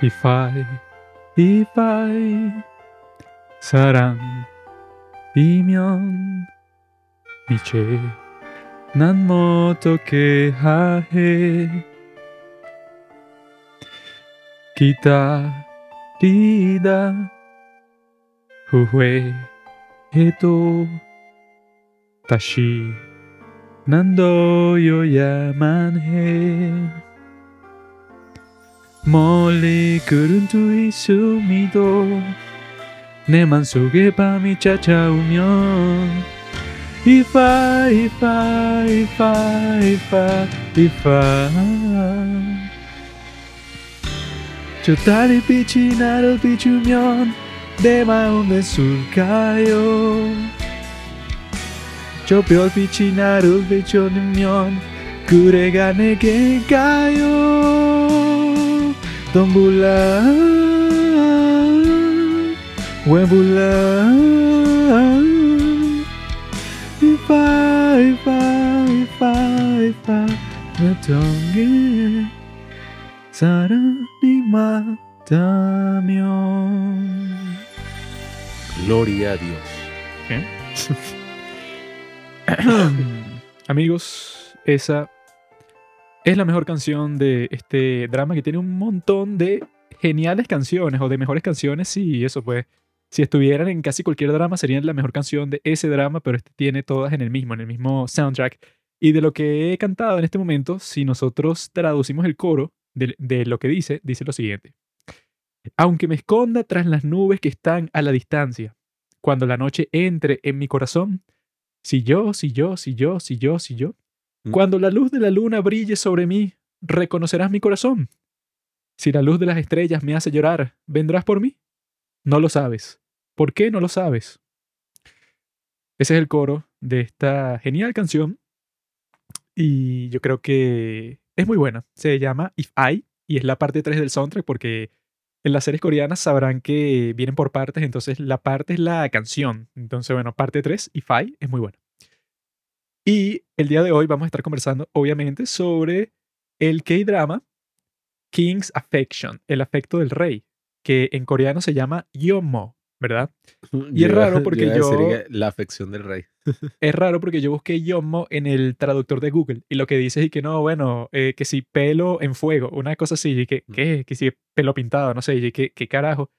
If I, if I, Saran, Imion, Miche, Nan Moto Kita, Rida, Huwe, Eto, Tashi, Nando yamanhe. 멀리 그른투이 수미도 내 맘속에 밤이 찾아오면 If I, if I, if I, if I, if I 저 달의 빛이 나를 비추면 내 마음에 술까요? 저 별빛이 나를 비춰주면 그래가 내게 가요 Tombula, Wembula, Ifa, Ifa, Ifa, Ifa, Natonge, Saranima, Damión. Gloria a Dios. ¿Eh? Amigos, esa es la mejor canción de este drama que tiene un montón de geniales canciones o de mejores canciones. Sí, eso pues. Si estuvieran en casi cualquier drama serían la mejor canción de ese drama, pero este tiene todas en el mismo, en el mismo soundtrack. Y de lo que he cantado en este momento, si nosotros traducimos el coro de, lo que dice, dice lo siguiente. Aunque me esconda tras las nubes que están a la distancia, cuando la noche entre en mi corazón, si yo, si yo, si yo, si yo, si yo. Cuando la luz de la luna brille sobre mí, reconocerás mi corazón. Si la luz de las estrellas me hace llorar, ¿vendrás por mí? No lo sabes. ¿Por qué no lo sabes? Ese es el coro de esta genial canción. Y yo creo que es muy buena. Se llama If I y es la parte 3 del soundtrack porque en las series coreanas sabrán que vienen por partes, entonces la parte es la canción. Entonces, bueno, parte 3, If I, es muy buena. Y el día de hoy vamos a estar conversando, obviamente, sobre el K-drama King's Affection, el afecto del rey, que en coreano se llama Yomo, ¿verdad? Y es Yo raro porque yo- La afección del rey. Es raro porque yo busqué Yomo en el traductor de Google y lo que dice es que no, bueno, eh, que si pelo en fuego, una cosa así, y que, ¿qué? Que si pelo pintado, no sé, y que, ¿qué carajo?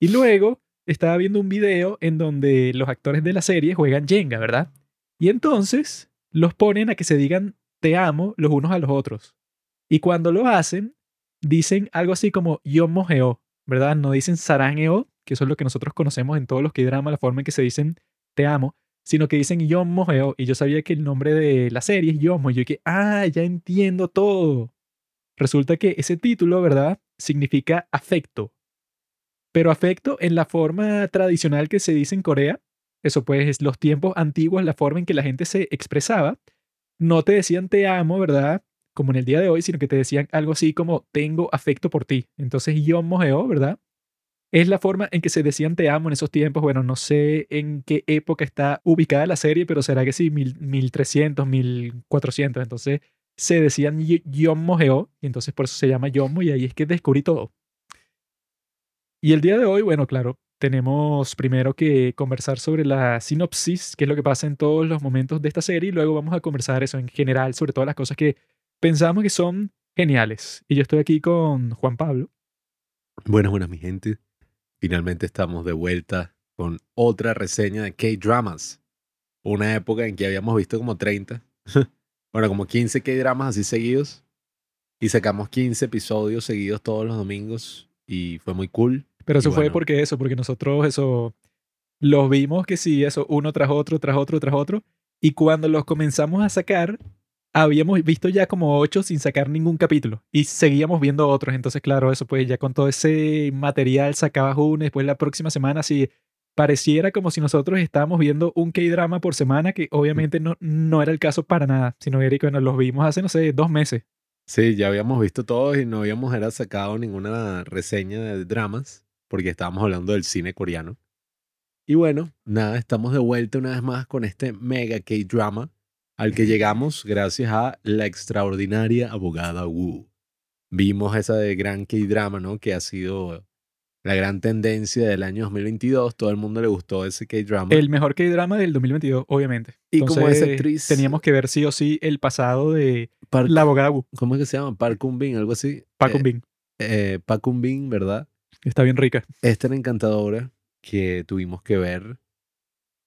Y luego estaba viendo un video en donde los actores de la serie juegan Jenga, ¿verdad? Y entonces los ponen a que se digan te amo los unos a los otros. Y cuando lo hacen, dicen algo así como Yomo Geo, ¿verdad? No dicen Sarang Eo, que eso es lo que nosotros conocemos en todos los que drama, la forma en que se dicen te amo, sino que dicen Yomo Geo. Y yo sabía que el nombre de la serie es Yomo. Y yo dije, ah, ya entiendo todo. Resulta que ese título, ¿verdad? Significa afecto. Pero afecto en la forma tradicional que se dice en Corea. Eso pues es los tiempos antiguos, la forma en que la gente se expresaba. No te decían te amo, ¿verdad? Como en el día de hoy, sino que te decían algo así como tengo afecto por ti. Entonces Yomo Geo, ¿verdad? Es la forma en que se decían te amo en esos tiempos. Bueno, no sé en qué época está ubicada la serie, pero será que sí, mil, 1300, 1400. Entonces se decían y- Yomo Geo, y entonces por eso se llama Yomo, y ahí es que descubrí todo. Y el día de hoy, bueno, claro, tenemos primero que conversar sobre la sinopsis, qué es lo que pasa en todos los momentos de esta serie, y luego vamos a conversar eso en general sobre todas las cosas que pensamos que son geniales. Y yo estoy aquí con Juan Pablo. Buenas, buenas, mi gente. Finalmente estamos de vuelta con otra reseña de K-Dramas. Una época en que habíamos visto como 30, bueno, como 15 K-Dramas así seguidos. Y sacamos 15 episodios seguidos todos los domingos. Y fue muy cool. Pero eso fue porque eso, porque nosotros eso los vimos que sí, eso, uno tras otro, tras otro, tras otro. Y cuando los comenzamos a sacar, habíamos visto ya como ocho sin sacar ningún capítulo. Y seguíamos viendo otros. Entonces, claro, eso pues ya con todo ese material sacabas uno. y Después la próxima semana, sí, pareciera como si nosotros estábamos viendo un K-drama por semana, que obviamente no, no era el caso para nada. Sino que bueno, los vimos hace, no sé, dos meses. Sí, ya habíamos visto todos y no habíamos era sacado ninguna reseña de dramas porque estábamos hablando del cine coreano. Y bueno, nada, estamos de vuelta una vez más con este mega K-drama al que llegamos gracias a la extraordinaria abogada Wu. vimos esa de gran K-drama, ¿no? Que ha sido la gran tendencia del año 2022. Todo el mundo le gustó ese K-drama. El mejor K-drama del 2022, obviamente. Y como esa Entonces, actriz- Teníamos que ver sí o sí el pasado de Park- la abogada Wu, ¿Cómo es que se llama? Park Kun Bin, algo así. Park Eh, Eun-bin. eh, Park Kun Bin, ¿verdad? Está bien rica. Es tan encantadora que tuvimos que ver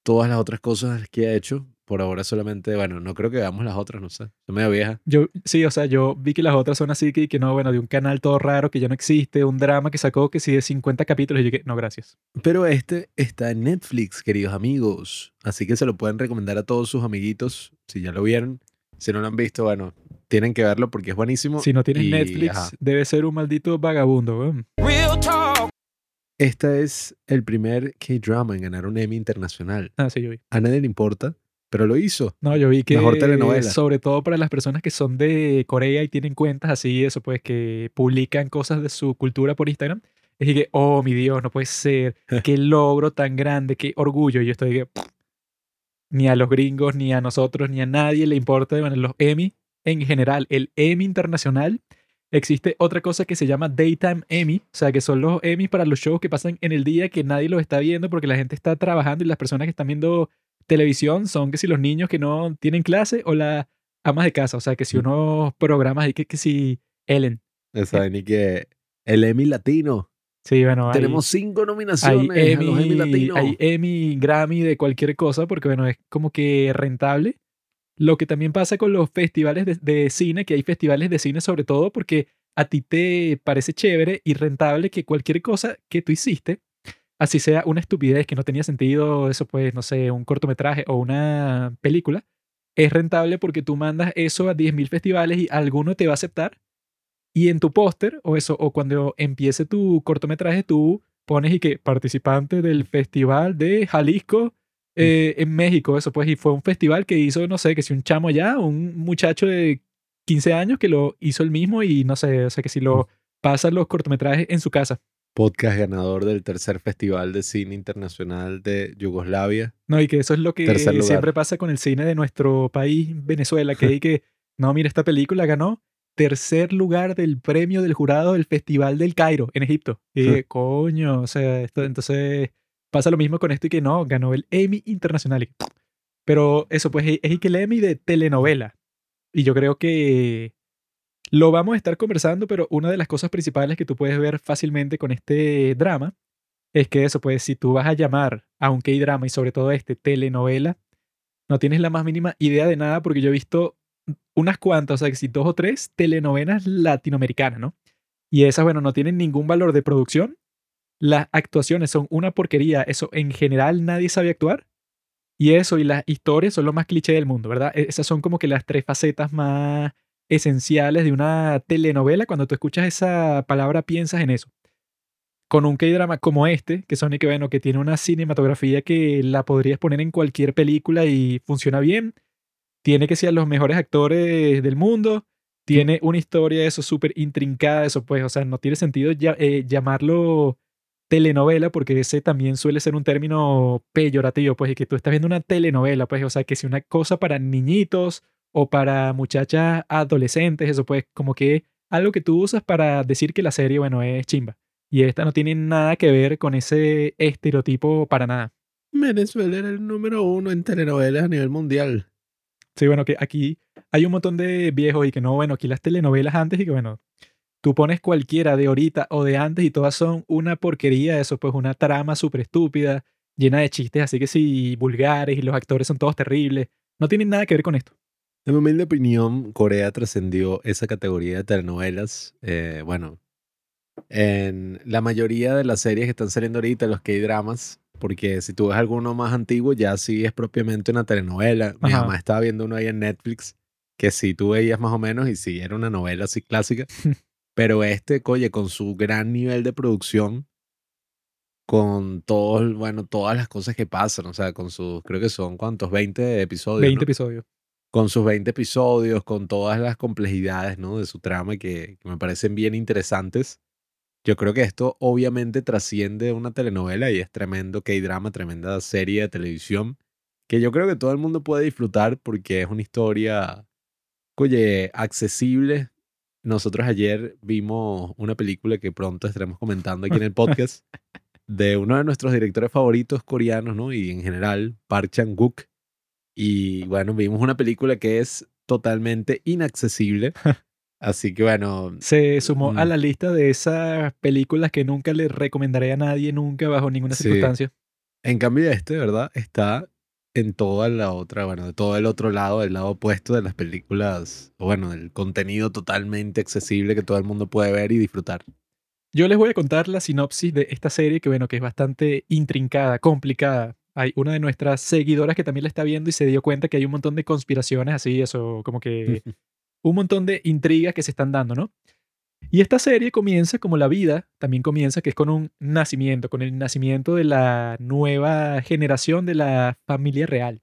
todas las otras cosas que ha hecho. Por ahora solamente, bueno, no creo que veamos las otras, no sé. Son medio vieja. Yo, sí, o sea, yo vi que las otras son así que, que no, bueno, de un canal todo raro que ya no existe, un drama que sacó que sí de 50 capítulos y yo que no, gracias. Pero este está en Netflix, queridos amigos. Así que se lo pueden recomendar a todos sus amiguitos. Si ya lo vieron. Si no lo han visto, bueno, tienen que verlo porque es buenísimo. Si no tienes Y, Netflix, ajá. debe ser un maldito vagabundo, weón. Este es el primer K-drama en ganar un Emmy internacional. Ah, sí, yo vi. A nadie le importa, pero lo hizo. No, yo vi que Mejor telenovela. sobre todo para las personas que son de Corea y tienen cuentas así, eso pues, que publican cosas de su cultura por Instagram, es que, oh, mi Dios, no puede ser, qué logro tan grande, qué orgullo. Y yo estoy que, ni a los gringos, ni a nosotros, ni a nadie le importa, bueno, los Emmy en general, el Emmy internacional, existe otra cosa que se llama Daytime Emmy, o sea, que son los Emmy para los shows que pasan en el día que nadie los está viendo porque la gente está trabajando y las personas que están viendo televisión son que si los niños que no tienen clase o las amas de casa, o sea, que si unos programas ahí que, que si Ellen. Saben y que el Emmy latino. Sí, bueno, hay- Tenemos cinco hay nominaciones a los Emmy Emmy, latinos. hay Emmy, Grammy de cualquier cosa, porque bueno, es como que rentable. Lo que también pasa con los festivales de, cine, que hay festivales de cine sobre todo porque a ti te parece chévere y rentable que cualquier cosa que tú hiciste, así sea una estupidez que no tenía sentido, eso pues, no sé, un cortometraje o una película, es rentable porque tú mandas eso a 10.000 festivales y alguno te va a aceptar. Y en tu póster o eso, o cuando empiece tu cortometraje, tú pones y que participante del Festival de Jalisco eh, en México, eso pues, y fue un festival que hizo, no sé, que si un chamo allá, un muchacho de 15 años que lo hizo el mismo y no sé, o sea, que si lo pasan los cortometrajes en su casa. Podcast ganador del tercer Festival de Cine Internacional de Yugoslavia. No, y que eso es lo que siempre pasa con el cine de nuestro país, Venezuela, que hay que, no, mira, esta película ganó tercer lugar del premio del jurado del Festival del Cairo en Egipto. Y coño, o sea, esto, entonces pasa lo mismo con esto y que no, ganó el Emmy Internacional. Pero eso, pues es que el Emmy de telenovela. Y yo creo que lo vamos a estar conversando, pero una de las cosas principales que tú puedes ver fácilmente con este drama es que eso, pues si tú vas a llamar a un K-drama y sobre todo este telenovela, no tienes la más mínima idea de nada porque yo he visto unas cuantas, o sea, si dos o tres telenovelas latinoamericanas, ¿no? Y esas, bueno, no tienen ningún valor de producción. Las actuaciones son una porquería. Eso, en general, nadie sabe actuar. Y eso, y las historias son lo más cliché del mundo, ¿verdad? E- Esas son como que las tres facetas más esenciales de una telenovela. Cuando tú escuchas esa palabra, piensas en eso. Con un K-drama como este, que son y que bueno, que tiene una cinematografía que la podrías poner en cualquier película y funciona bien. Tiene que ser los mejores actores del mundo. Tiene una historia eso súper intrincada, eso pues, o sea, no tiene sentido eh, llamarlo telenovela porque ese también suele ser un término peyorativo, pues, y que tú estás viendo una telenovela, pues, o sea, que si una cosa para niñitos o para muchachas adolescentes, eso pues, como que algo que tú usas para decir que la serie, bueno, es chimba. Y esta no tiene nada que ver con ese estereotipo para nada. Venezuela era el número uno en telenovelas a nivel mundial. Sí, bueno, que aquí hay un montón de viejos y que no, bueno, aquí las telenovelas antes y que bueno, tú pones cualquiera de ahorita o de antes y todas son una porquería, eso pues una trama súper estúpida, llena de chistes, así que sí, vulgares y los actores son todos terribles. No tienen nada que ver con esto. En mi humilde opinión, Corea trascendió esa categoría de telenovelas. eh, bueno, en la mayoría de las series que están saliendo ahorita, los K-dramas, porque si tú ves alguno más antiguo, ya sí es propiamente una telenovela. Mi Ajá. mamá estaba viendo uno ahí en Netflix, que sí tú veías más o menos y sí era una novela así clásica. Pero este, oye, con su gran nivel de producción, con todo, bueno, todas las cosas que pasan, o sea, con sus, creo que son, ¿cuántos? 20 episodios. 20 ¿no? episodios. con sus 20 episodios, con todas las complejidades ¿no? de su trama que, que me parecen bien interesantes. Yo creo que esto obviamente trasciende una telenovela y es tremendo K-drama, tremenda serie de televisión que yo creo que todo el mundo puede disfrutar porque es una historia, oye, accesible nosotros ayer vimos una película que pronto estaremos comentando aquí en el podcast de uno de nuestros directores favoritos coreanos, ¿no? Y en general, Park Chan-wook. Y bueno, vimos una película que es totalmente inaccesible. Así que bueno. Se sumó a mm, la lista de esas películas que nunca le recomendaré a nadie, nunca, bajo ninguna Sí. circunstancia. En cambio, este, ¿verdad? Está en toda la otra, bueno, de todo el otro lado, el lado opuesto de las películas, o bueno, del contenido totalmente accesible que todo el mundo puede ver y disfrutar. Yo les voy a contar la sinopsis de esta serie, que bueno, que es bastante intrincada, complicada. Hay una de nuestras seguidoras que también la está viendo y se dio cuenta que hay un montón de conspiraciones así, eso, como que un montón de intrigas que se están dando, ¿no? Y esta serie comienza como la vida, también comienza que es con un nacimiento, con el nacimiento de la nueva generación de la familia real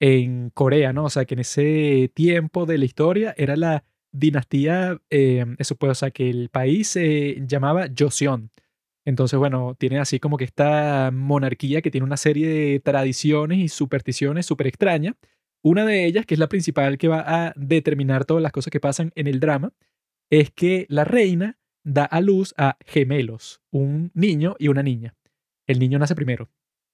en Corea, ¿no? O sea, que en ese tiempo de la historia era la dinastía, eh, eso puede, o sea, que el país se llamaba Joseon. Entonces, bueno, tiene así como que esta monarquía que tiene una serie de tradiciones y supersticiones súper extrañas. Una de ellas, que es la principal que va a determinar todas las cosas que pasan en el drama, es que la reina da a luz a gemelos, un niño y una niña. El niño nace primero.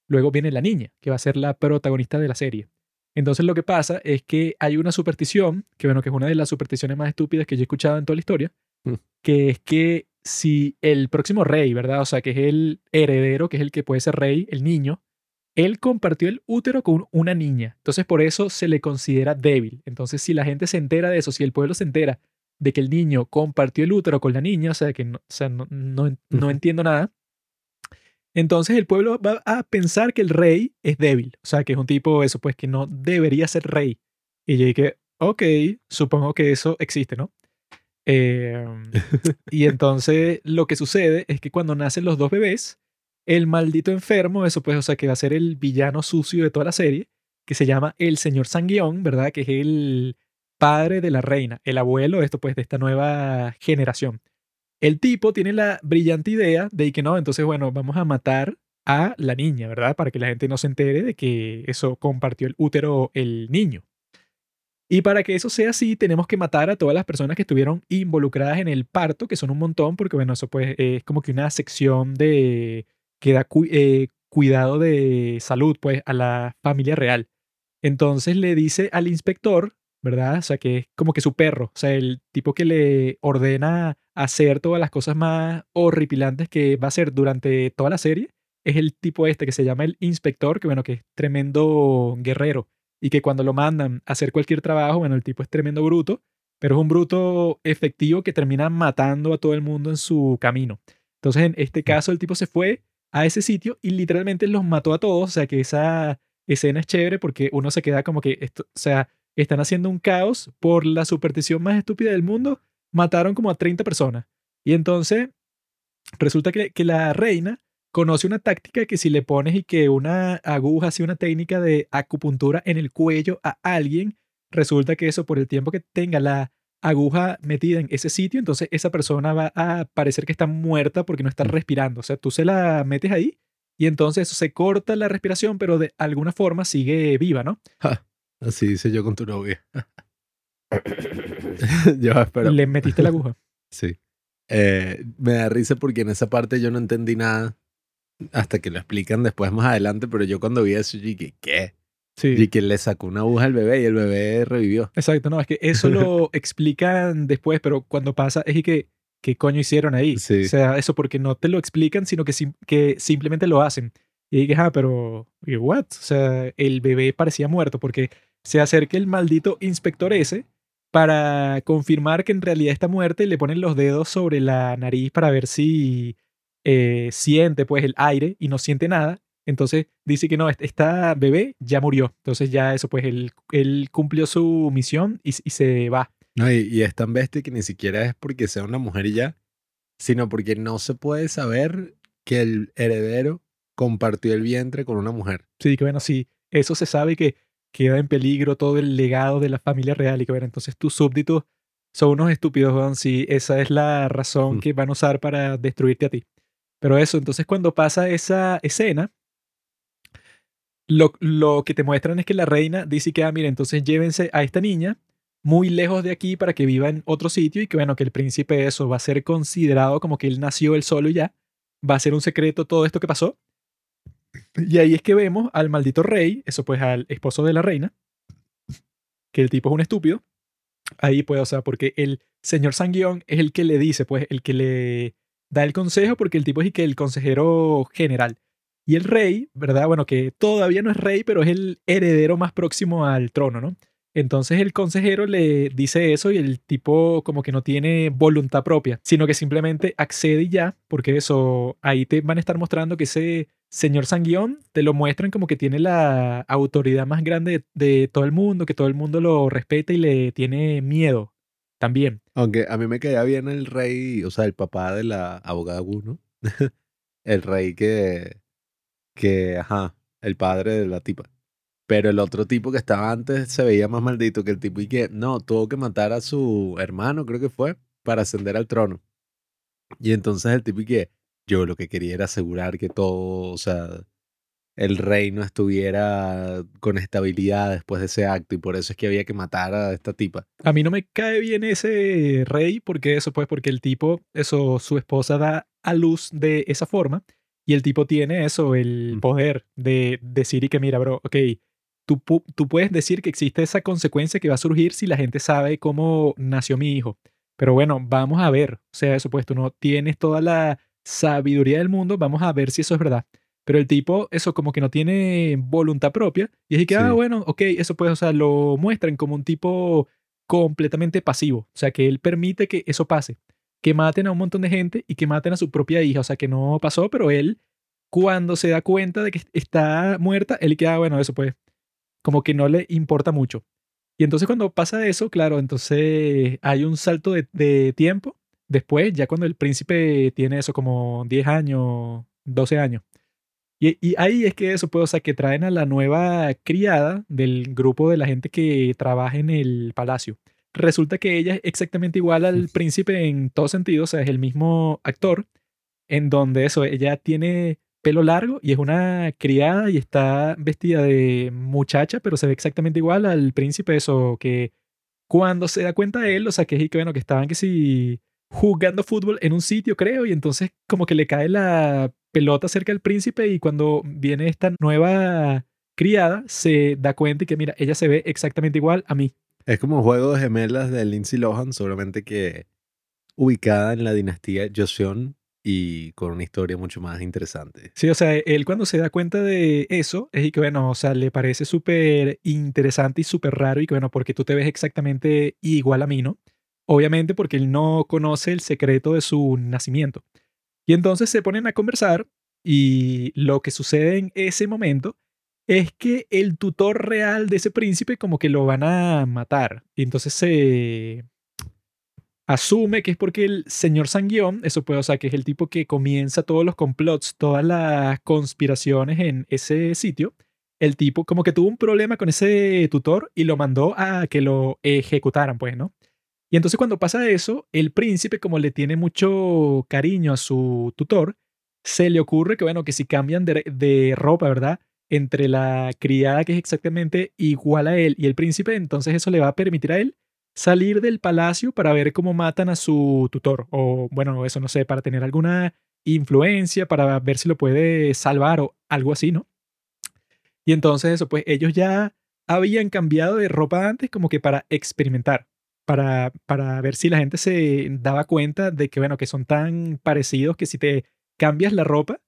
Luego viene la niña, que va a ser la protagonista de la serie. Entonces lo que pasa es que hay una superstición, que bueno, que es una de las supersticiones más estúpidas que yo he escuchado en toda la historia, Mm. que es que si el próximo rey, ¿verdad? O sea, que es el heredero, que es el que puede ser rey, el niño, él compartió el útero con una niña. Entonces por eso se le considera débil. Entonces si la gente se entera de eso, si el pueblo se entera de que el niño compartió el útero con la niña, o sea, que no, o sea, no, no, no entiendo nada, entonces el pueblo va a pensar que el rey es débil, o sea, que es un tipo, eso, pues que no debería ser rey. Y yo dije, ok, supongo que eso existe, ¿no? Em, y entonces lo que sucede es que cuando nacen los dos bebés, el maldito enfermo, eso pues, o sea, que va a ser el villano sucio de toda la serie, que se llama el señor Sanguión, ¿verdad? Que es el padre de la reina, el abuelo, esto pues, de esta nueva generación. El tipo tiene la brillante idea de que no, entonces, bueno, vamos a matar a la niña, ¿verdad? Para que la gente no se entere de que eso compartió el útero el niño. Y para que eso sea así, tenemos que matar a todas las personas que estuvieron involucradas en el parto, que son un montón, porque bueno, eso pues es como que una sección de que da eh, cuidado de salud, pues, a la familia real. Entonces le dice al inspector, ¿verdad? O sea, que es como que su perro, o sea, el tipo que le ordena hacer todas las cosas más horripilantes que va a hacer durante toda la serie, es el tipo este que se llama el inspector, que bueno, que es tremendo guerrero y que cuando lo mandan a hacer cualquier trabajo, bueno, el tipo es tremendo bruto, pero es un bruto efectivo que termina matando a todo el mundo en su camino. Entonces, en este caso, el tipo se fue a ese sitio y literalmente los mató a todos, o sea, que esa escena es chévere porque uno se queda como que, esto, o sea, están haciendo un caos por la superstición más estúpida del mundo, mataron como a 30 personas. Y entonces, resulta que, que la reina conoce una táctica que si le pones y que una aguja, así una técnica de acupuntura en el cuello a alguien, resulta que eso por el tiempo que tenga la aguja metida en ese sitio, entonces esa persona va a parecer que está muerta porque no está Mm. respirando. O sea, tú se la metes ahí y entonces eso se corta la respiración, pero de alguna forma sigue viva, ¿no? Ja, así dice yo con tu novia. ya, pero Le metiste la aguja. sí. Eh, me da risa porque en esa parte yo no entendí nada hasta que lo explican después más adelante, pero yo cuando vi eso, yo dije, ¿qué? Sí. Y que le sacó una aguja al bebé y el bebé revivió. Exacto, no, es que eso lo explican después, pero cuando pasa es y que, ¿qué coño hicieron ahí? Sí. O sea, eso porque no te lo explican, sino que, sim- que simplemente lo hacen. Y dije, ah, pero, ¿y what? O sea, el bebé parecía muerto porque se acerca el maldito inspector ese para confirmar que en realidad está muerta y le ponen los dedos sobre la nariz para ver si eh, siente pues el aire y no siente nada. Entonces dice que no, est- esta bebé ya murió. Entonces ya eso, pues él, él cumplió su misión y, se va. No, y, y es tan bestia que ni siquiera es porque sea una mujer y ya, sino porque no se puede saber que el heredero compartió el vientre con una mujer. Sí, que bueno, sí, eso se sabe que queda en peligro todo el legado de la familia real y que bueno, entonces tus súbditos son unos estúpidos, weón, si esa es la razón Mm. que van a usar para destruirte a ti. Pero eso, entonces cuando pasa esa escena, lo, lo que te muestran es que la reina dice que, ah, mira, entonces llévense a esta niña, muy lejos de aquí para que viva en otro sitio y que bueno, que el príncipe eso va a ser considerado como que él nació él solo y ya. Va a ser un secreto todo esto que pasó. Y ahí es que vemos al maldito rey, eso pues al esposo de la reina, que el tipo es un estúpido. Ahí pues, o sea, porque el señor Sanguión es el que le dice, pues, el que le da el consejo, porque el tipo es el, que el consejero general. Y el rey, ¿verdad? Bueno, que todavía no es rey, pero es el heredero más próximo al trono, ¿no? Entonces el consejero le dice eso y el tipo como que no tiene voluntad propia, sino que simplemente accede y ya, porque eso, ahí te van a estar mostrando que ese señor Sanguión te lo muestran como que tiene la autoridad más grande de, todo el mundo, que todo el mundo lo respeta y le tiene miedo también. Aunque a mí me caía bien el rey, o sea, el papá de la abogada Wu, ¿no? el rey que, que, ajá, el padre de la tipa. Pero el otro tipo que estaba antes se veía más maldito que el tipo y que no, tuvo que matar a su hermano, creo que fue, para ascender al trono. Y entonces el tipo y que yo lo que quería era asegurar que todo, o sea, el reino estuviera con estabilidad después de ese acto y por eso es que había que matar a esta tipa. A mí no me cae bien ese rey porque eso pues porque el tipo, eso, su esposa da a luz de esa forma y el tipo tiene eso, el Mm. poder de decir y que mira, bro, ok, tú, tú puedes decir que existe esa consecuencia que va a surgir si la gente sabe cómo nació mi hijo. Pero bueno, vamos a ver. O sea, eso pues tú no tienes toda la sabiduría del mundo, vamos a ver si eso es verdad. Pero el tipo, eso como que no tiene voluntad propia. Y es que, ah, Sí. bueno, ok, eso pues, o sea, lo muestran como un tipo completamente pasivo. O sea, que él permite que eso pase. Que maten a un montón de gente y que maten a su propia hija. O sea, que no pasó, pero él, cuando se da cuenta de que está muerta, él queda, bueno, eso pues, como que no le importa mucho. Y entonces cuando pasa eso, claro, entonces hay un salto de, de tiempo. Después, ya cuando el príncipe tiene eso como 10 años, 12 años. Y, y ahí es que eso puede, o sea, que traen a la nueva criada del grupo de la gente que trabaja en el palacio. Resulta que ella es exactamente igual al príncipe en todo sentido, o sea, es el mismo actor, en donde eso, ella tiene pelo largo y es una criada y está vestida de muchacha, pero se ve exactamente igual al príncipe, eso que cuando se da cuenta él, o sea, que es que bueno, que estaban que si jugando fútbol en un sitio, creo, y entonces como que le cae la pelota cerca del príncipe y cuando viene esta nueva criada se da cuenta y que mira, ella se ve exactamente igual a mí. Es como un juego de gemelas de Lindsay Lohan, solamente que ubicada en la dinastía Joseon y con una historia mucho más interesante. Sí, o sea, él cuando se da cuenta de eso, es y que bueno, o sea, le parece súper interesante y súper raro y que bueno, porque tú te ves exactamente igual a mí, ¿no? Obviamente porque él no conoce el secreto de su nacimiento. Y entonces se ponen a conversar y lo que sucede en ese momento es que el tutor real de ese príncipe como que lo van a matar. Y entonces se asume que es porque el señor Sanguión, eso puede, o sea, que es el tipo que comienza todos los complots, todas las conspiraciones en ese sitio, el tipo como que tuvo un problema con ese tutor y lo mandó a que lo ejecutaran, pues, ¿no? Y entonces cuando pasa eso, el príncipe, como le tiene mucho cariño a su tutor, se le ocurre que, bueno, que si cambian de, ropa, ¿verdad? Entre la criada que es exactamente igual a él y el príncipe, entonces eso le va a permitir a él salir del palacio para ver cómo matan a su tutor. O bueno, eso no sé, para tener alguna influencia, para ver si lo puede salvar o algo así, ¿no? Y entonces eso, pues ellos ya habían cambiado de ropa antes como que para experimentar, para, para ver si la gente se daba cuenta de que, bueno, que son tan parecidos que si te cambias la ropa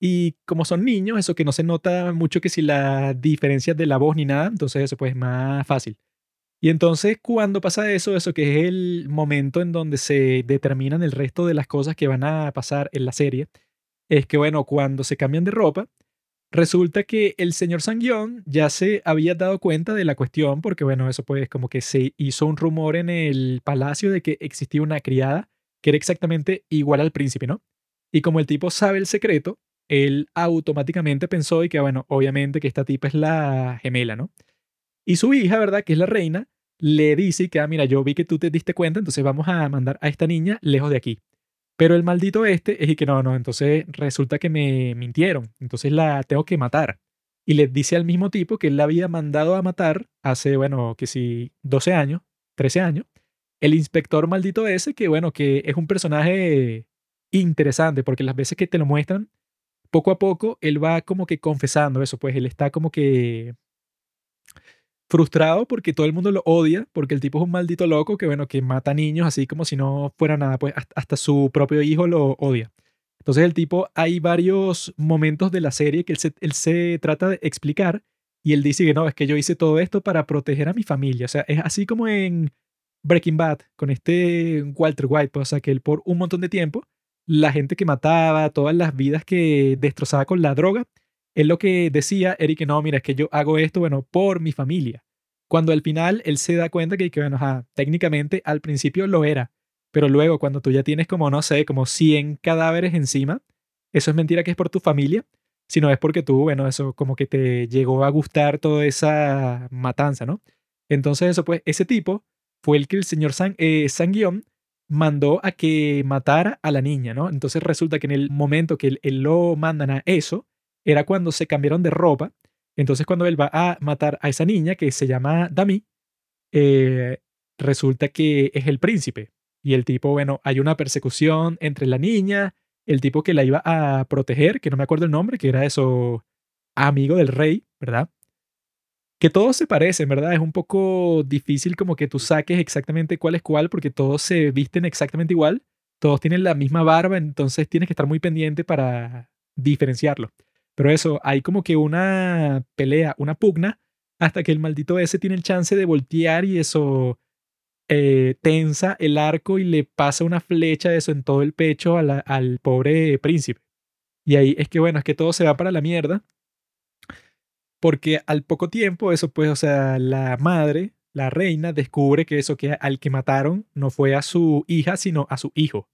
y como son niños, eso que no se nota mucho que si la diferencia de la voz ni nada, entonces eso pues es más fácil. Y entonces cuando pasa eso, eso que es el momento en donde se determinan el resto de las cosas que van a pasar en la serie, es que bueno, cuando se cambian de ropa, resulta que el señor Sanguión ya se había dado cuenta de la cuestión, porque bueno, eso pues como que se hizo un rumor en el palacio de que existía una criada que era exactamente igual al príncipe, ¿no? Y como el tipo sabe el secreto, él automáticamente pensó y que bueno, obviamente que esta tipa es la gemela, ¿no? Y su hija, ¿verdad? Que es la reina, le dice que, ah, mira, yo vi que tú te diste cuenta, entonces vamos a mandar a esta niña lejos de aquí. Pero el maldito este es y que no, no, entonces resulta que me mintieron, entonces la tengo que matar. Y le dice al mismo tipo que él la había mandado a matar hace, bueno, que sí, 12 años, 13 años. El inspector maldito ese, que bueno, que es un personaje interesante, porque las veces que te lo muestran, poco a poco, él va como que confesando eso, pues él está como que frustrado porque todo el mundo lo odia, porque el tipo es un maldito loco que, bueno, que mata niños así como si no fuera nada, pues hasta su propio hijo lo odia. Entonces el tipo, hay varios momentos de la serie que él se, él se trata de explicar y él dice que no, es que yo hice todo esto para proteger a mi familia. O sea, es así como en Breaking Bad, con este Walter White, pues, o sea, que él por un montón de tiempo, la gente que mataba, todas las vidas que destrozaba con la droga, él lo que decía que no, mira, es que yo hago esto, bueno, por mi familia. Cuando al final él se da cuenta que, que bueno, técnicamente al principio lo era, pero luego cuando tú ya tienes como, no sé, como 100 cadáveres encima, eso es mentira que es por tu familia, sino es porque tú, bueno, eso como que te llegó a gustar toda esa matanza, ¿no? Entonces eso pues, ese tipo fue el que el señor San, eh, mandó a que matara a la niña, ¿no? Entonces resulta que en el momento que él, lo mandan a eso, era cuando se cambiaron de ropa. Entonces cuando él va a matar a esa niña que se llama Dami, eh, resulta que es el príncipe. Y el tipo, bueno, hay una persecución entre la niña, el tipo que la iba a proteger, que no me acuerdo el nombre, que era eso, amigo del rey, ¿verdad? Que todos se parecen, ¿verdad? Es un poco difícil como que tú saques exactamente cuál es cuál, porque todos se visten exactamente igual, todos tienen la misma barba, entonces tienes que estar muy pendiente para diferenciarlo. Pero eso, hay como que una pelea, una pugna, hasta que el maldito ese tiene el chance de voltear y eso eh, tensa el arco y le pasa una flecha eso en todo el pecho al pobre príncipe. Y ahí es que, bueno, es que todo se va para la mierda. Porque al poco tiempo, eso pues, o sea, la madre, la reina, descubre que eso que al que mataron no fue a su hija, sino a su hijo.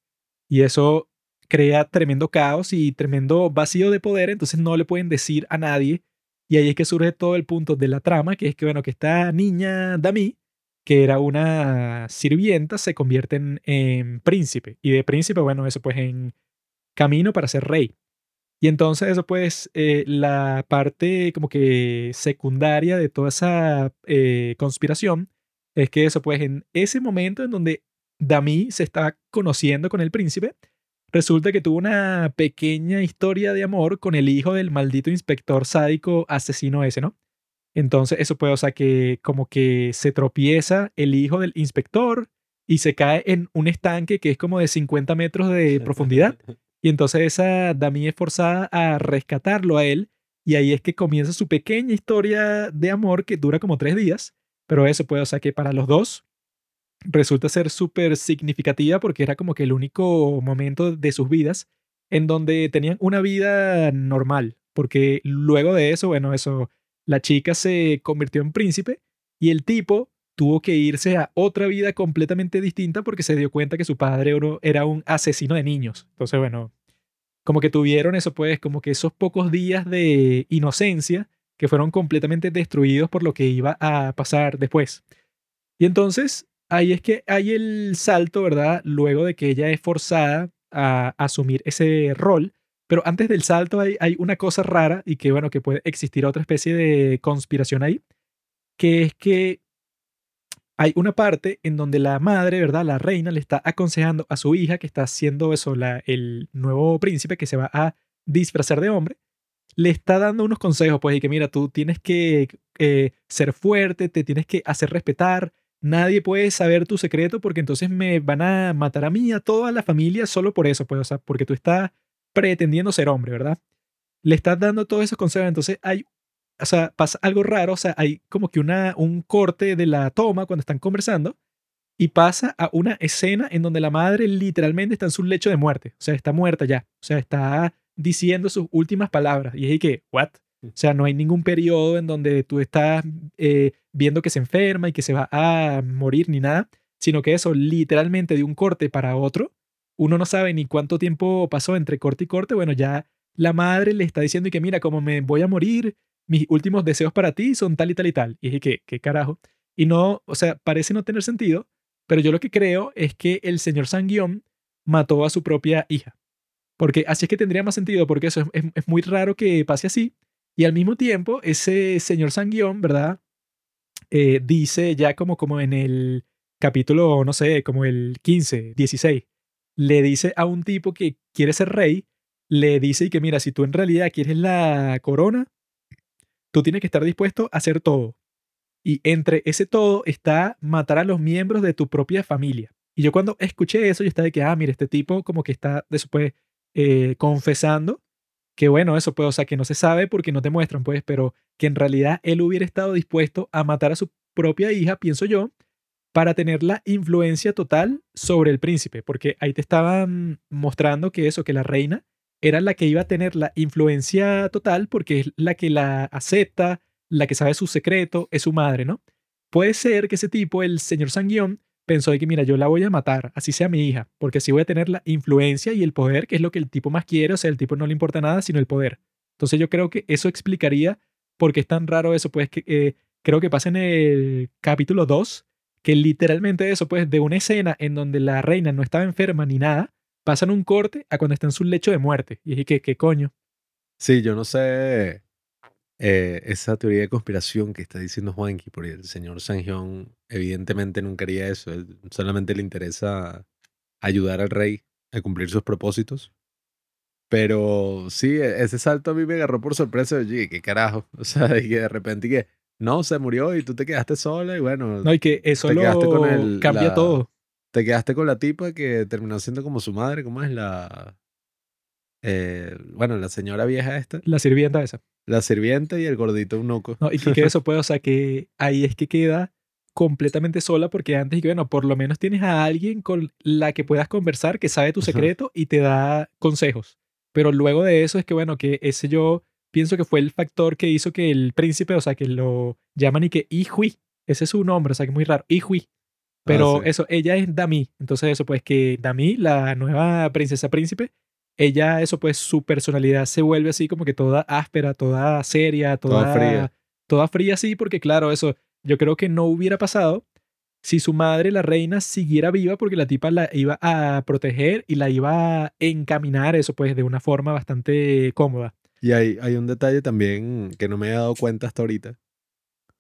Y eso crea tremendo caos y tremendo vacío de poder, entonces no le pueden decir a nadie. Y ahí es que surge todo el punto de la trama, que es que, bueno, que esta niña Dami que era una sirvienta, se convierte en, príncipe. Y de príncipe, bueno, eso pues en camino para ser rey. Y entonces eso pues eh, la parte como que secundaria de toda esa eh, conspiración es que eso pues en ese momento en donde Dami se está conociendo con el príncipe, resulta que tuvo una pequeña historia de amor con el hijo del maldito inspector sádico asesino ese, ¿no? Entonces eso puede, o sea, que como que se tropieza el hijo del inspector y se cae en un estanque que es como de 50 metros de profundidad. Y entonces esa Dami es forzada a rescatarlo a él. Y ahí es que comienza su pequeña historia de amor que dura como tres días. Pero eso puede, o sea, que para los dos resulta ser súper significativa porque era como que el único momento de sus vidas en donde tenían una vida normal. Porque luego de eso, bueno, eso la chica se convirtió en príncipe y el tipo tuvo que irse a otra vida completamente distinta porque se dio cuenta que su padre era un asesino de niños. Entonces, bueno, como que tuvieron eso, pues, como que esos pocos días de inocencia que fueron completamente destruidos por lo que iba a pasar después. Y entonces, ahí es que hay el salto, ¿verdad? Luego de que ella es forzada a asumir ese rol pero antes del salto hay, una cosa rara y que, bueno, que puede existir otra especie de conspiración ahí, que es que hay una parte en donde la madre, ¿verdad? La reina le está aconsejando a su hija que está haciendo eso, la, el nuevo príncipe que se va a disfrazar de hombre, le está dando unos consejos, pues, y que mira, tú tienes que eh, ser fuerte, te tienes que hacer respetar, nadie puede saber tu secreto porque entonces me van a matar a mí, a toda la familia, solo por eso, pues, o sea, porque tú estás pretendiendo ser hombre, ¿verdad? Le estás dando todos esos consejos, entonces hay, o sea, pasa algo raro, o sea, hay como que una, un corte de la toma cuando están conversando y pasa a una escena en donde la madre literalmente está en su lecho de muerte, o sea, está muerta ya, o sea, está diciendo sus últimas palabras y es que, ¿what? O sea, no hay ningún periodo en donde tú estás eh, viendo que se enferma y que se va a morir ni nada, sino que eso literalmente de un corte para otro uno no sabe ni cuánto tiempo pasó entre corte y corte, bueno, ya la madre le está diciendo y que mira, como me voy a morir, mis últimos deseos para ti son tal y tal y tal. Y dije que, ¿qué carajo? Y no, o sea, parece no tener sentido, pero yo lo que creo es que el señor Sanguión mató a su propia hija. Porque así es que tendría más sentido, porque eso es, es, muy raro que pase así. Y al mismo tiempo, ese señor Sanguión, ¿verdad? Eh, dice ya como, como en el capítulo, no sé, como el 15, 16, le dice a un tipo que quiere ser rey, le dice y que mira, si tú en realidad quieres la corona, tú tienes que estar dispuesto a hacer todo. Y entre ese todo está matar a los miembros de tu propia familia. Y yo cuando escuché eso, yo estaba de que, ah, mira, este tipo como que está después eh, confesando que bueno, eso pues, o sea, que no se sabe porque no te muestran, pues, pero que en realidad él hubiera estado dispuesto a matar a su propia hija, pienso yo, para tener la influencia total sobre el príncipe, porque ahí te estaban mostrando que eso, que la reina era la que iba a tener la influencia total porque es la que la acepta, la que sabe su secreto, es su madre, ¿no? Puede ser que ese tipo, el señor Sanguión, pensó de que, mira, yo la voy a matar, así sea mi hija, porque así voy a tener la influencia y el poder, que es lo que el tipo más quiere, o sea, el tipo no le importa nada, sino el poder. Entonces yo creo que eso explicaría por qué es tan raro eso, pues que eh, creo que pasa en el capítulo 2, que literalmente eso, pues de una escena en donde la reina no estaba enferma ni nada, pasan un corte a cuando está en su lecho de muerte. Y dije, ¿qué, qué coño? Sí, yo no sé eh, esa teoría de conspiración que está diciendo Juanqui, porque el señor Sanjión evidentemente nunca haría eso. Él solamente le interesa ayudar al rey a cumplir sus propósitos. Pero sí, e, ese salto a mí me agarró por sorpresa. Oye, qué carajo. O sea, de que de repente que no, se murió y tú te quedaste sola y bueno. No, y que eso lo cambia todo. Te quedaste con la tipa que terminó siendo como su madre. ¿Cómo es la...? Eh, bueno, la señora vieja esta. La sirvienta esa. La sirvienta y el gordito eunuco. No, y que, eso puede, o sea, que ahí es que queda completamente sola porque antes, bueno, por lo menos tienes a alguien con la que puedas conversar, que sabe tu secreto y te da consejos. Pero luego de eso es que, bueno, que ese yo pienso que fue el factor que hizo que el príncipe, o sea, que lo llaman y que Ihui, ese es su nombre, o sea, que es muy raro, Ihui. Pero ah, eso, ella es Dami. Entonces, eso, pues que Dami, la nueva princesa príncipe, ella, eso pues, su personalidad se vuelve así como que toda áspera, toda seria, toda, fría. Toda fría, sí, porque claro, eso yo creo que no hubiera pasado si su madre, la reina, siguiera viva porque la tipa la iba a proteger y la iba a encaminar, eso pues, de una forma bastante cómoda. Y hay, hay un detalle también que no me he dado cuenta hasta ahorita.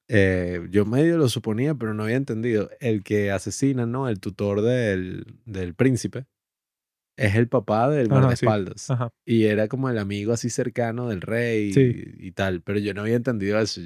Eh, yo medio lo suponía, pero no había entendido. El que asesina, ¿no? El tutor del, del príncipe es el papá del guardaespaldas. Y era como el amigo así cercano del rey y, tal. Pero yo no había entendido eso.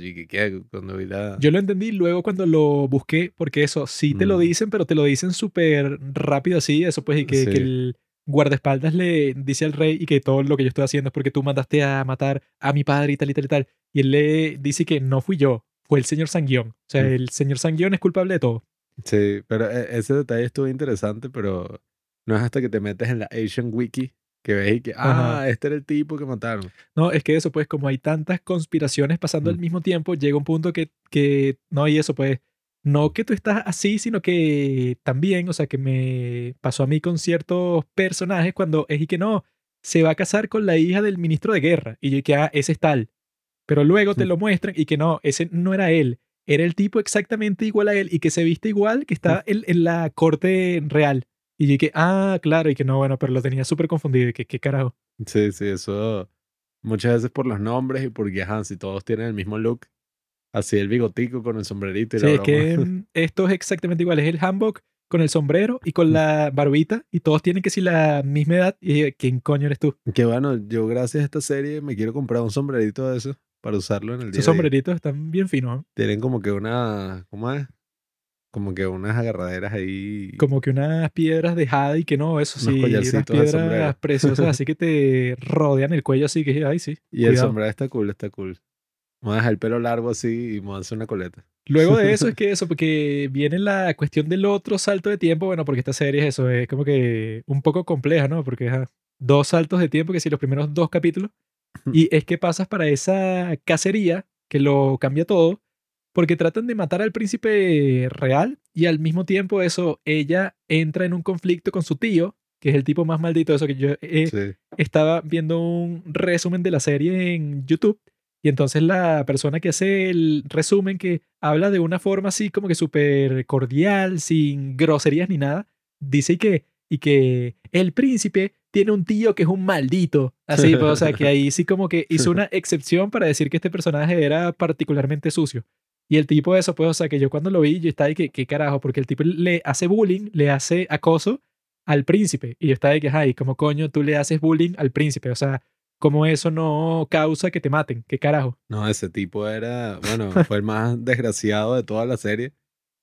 cuando vi Yo lo entendí luego cuando lo busqué, porque eso sí te lo mm. dicen, pero te lo dicen súper rápido así. Eso pues, y que, que, el guardaespaldas le dice al rey y que todo lo que yo estoy haciendo es porque tú mandaste a matar a mi padre y tal y tal y tal. Y él le dice que no fui yo, fue el señor Sanguión. O sea, mm. el señor Sanguión es culpable de todo. Sí, pero e, ese detalle estuvo interesante, pero no es hasta que te metes en la Asian Wiki que ves y que, ah, este era el tipo que mataron. No, es que eso, pues, como hay tantas conspiraciones pasando al mm. mismo tiempo, llega un punto que, que, no, y eso, pues, no que tú estás así, sino que también, o sea, que me pasó a mí con ciertos personajes cuando es y que no, se va a casar con la hija del ministro de guerra. Y yo que, ah, ese es tal. Pero luego te lo muestran y que no, ese no era él. Era el tipo exactamente igual a él y que se viste igual que está en, en la corte real. Y dije, ah, claro, y que no, bueno, pero lo tenía súper confundido. Y que, ¿qué carajo? Sí, sí, eso. Muchas veces por los nombres y porque, ajá, si todos tienen el mismo look. Así el bigotico con el sombrerito y sí, es que mm, esto es exactamente igual. Es el hanbok con el sombrero y con mm. la barbita. Y todos tienen que ser la misma edad. Y dije, ¿quién coño eres tú? Que bueno, yo gracias a esta serie me quiero comprar un sombrerito de eso para usarlo en el día. Esos sombreritos están bien finos. Tienen como que una. ¿Cómo es? Como que unas agarraderas ahí. Como que unas piedras de jade y que no, eso sí, unas piedras preciosas así que te rodean el cuello así que, ay, sí. Y el sombrero está cool, está cool. Vamos a dejar el pelo largo así y vamos a hacer una coleta. Luego de eso es que eso, porque viene la cuestión del otro salto de tiempo, bueno, porque esta serie es eso, es como que un poco compleja, ¿no? Porque es dos saltos de tiempo, que si los primeros dos capítulos, y es que pasas para esa cacería que lo cambia todo, porque tratan de matar al príncipe real y al mismo tiempo eso, ella entra en un conflicto con su tío, que es el tipo más maldito de eso que yo eh, estaba viendo un resumen de la serie en YouTube y entonces la persona que hace el resumen que habla de una forma así como que súper cordial, sin groserías ni nada, dice que, y que el príncipe tiene un tío que es un maldito. Así, pues, o sea, que ahí sí como que hizo una excepción para decir que este personaje era particularmente sucio. Y el tipo de eso, pues, o sea, que yo cuando lo vi, yo estaba de que, ¿qué carajo? Porque el tipo le hace bullying, le hace acoso al príncipe. Y yo estaba de que, ay, ¿cómo coño tú le haces bullying al príncipe? O sea, ¿cómo eso no causa que te maten? ¿Qué carajo? No, ese tipo era, bueno, fue el más desgraciado de toda la serie.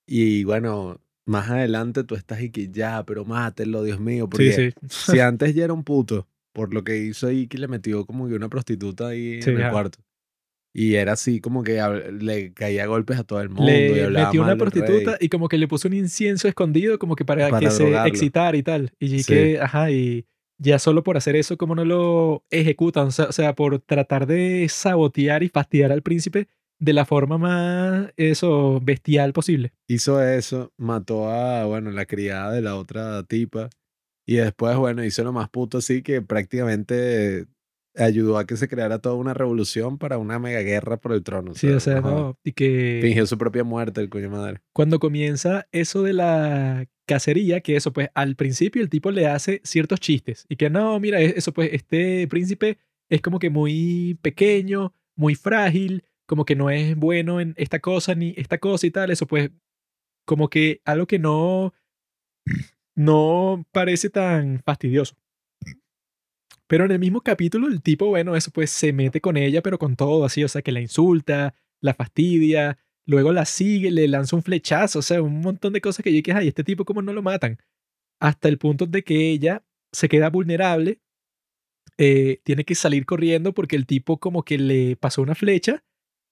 Y bueno, más adelante tú estás y que ya, pero mátenlo, Dios mío. Porque Sí, sí. si antes ya era un puto, por lo que hizo ahí que le metió como que una prostituta ahí Sí, en el ajá. cuarto. Y era así como que le caía golpes a todo el mundo y hablaba metió una rey. prostituta y como que le puso un incienso escondido como que para, Para que se excitara y tal. Y Sí. que, ajá, y ya solo por hacer eso, como no lo ejecutan? O sea, o sea, por tratar de sabotear y fastidiar al príncipe de la forma más, eso, bestial posible. hizo eso, mató a, bueno, la criada de la otra tipa. Y después, bueno, hizo lo más puto así que prácticamente ayudó a que se creara toda una revolución para una mega guerra por el trono. Sí, o sea, no. Y que Fingió su propia muerte, el coño madre. cuando comienza eso de la cacería, que eso, pues al principio el tipo le hace ciertos chistes. Y que no, mira, e- eso, pues este príncipe es como que muy pequeño, muy frágil, como que no es bueno en esta cosa ni esta cosa y tal. Eso, pues, como que algo que no, no parece tan fastidioso. Pero en el mismo capítulo, el tipo, bueno, eso pues se mete con ella, pero con todo así, o sea, que la insulta, la fastidia, luego la sigue, le lanza un flechazo, o sea, un montón de cosas que yo dije, ay, este tipo, ¿cómo no lo matan? Hasta el punto de que ella se queda vulnerable, eh, tiene que salir corriendo porque el tipo como que le pasó una flecha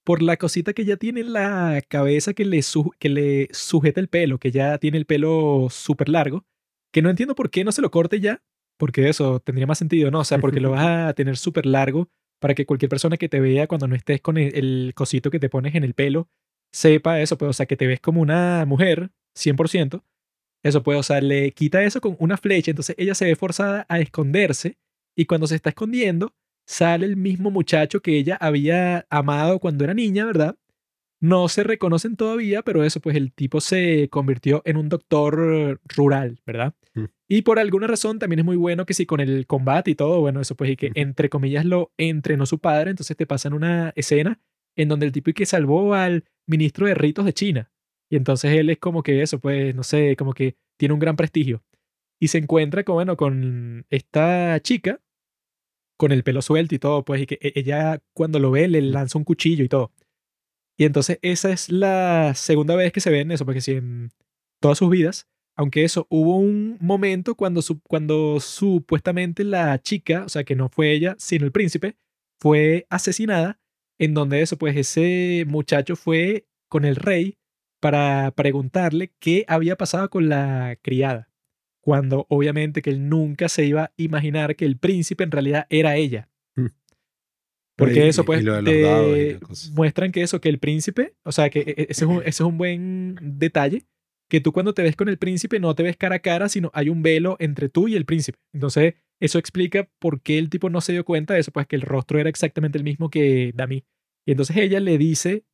por la cosita que ya tiene en la cabeza que le, que le sujeta el pelo, que ya tiene el pelo súper largo, que no entiendo por qué no se lo corte ya, porque eso tendría más sentido, ¿no? O sea, porque lo vas a tener súper largo para que cualquier persona que te vea cuando no estés con el, el cosito que te pones en el pelo sepa eso, pues, o sea, que te ves como una mujer, 100%. Eso puede, o sea, le quita eso con una flecha, entonces ella se ve forzada a esconderse y cuando se está escondiendo sale el mismo muchacho que ella había amado cuando era niña, ¿verdad? No se reconocen todavía, pero eso, pues el tipo se convirtió en un doctor rural, ¿verdad? Mm. Y por alguna razón también es muy bueno que si con el combate y todo, bueno, eso pues y que Ujú. entre comillas lo entrenó su padre, entonces te pasan una escena en donde el tipo y que salvó al ministro de ritos de China. Y entonces él es como que eso, pues, no sé, como que tiene un gran prestigio. Y se encuentra con, bueno, con esta chica, con el pelo suelto y todo, pues, y que e- ella cuando lo ve le lanza un cuchillo y todo. Y entonces esa es la segunda vez que se ven eso, porque si en todas sus vidas, aunque eso, hubo un momento cuando, cuando supuestamente la chica, o sea, que no fue ella, sino el príncipe, fue asesinada, en donde eso, pues ese muchacho fue con el rey para preguntarle qué había pasado con la criada, cuando obviamente que él nunca se iba a imaginar que el príncipe en realidad era ella. Porque Y- eso, pues, te muestran que eso, que el príncipe, o sea, que e- e- ese es, un, ese es un buen detalle, que tú cuando te ves con el príncipe no te ves cara a cara, sino hay un velo entre tú y el príncipe. Entonces, eso explica por qué el tipo no se dio cuenta de eso, pues que el rostro era exactamente el mismo que Dami. Y entonces ella le dice,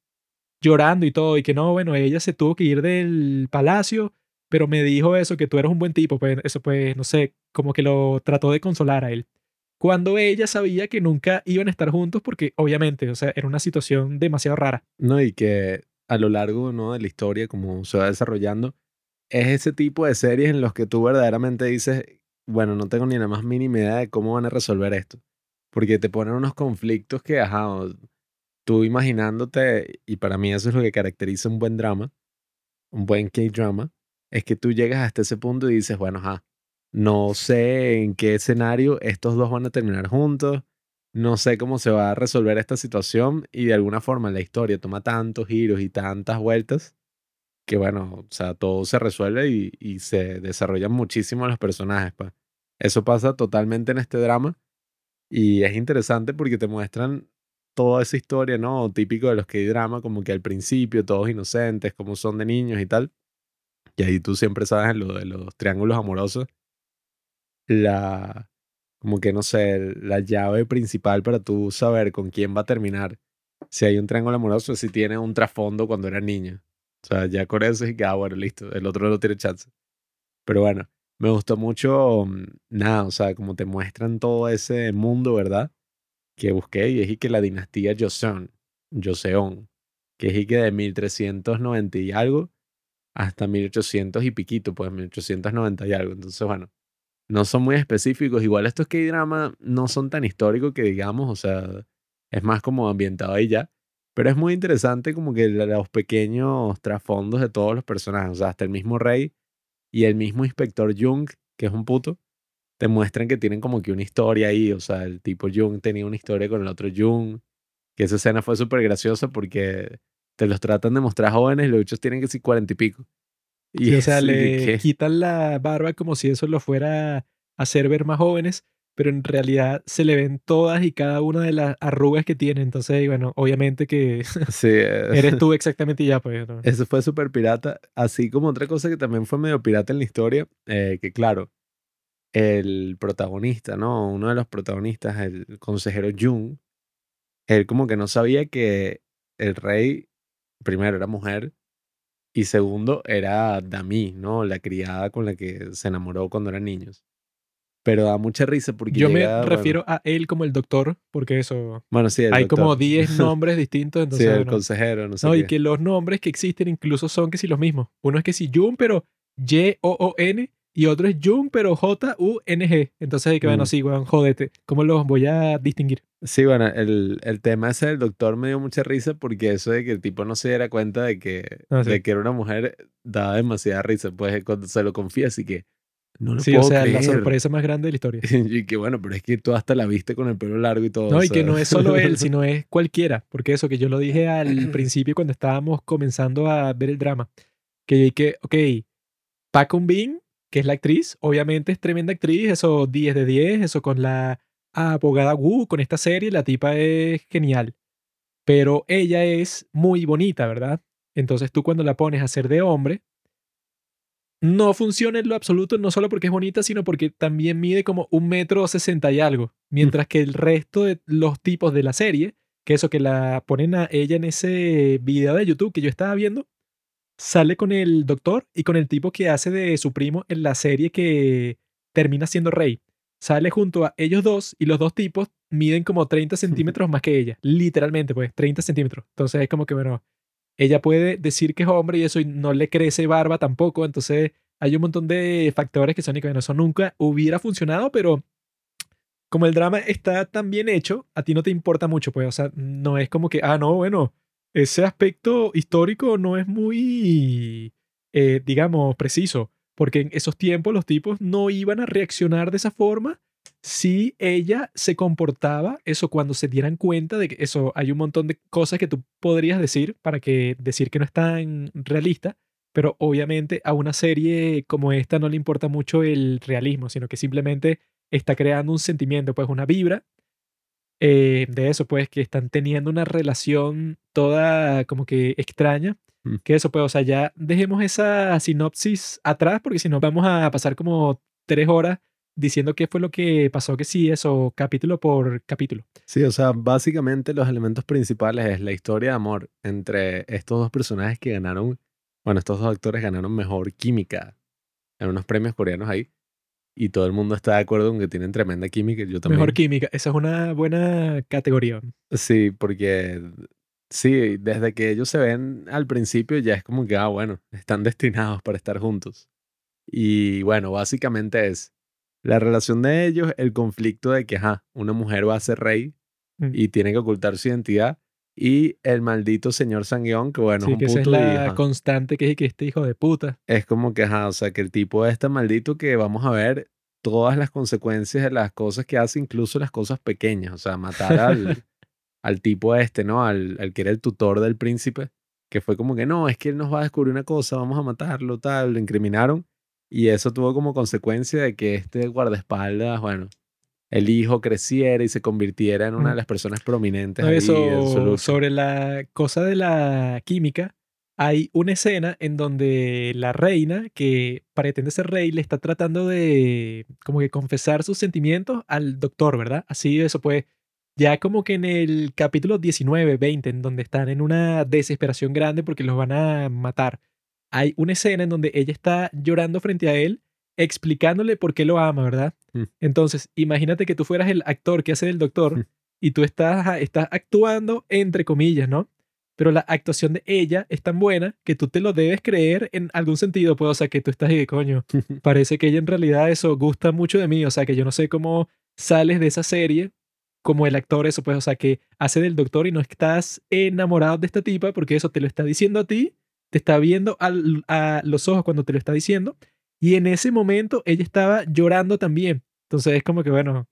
llorando y todo, y que no, bueno, ella se tuvo que ir del palacio, pero me dijo eso, que tú eres un buen tipo, pues eso pues, no sé, como que lo trató de consolar a él. Cuando ella sabía que nunca iban a estar juntos porque obviamente, o sea, era una situación demasiado rara. No, y que a lo largo ¿no? de la historia, como se va desarrollando, es ese tipo de series en los que tú verdaderamente dices, bueno, no tengo ni la más mínima idea de cómo van a resolver esto. Porque te ponen unos conflictos que, ajá, tú imaginándote, y para mí eso es lo que caracteriza un buen drama, un buen K-drama, es que tú llegas hasta ese punto y dices, bueno, ajá, no sé en qué escenario estos dos van a terminar juntos, no sé cómo se va a resolver esta situación y de alguna forma la historia toma tantos giros y tantas vueltas que bueno, o sea, todo se resuelve y, se desarrollan muchísimo los personajes. pa. Eso pasa totalmente en este drama y es interesante porque te muestran toda esa historia, ¿no? Típico de los que hay drama, como que al principio todos inocentes, como son de niños y tal. Y ahí tú siempre sabes lo de los triángulos amorosos. La, como que no sé, la llave principal para tú saber con quién va a terminar. Si hay un triángulo amoroso, si tiene un trasfondo cuando era niño. O sea, ya con eso y que, ah, bueno, listo, el otro no tiene chance. Pero bueno, me gustó mucho, mm, nada, o sea, como te muestran todo ese mundo, ¿verdad? Que busqué y es que la dinastía Joseon, Joseon, que es y que de 1390 y algo hasta 1800 y piquito, pues 1890 y algo. Entonces, bueno, no son muy específicos. Igual estos que drama no son tan históricos que digamos, o sea, es más como ambientado ahí ya. Pero es muy interesante como que los pequeños trasfondos de todos los personajes, o sea, hasta el mismo rey y el mismo inspector Jung, que es un puto, te muestran que tienen como que una historia ahí, o sea, el tipo Jung tenía una historia con el otro Jung, que esa escena fue súper graciosa porque te los tratan de mostrar jóvenes y los bichos tienen que ser cuarenta y pico. Y o sea, le quitan la barba como si eso lo fuera a hacer ver más jóvenes, pero en realidad se le ven todas y cada una de las arrugas que tiene. Entonces, bueno, obviamente que sí, eres tú exactamente y ya, pues. Eso fue súper pirata. Así como otra cosa que también fue medio pirata en la historia, eh, que claro, el protagonista, ¿no? Uno de los protagonistas, el consejero Jung, él como que no sabía que el rey, primero, era mujer y segundo, era Dami, ¿no? La criada con la que se enamoró cuando eran niños. Pero da mucha risa porque. Yo me refiero a él como el doctor, porque eso. Bueno, sí, Hay como 10 nombres distintos. Entonces, sí, el consejero, no sé. No, y que los nombres que existen incluso son que si los mismos. Uno es que si Jun, pero Y-O-O-N, y otro es Jung, pero J-U-N-G. Entonces, que bueno, mm. sí, weón, jodete. ¿Cómo los voy a distinguir? Sí, bueno, el, el tema ese del doctor me dio mucha risa porque eso de que el tipo no se diera cuenta de que, ah, de que era una mujer daba demasiada risa. Pues cuando se lo confía, así que no lo sí, o sea, la sorpresa más grande de la historia. y que bueno, pero es que tú hasta la viste con el pelo largo y todo. No, y que no es solo él, sino es cualquiera. Porque eso que yo lo dije al principio cuando estábamos comenzando a ver el drama. Que yo dije, ok, Paco Bean que es la actriz. Obviamente es tremenda actriz, eso 10 de 10, eso con la abogada Wu, con esta serie, la tipa es genial. Pero ella es muy bonita, ¿verdad? Entonces tú cuando la pones a ser de hombre, no funciona en lo absoluto, no solo porque es bonita, sino porque también mide como un metro sesenta y algo. Mm. Mientras que el resto de los tipos de la serie, que eso que la ponen a ella en ese video de YouTube que yo estaba viendo, sale con el doctor y con el tipo que hace de su primo en la serie que termina siendo rey. Sale junto a ellos dos y los dos tipos miden como 30 centímetros más que ella. Literalmente, pues, 30 centímetros. Entonces es como que, bueno, ella puede decir que es hombre y eso y no le crece barba tampoco. Entonces hay un montón de factores que son y que, bueno, eso nunca hubiera funcionado, pero como el drama está tan bien hecho, a ti no te importa mucho, pues, o sea, no es como que, ah, no, bueno, ese aspecto histórico no es muy, eh, digamos, preciso, porque en esos tiempos los tipos no iban a reaccionar de esa forma si ella se comportaba, eso cuando se dieran cuenta de que eso, hay un montón de cosas que tú podrías decir para que decir que no es tan realista, pero obviamente a una serie como esta no le importa mucho el realismo, sino que simplemente está creando un sentimiento, pues una vibra eh, de eso, pues, que están teniendo una relación toda como que extraña. Mm. Que eso, pues, o sea, ya dejemos esa sinopsis atrás, porque si no vamos a pasar como tres horas diciendo qué fue lo que pasó, que sí, eso, capítulo por capítulo. Sí, o sea, básicamente los elementos principales es la historia de amor entre estos dos personajes que ganaron, bueno, estos dos actores ganaron mejor química en unos premios coreanos ahí y todo el mundo está de acuerdo en que tienen tremenda química. Yo también. Mejor química, esa es una buena categoría. Sí, porque sí, desde que ellos se ven al principio ya es como que, ah, bueno, están destinados para estar juntos. Y bueno, básicamente es la relación de ellos, el conflicto de que, ajá, una mujer va a ser rey mm. y tiene que ocultar su identidad. Y el maldito señor Sanguión, que bueno, es un que esa es la constante que es que este hijo de puta. Es como que, ajá, o sea, que el tipo es tan maldito que vamos a ver todas las consecuencias de las cosas que hace, incluso las cosas pequeñas. O sea, matar al, al tipo este, ¿no? Al, al que era el tutor del príncipe, que fue como que, no, es que él nos va a descubrir una cosa, vamos a matarlo, tal, lo incriminaron. Y eso tuvo como consecuencia de que este guardaespaldas, bueno, el hijo creciera y se convirtiera en una de las personas prominentes. eso, sobre la cosa de la química, hay una escena en donde la reina, que pretende ser rey, le está tratando de como que confesar sus sentimientos al doctor, ¿verdad? Así eso pues, ya como que en el capítulo 19, 20, en donde están en una desesperación grande porque los van a matar, hay una escena en donde ella está llorando frente a él explicándole por qué lo ama, ¿verdad? Mm. Entonces, imagínate que tú fueras el actor que hace del doctor mm. y tú estás, estás actuando entre comillas, ¿no? pero la actuación de ella es tan buena que tú te lo debes creer en algún sentido, pues, o sea, que tú estás ahí, coño, parece que ella en realidad eso gusta mucho de mí, o sea, que yo no sé cómo sales de esa serie como el actor eso, pues, o sea, que hace del doctor y no estás enamorado de esta tipa porque eso te lo está diciendo a ti, te está viendo al- a los ojos cuando te lo está diciendo y en ese momento ella estaba llorando también. Entonces es como que, bueno,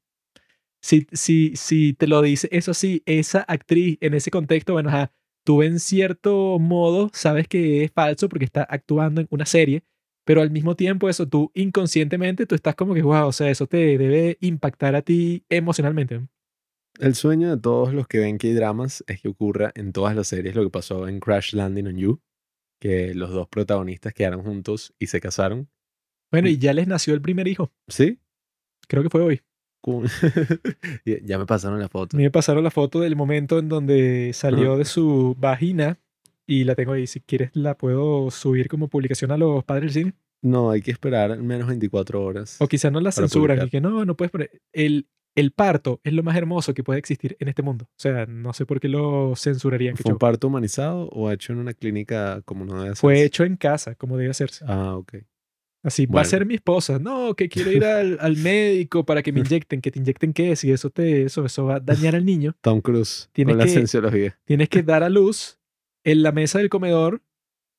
si, si, si te lo dice eso sí, esa actriz en ese contexto, bueno, ajá, tú en cierto modo sabes que es falso porque está actuando en una serie, pero al mismo tiempo eso tú inconscientemente tú estás como que, wow, o sea, eso te debe impactar a ti emocionalmente. El sueño de todos los que ven K-dramas es que ocurra en todas las series lo que pasó en Crash Landing on You, que los dos protagonistas quedaron juntos y se casaron. Bueno, y ya les nació el primer hijo, ¿Sí? creo que fue hoy. Ya- me pasaron la foto. me pasaron la foto del momento en donde salió de su vagina y la tengo ahí. Si quieres, la puedo subir como publicación a los padres del cine. No, hay que esperar al menos 24 horas. O quizás no la censuran y que no, no puedes poner. El, el parto es lo más hermoso que puede existir en este mundo. O sea, no sé por qué lo censurarían. ¿Fue un parto humanizado o hecho en una clínica como no debe Fue hacerse? hecho en casa, como debe hacerse. Ah, ok. Así, va a Bueno. ser mi esposa. No, que quiero ir al, al médico para que me inyecten. ¿Que te inyecten qué? Si eso, te, eso, eso va a dañar al niño. Tom Cruise Tienes con la cienciología. tienes que dar a luz en la mesa del comedor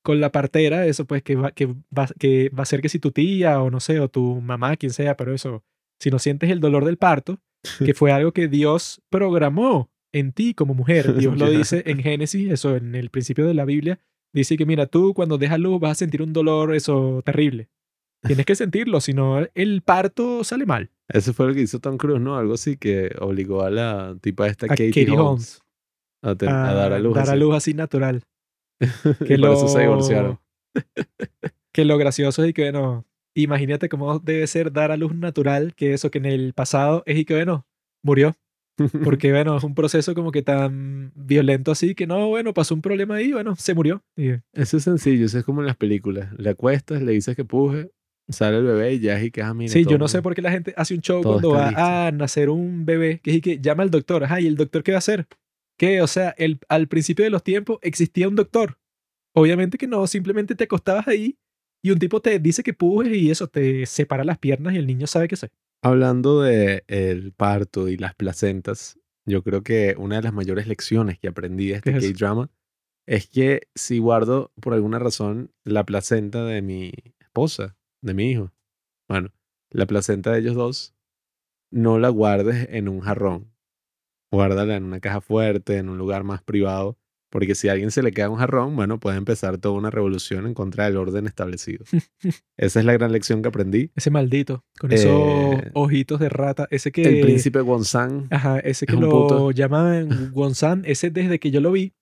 con la partera, eso pues que va, que va, que va a ser que si tu tía o no sé, o tu mamá, quien sea, pero eso, si no sientes el dolor del parto, que fue algo que Dios programó en ti como mujer, Dios lo dice en Génesis, eso en el principio de la Biblia, dice que mira, tú cuando dejas luz vas a sentir un dolor, eso terrible. Tienes que sentirlo, si no el parto sale mal. Ese fue lo que hizo Tom Cruise, ¿no? Algo así que obligó a la tipa esta A Katie, Katie Holmes, a, ten- a dar a luz. dar a así. luz así natural. Que por lo, eso se divorciaron. que lo gracioso es y que, bueno, imagínate cómo debe ser dar a luz natural, que eso que en el pasado es y que, bueno, murió. Porque, bueno, es un proceso como que tan violento así que no, bueno, pasó un problema ahí, bueno, se murió. Y, Eso es sencillo, eso es como en las películas. Le acuestas, le dices que puje, sale el bebé y ya es y que, ah, mira, sí, yo no sé por qué la gente hace un show cuando va listo. a nacer un bebé, que es y que llama al doctor. Ajá, ¿y el doctor qué va a hacer? ¿Qué? O sea, el, al principio de los tiempos existía un doctor. Obviamente que no, simplemente te acostabas ahí y un tipo te dice que pujes y eso te separa las piernas y el niño sabe qué hacer. Hablando de el parto y las placentas, yo creo que una de las mayores lecciones que aprendí de este ¿Qué es eso? K-drama es que si guardo por alguna razón la placenta de mi esposa, de mi hijo, bueno, la placenta de ellos dos, no la guardes en un jarrón. Guárdala en una caja fuerte, en un lugar más privado, porque si a alguien se le queda un jarrón, bueno, puede empezar toda una revolución en contra del orden establecido. Esa es la gran lección que aprendí. Ese maldito, con esos Eh, ojitos de rata, ese que... El príncipe Gonzán Ajá, ese que es lo puto. llaman Gonzan, ese desde que yo lo vi,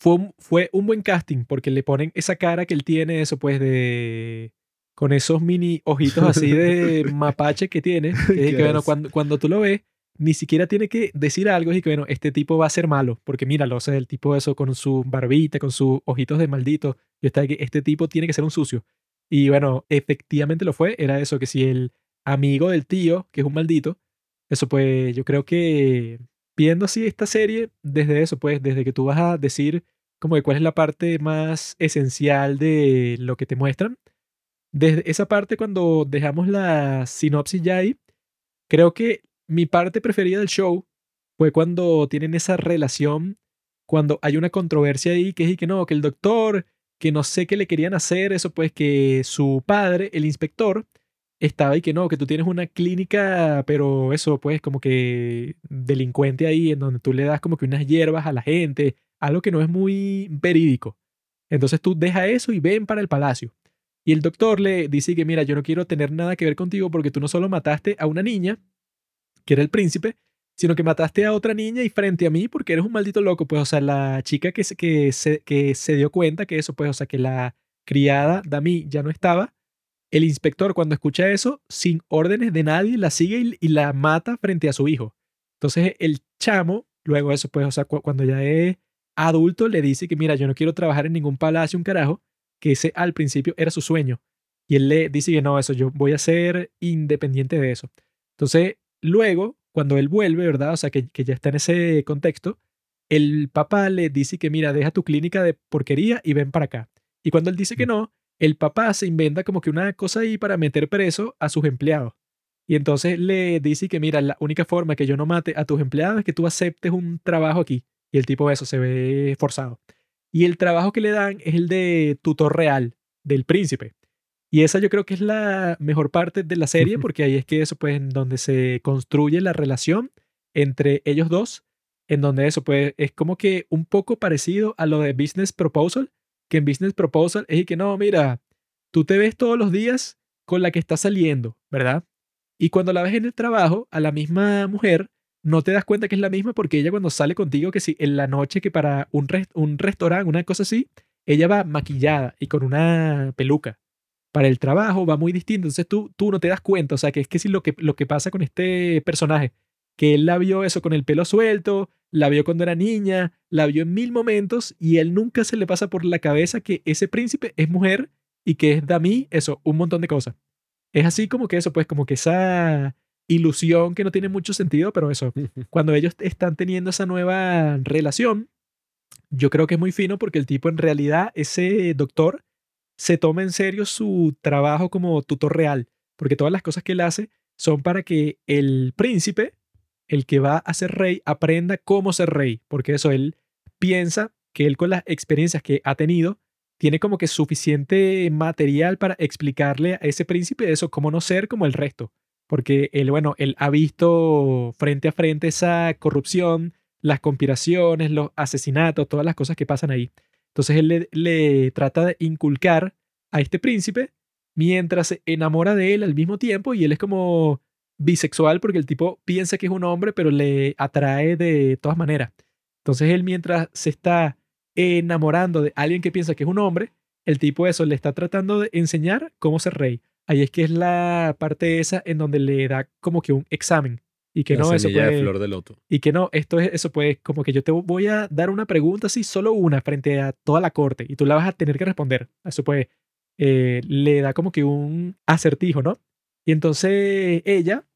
fue un, fue un buen casting, porque le ponen esa cara que él tiene, eso pues de... Con esos mini ojitos así de mapache que tiene, que, que, bueno, cuando, cuando tú lo ves, ni siquiera tiene que decir algo y que, bueno, este tipo va a ser malo, porque míralo, o sea, el tipo eso con su barbita, con sus ojitos de maldito, yo estaba que este tipo tiene que ser un sucio. Y bueno, efectivamente lo fue, era eso, que si el amigo del tío, que es un maldito, eso pues yo creo que viendo así esta serie, desde eso pues, desde que tú vas a decir como que cuál es la parte más esencial de lo que te muestran, desde esa parte cuando dejamos la sinopsis ya ahí, creo que mi parte preferida del show fue cuando tienen esa relación, cuando hay una controversia ahí, que es y que no, que el doctor, que no sé qué le querían hacer, eso pues que su padre, el inspector, estaba y que no, que tú tienes una clínica, pero eso pues como que delincuente ahí, en donde tú le das como que unas hierbas a la gente, algo que no es muy verídico. Entonces tú deja eso y ven para el palacio. Y el doctor le dice que mira, yo no quiero tener nada que ver contigo porque tú no solo mataste a una niña, que era el príncipe, sino que mataste a otra niña y frente a mí porque eres un maldito loco. Pues, o sea, la chica que se, que se, que se dio cuenta que eso, pues, o sea, que la criada de mí ya no estaba, el inspector cuando escucha eso, sin órdenes de nadie, la sigue y, la mata frente a su hijo. Entonces el chamo, luego eso, pues, o sea, cu- cuando ya es adulto, le dice que mira, yo no quiero trabajar en ningún palacio, un carajo, que ese al principio era su sueño. Y él le dice que no, eso, yo voy a ser independiente de eso. Entonces, luego, cuando él vuelve, ¿verdad? O sea, que, que ya está en ese contexto, el papá le dice que mira, deja tu clínica de porquería y ven para acá. Y cuando él dice que no, el papá se inventa como que una cosa ahí para meter preso a sus empleados. Y entonces le dice que mira, la única forma que yo no mate a tus empleados es que tú aceptes un trabajo aquí. Y el tipo eso se ve forzado. Y el trabajo que le dan es el de tutor real del príncipe. Y esa yo creo que es la mejor parte de la serie porque ahí es que eso pues en donde se construye la relación entre ellos dos, en donde eso pues es como que un poco parecido a lo de Business Proposal, que en Business Proposal es que no, mira, tú te ves todos los días con la que está saliendo, ¿verdad? Y cuando la ves en el trabajo, a la misma mujer, no te das cuenta que es la misma porque ella cuando sale contigo, que si en la noche que para un, un restaurante, una cosa así, ella va maquillada y con una peluca. Para el trabajo va muy distinto, entonces tú, tú no te das cuenta, o sea, que es que si lo que, lo que pasa con este personaje, que él la vio eso con el pelo suelto, la vio cuando era niña, la vio en mil momentos y él nunca se le pasa por la cabeza que ese príncipe es mujer y que es de mí, eso, un montón de cosas. Es así como que eso, pues como que esa ilusión que no tiene mucho sentido, pero eso, cuando ellos están teniendo esa nueva relación, yo creo que es muy fino porque el tipo en realidad, ese doctor, se toma en serio su trabajo como tutor real, porque todas las cosas que él hace son para que el príncipe, el que va a ser rey, aprenda cómo ser rey, porque eso él piensa que él con las experiencias que ha tenido, tiene como que suficiente material para explicarle a ese príncipe eso, cómo no ser como el resto porque él, bueno, él ha visto frente a frente esa corrupción, las conspiraciones, los asesinatos, todas las cosas que pasan ahí. Entonces él le, trata de inculcar a este príncipe mientras se enamora de él al mismo tiempo y él es como bisexual porque el tipo piensa que es un hombre pero le atrae de todas maneras. Entonces él mientras se está enamorando de alguien que piensa que es un hombre, el tipo eso le está tratando de enseñar cómo ser rey. Ahí es que es la parte esa en donde le da como que un examen. Y que no, eso puede, de flor de loto. Y que no, esto es, eso pues, como que yo te voy a dar una pregunta así, solo una, frente a toda la corte, y tú la vas a tener que responder. Eso pues, eh, le da como que un acertijo, ¿no? Y entonces ella,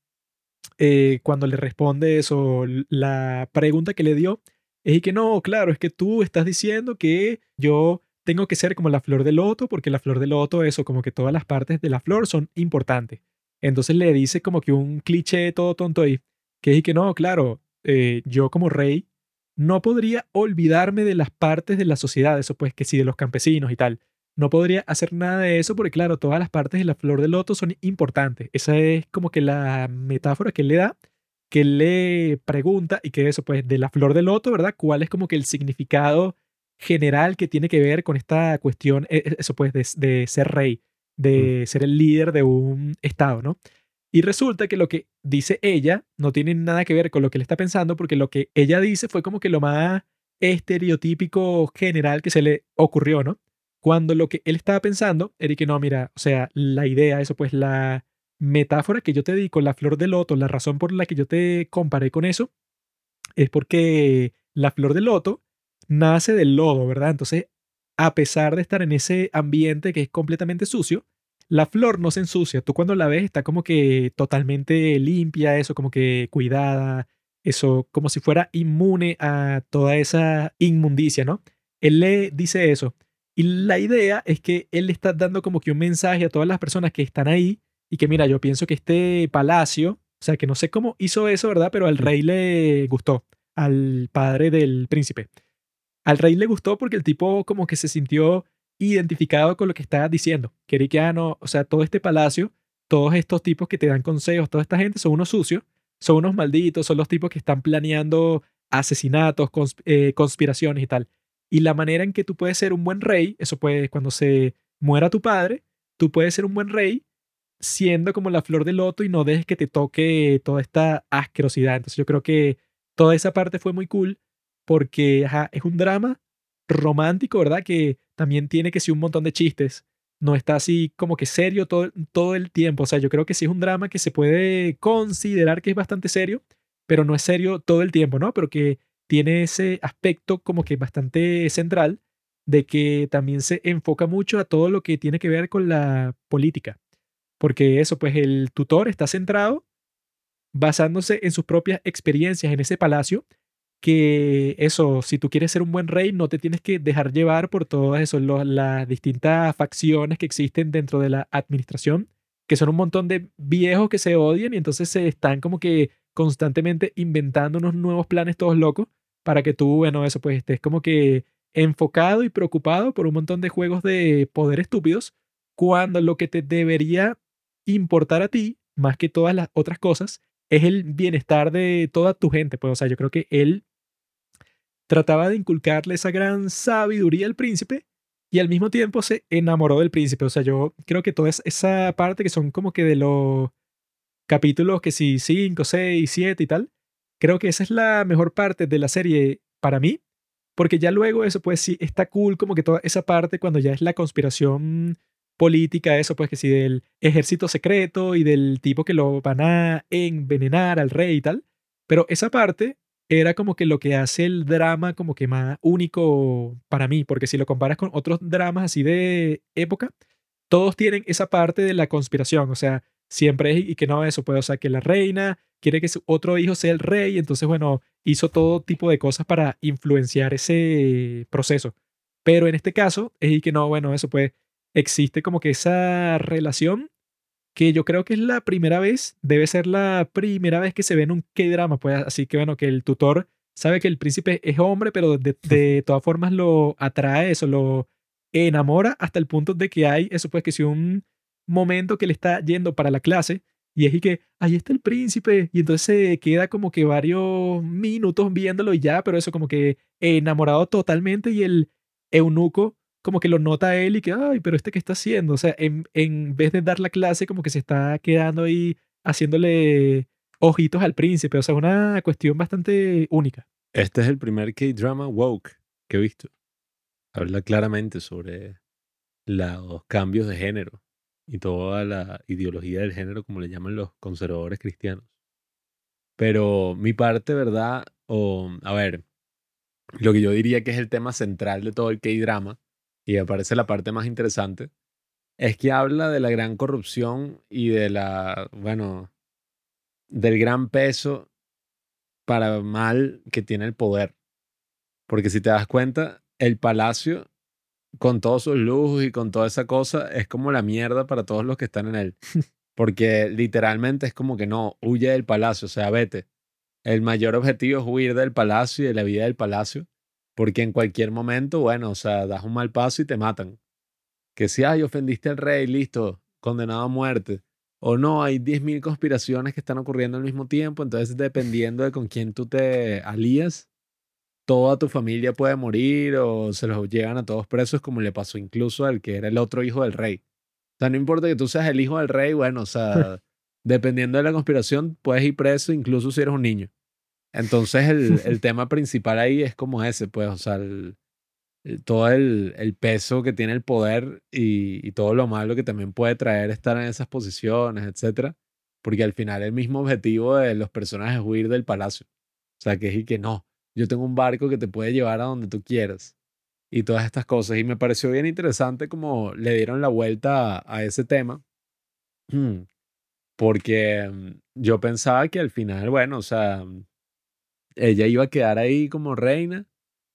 eh, cuando le responde eso, la pregunta que le dio, es que no, claro, es que tú estás diciendo que yo tengo que ser como la flor de loto, porque la flor de loto, eso, como que todas las partes de la flor son importantes. Entonces le dice como que un cliché todo tonto ahí, que es que no, claro, eh, yo como rey no podría olvidarme de las partes de la sociedad, eso pues que sí, de los campesinos y tal. No podría hacer nada de eso porque claro, todas las partes de la flor de loto son importantes. Esa es como que la metáfora que él le da, que le pregunta y que eso pues de la flor de loto, ¿verdad? ¿Cuál es como que el significado general que tiene que ver con esta cuestión, e, e, eso pues, de, ser rey, de ser el líder de un estado, ¿no? Y resulta que lo que dice ella no tiene nada que ver con lo que él está pensando, porque lo que ella dice fue como que lo más estereotípico general que se le ocurrió, ¿no? Cuando lo que él estaba pensando era que no, mira, o sea, la idea, eso pues la metáfora que yo te di con la flor de loto, la razón por la que yo te comparé con eso, es porque la flor de loto nace del lodo, ¿verdad? Entonces, a pesar de estar en ese ambiente que es completamente sucio, la flor no se ensucia. Tú cuando la ves está como que totalmente limpia, eso como que cuidada, eso como si fuera inmune a toda esa inmundicia, ¿no? Él le dice eso. Y la idea es que él le está dando como que un mensaje a todas las personas que están ahí y que mira, yo pienso que este palacio, o sea, que no sé cómo hizo eso, ¿verdad? Pero al rey le gustó, al padre del príncipe. Al rey le gustó porque el tipo como que se sintió identificado con lo que estaba diciendo. Quería que, ah, no, o sea, todo este palacio, todos estos tipos que te dan consejos, toda esta gente son unos sucios, son unos malditos, son los tipos que están planeando asesinatos, eh, conspiraciones y tal. Y la manera en que tú puedes ser un buen rey, eso puede, cuando se muera tu padre, tú puedes ser un buen rey siendo como la flor del loto y no dejes que te toque toda esta asquerosidad. Entonces yo creo que toda esa parte fue muy cool porque es un drama romántico, ¿verdad? Que también tiene que ser un montón de chistes. No está así como que serio todo, todo el tiempo. O sea, yo creo que sí es un drama que se puede considerar que es bastante serio, pero no es serio todo el tiempo, ¿no? Pero que tiene ese aspecto como que bastante central de que también se enfoca mucho a todo lo que tiene que ver con la política. Porque eso, pues el tutor está centrado basándose en sus propias experiencias en ese palacio que eso, si tú quieres ser un buen rey, no te tienes que dejar llevar por todas eso, las distintas facciones que existen dentro de la administración, que son un montón de viejos que se odian y entonces se están como que constantemente inventando unos nuevos planes todos locos para que tú, bueno, eso pues estés como que enfocado y preocupado por un montón de juegos de poder estúpidos, cuando lo que te debería importar a ti, más que todas las otras cosas, es el bienestar de toda tu gente. Pues, o sea, yo creo que él trataba de inculcarle esa gran sabiduría al príncipe y al mismo tiempo se enamoró del príncipe. O sea, yo creo que toda esa parte que son como que de los capítulos que sí, 5, 6, 7 y tal, creo que esa es la mejor parte de la serie para mí, porque ya luego eso pues sí está cool como que toda esa parte cuando ya es la conspiración política, eso pues que sí, del ejército secreto y del tipo que lo van a envenenar al rey y tal. Pero esa parte era como que lo que hace el drama como que más único para mí, porque si lo comparas con otros dramas así de época, todos tienen esa parte de la conspiración, o sea, siempre es y que no eso puede, o sea, que la reina quiere que su otro hijo sea el rey, entonces bueno, hizo todo tipo de cosas para influenciar ese proceso. Pero en este caso es y que no, bueno, eso pues existe como que esa relación que yo creo que es la primera vez, debe ser la primera vez que se ve en un K-drama, pues así que bueno, que el tutor sabe que el príncipe es hombre, pero de, de todas formas lo atrae, eso lo enamora hasta el punto de que hay, eso pues que si un momento que le está yendo para la clase y es y que ahí está el príncipe y entonces se queda como que varios minutos viéndolo y ya, pero eso como que enamorado totalmente y el eunuco como que lo nota él y que, ay, pero este qué está haciendo. O sea, en, en vez de dar la clase, como que se está quedando ahí haciéndole ojitos al príncipe. O sea, una cuestión bastante única. Este es el primer K-drama woke que he visto. Habla claramente sobre los cambios de género y toda la ideología del género, como le llaman los conservadores cristianos. Pero mi parte, ¿verdad? O, a ver, lo que yo diría que es el tema central de todo el K-drama y me parece la parte más interesante, es que habla de la gran corrupción y de la, bueno, del gran peso para mal que tiene el poder. Porque si te das cuenta, el palacio, con todos sus lujos y con toda esa cosa, es como la mierda para todos los que están en él. Porque literalmente es como que no, huye del palacio, o sea, vete. El mayor objetivo es huir del palacio y de la vida del palacio. Porque en cualquier momento, bueno, o sea, das un mal paso y te matan. Que si, ay, ofendiste al rey, listo, condenado a muerte. O no, hay 10.000 conspiraciones que están ocurriendo al mismo tiempo, entonces dependiendo de con quién tú te alías, toda tu familia puede morir o se los llevan a todos presos como le pasó incluso al que era el otro hijo del rey. O sea, no importa que tú seas el hijo del rey, bueno, o sea, dependiendo de la conspiración, puedes ir preso incluso si eres un niño. Entonces el, el tema principal ahí es como ese, pues, o sea, todo el, el, peso que tiene el poder y, y, todo lo malo que también puede traer estar en esas posiciones, etcétera, porque al final el mismo objetivo de los personajes es huir del palacio. O sea, que es y que no, yo tengo un barco que te puede llevar a donde tú quieras y todas estas cosas. Y me pareció bien interesante como le dieron la vuelta a, a ese tema, porque mm, yo pensaba que al final, bueno, o sea, ella iba a quedar ahí como reina,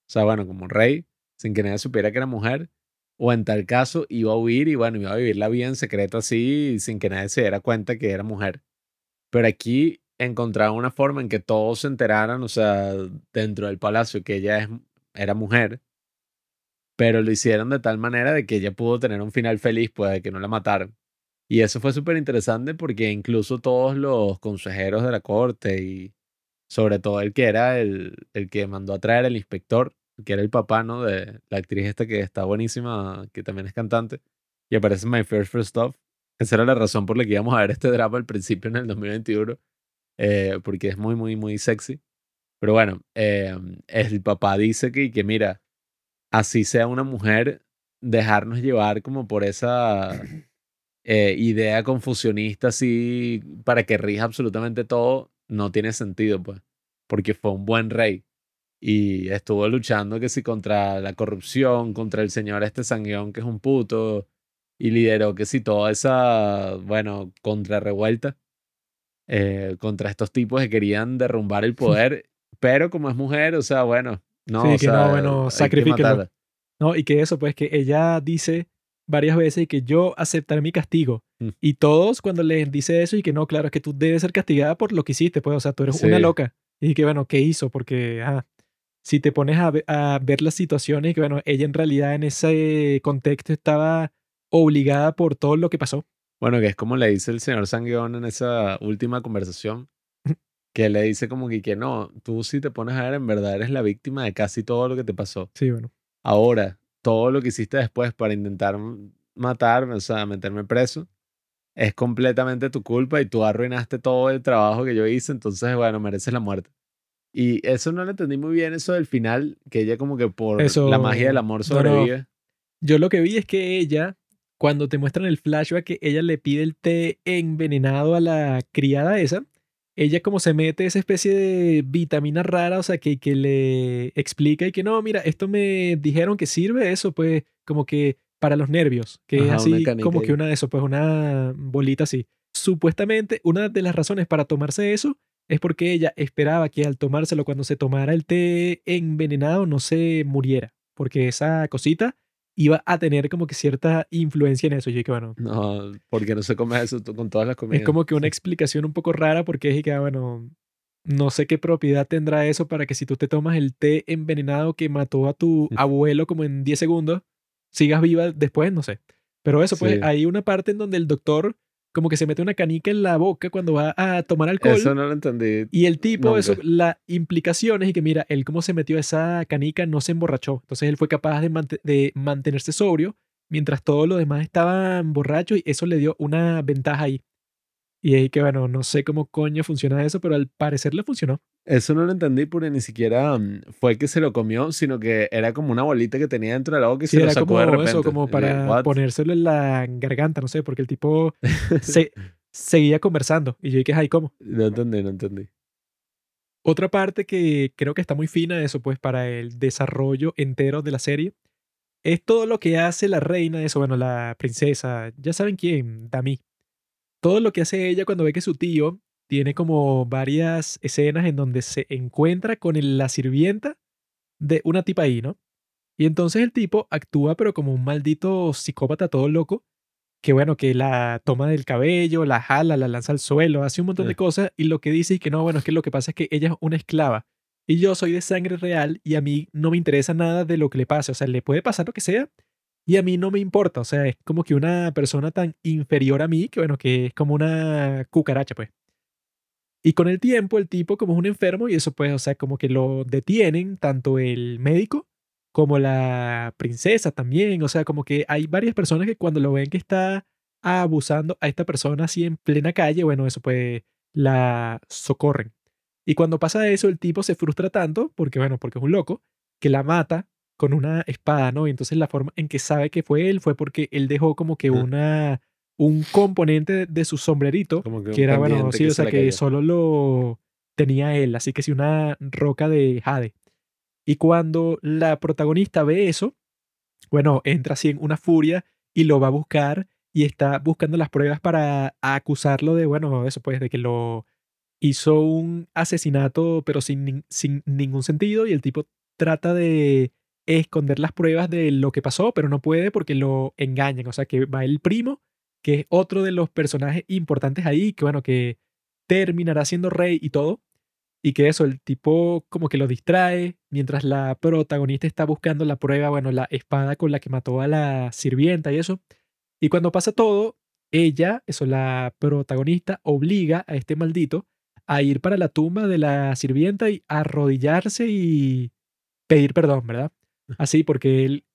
o sea, bueno, como rey, sin que nadie supiera que era mujer, o en tal caso iba a huir y bueno, iba a vivir la vida en secreto así, sin que nadie se diera cuenta que era mujer. Pero aquí encontraron una forma en que todos se enteraran, o sea, dentro del palacio, que ella es, era mujer, pero lo hicieron de tal manera de que ella pudo tener un final feliz, pues de que no la mataron. Y eso fue súper interesante porque incluso todos los consejeros de la corte y sobre todo el que era el, el que mandó a traer el inspector, que era el papá, ¿no? De la actriz esta que está buenísima, que también es cantante, y aparece en My First First Stuff. Esa era la razón por la que íbamos a ver este drama al principio en el 2021, eh, porque es muy, muy, muy sexy. Pero bueno, eh, el papá dice que, que, mira, así sea una mujer, dejarnos llevar como por esa eh, idea confusionista, así, para que rija absolutamente todo, no tiene sentido, pues, porque fue un buen rey y estuvo luchando que sí contra la corrupción, contra el señor este sangueón que es un puto y lideró que sí toda esa, bueno, contra revuelta eh, contra estos tipos que querían derrumbar el poder, Pero como es mujer, o sea, bueno, no, Sí, o que sea, no, bueno, sacrifíquenlo. No, y que eso, pues que ella dice varias veces que yo aceptaré mi castigo. Y todos cuando les dice eso y que no, claro, es que tú debes ser castigada por lo que hiciste, pues, o sea, tú eres una Sí. loca. Y que bueno, ¿qué hizo? Porque, ah, si te pones a, a ver las situaciones, que bueno, ella en realidad en ese contexto estaba obligada por todo lo que pasó. Bueno, que es como le dice el señor Sanguión en esa última conversación, que le dice como que, que no, tú si te pones a ver, en verdad eres la víctima de casi todo lo que te pasó. Sí, bueno. Ahora, todo lo que hiciste después para intentar matarme, o sea, meterme preso, es completamente tu culpa y tú arruinaste todo el trabajo que yo hice, entonces, bueno, mereces la muerte. Y eso no lo entendí muy bien, eso del final, que ella como que por Eso- la magia del amor no, no. sobrevive. Yo lo que vi es que ella, cuando te muestran el flashback, que ella le pide el té envenenado a la criada esa, ella como se mete esa especie de vitamina rara, o sea, que, que le explica y que no, mira, esto me dijeron que sirve eso, pues como que para los nervios, que es Ajá, así como que una de eso, pues una bolita así. Supuestamente, una de las razones para tomarse eso es porque ella esperaba que al tomárselo cuando se tomara el té envenenado no se muriera, porque esa cosita iba a tener como que cierta influencia en eso. Yo dije, bueno, No, porque no se come eso con todas las comidas. es como que una explicación un poco rara porque dije que, ah, bueno, no sé qué propiedad tendrá eso para que si tú te tomas el té envenenado que mató a tu abuelo como en 10 segundos, sigas viva después, no sé. Pero eso, pues Sí. hay una parte en donde el doctor como que se mete una canica en la boca cuando va a tomar alcohol. Eso no lo entendí. Y el tipo, eso, Nunca. la implicación es que, mira, él cómo se metió esa canica no se emborrachó. Entonces él fue capaz de, de mantenerse sobrio mientras todos los demás estaban borrachos y eso le dio una ventaja ahí. Y ahí que, bueno, no sé cómo coño funciona eso, pero al parecer le funcionó. Eso no lo entendí porque ni siquiera mm, fue que se lo comió, sino que era como una bolita que tenía dentro de la boca y Sí, se lo era sacó como de repente. eso, como para "What?". ponérselo en la garganta, no sé, porque el tipo se, seguía conversando. Y yo dije, ay, ¿cómo? No entendí, no entendí. Otra parte que creo que está muy fina, eso pues para el desarrollo entero de la serie, es todo lo que hace la reina, eso, bueno, la princesa, ya saben quién, Dami. Todo lo que hace ella cuando ve que su tío tiene como varias escenas en donde se encuentra con la sirvienta de una tipa ahí, ¿no? Y entonces el tipo actúa pero como un maldito psicópata todo loco, que bueno, que la toma del cabello, la jala, la lanza al suelo, hace un montón de cosas y lo que dice es que no, bueno, es que lo que pasa es que ella es una esclava y yo soy de sangre real y a mí no me interesa nada de lo que le pase, o sea, le puede pasar lo que sea y a mí no me importa, o sea, es como que una persona tan inferior a mí que bueno, que es como una cucaracha, pues. Y con el tiempo el tipo como es un enfermo y eso pues, o sea, como que lo detienen tanto el médico como la princesa también, o sea, como que hay varias personas que cuando lo ven que está abusando a esta persona así en plena calle, bueno, eso pues la socorren. Y cuando pasa eso, el tipo se frustra tanto, porque bueno, porque es un loco, que la mata con una espada, ¿no? Y entonces la forma en que sabe que fue él fue porque él dejó como que una, un componente de, su sombrerito, Como que, que era, bueno, sí, que o se sea, que cayó. solo lo tenía él, así que sí, una roca de jade. Y cuando la protagonista ve eso, bueno, entra así en una furia y lo va a buscar y está buscando las pruebas para acusarlo de, bueno, eso pues, de que lo hizo un asesinato pero sin, sin ningún sentido y el tipo trata de esconder las pruebas de lo que pasó, pero no puede porque lo engañan. O sea, que va el primo, que es otro de los personajes importantes ahí, que bueno, que terminará siendo rey y todo. Y que eso, el tipo como que lo distrae mientras la protagonista está buscando la prueba, bueno, la espada con la que mató a la sirvienta y eso. Y cuando pasa todo, ella, eso, la protagonista, obliga a este maldito a ir para la tumba de la sirvienta y arrodillarse y pedir perdón, ¿verdad? Así, porque él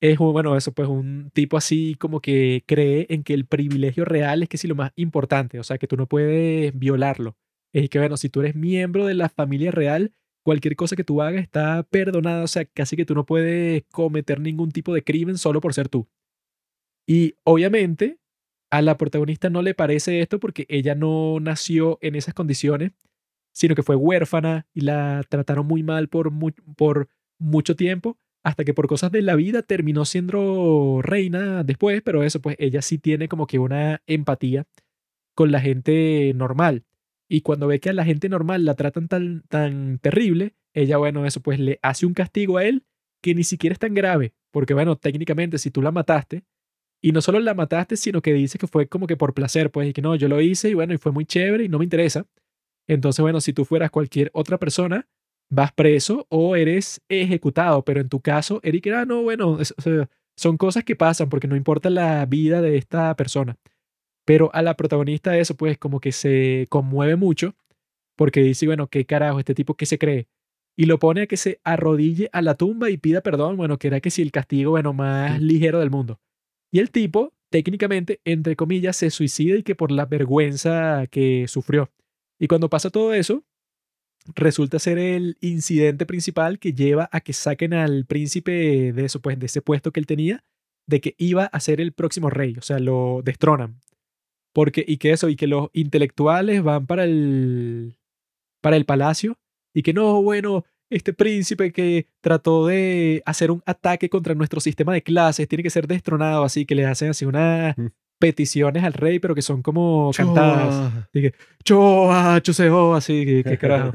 es, un- bueno, eso, pues un tipo así como que cree en que el privilegio real es que sí lo más importante, o sea, que tú no puedes violarlo. Es que, bueno, si tú eres miembro de la familia real, cualquier cosa que tú hagas está perdonada, o sea, casi que tú no puedes cometer ningún tipo de crimen solo por ser tú. Y obviamente a la protagonista no le parece esto porque ella no nació en esas condiciones, sino que fue huérfana y la trataron muy mal por, por mucho tiempo, hasta que por cosas de la vida terminó siendo reina después, pero eso, pues ella sí tiene como que una empatía con la gente normal. y cuando ve que a la gente normal la tratan tan, tan terrible, ella, bueno, eso pues le hace un castigo a él que ni siquiera es tan grave, porque bueno, técnicamente si tú la mataste, y no solo la mataste, sino que dice que fue como que por placer, pues, y que no, yo lo hice y bueno, y fue muy chévere y no me interesa. Entonces, bueno, si tú fueras cualquier otra persona, vas preso o eres ejecutado, pero en tu caso, Eric era, no, bueno, son cosas que pasan porque no importa la vida de esta persona. Pero a la protagonista eso, pues, como que se conmueve mucho porque dice, bueno, qué carajo, este tipo que se cree. Y lo pone a que se arrodille a la tumba y pida perdón, bueno, que era que si el castigo, bueno, más ligero del mundo. Y el tipo, técnicamente, entre comillas, se suicida y que por la vergüenza que sufrió. Y cuando pasa todo eso, resulta ser el incidente principal que lleva a que saquen al príncipe de eso, pues, de ese puesto que él tenía, de que iba a ser el próximo rey, o sea, lo destronan. Porque, y que eso, y que los intelectuales van para el, para el palacio, y que no, bueno, este príncipe que trató de hacer un ataque contra nuestro sistema de clases tiene que ser destronado, así que le hacen así unas mm. Peticiones al rey, pero que son como cantadas. Así que, choa, chuseo, así que, carajo.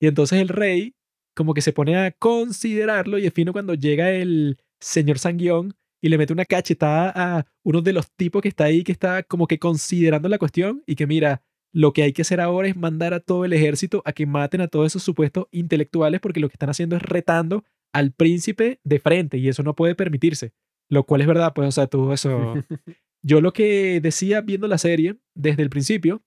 y entonces el rey como que se pone a considerarlo y es fino cuando llega el señor Sanguión y le mete una cachetada a uno de los tipos que está ahí, que está como que considerando la cuestión y que mira, lo que hay que hacer ahora es mandar a todo el ejército a que maten a todos esos supuestos intelectuales porque lo que están haciendo es retando al príncipe de frente y eso no puede permitirse. Lo cual es verdad, pues, o sea, todo eso. Yo lo que decía viendo la serie desde el principio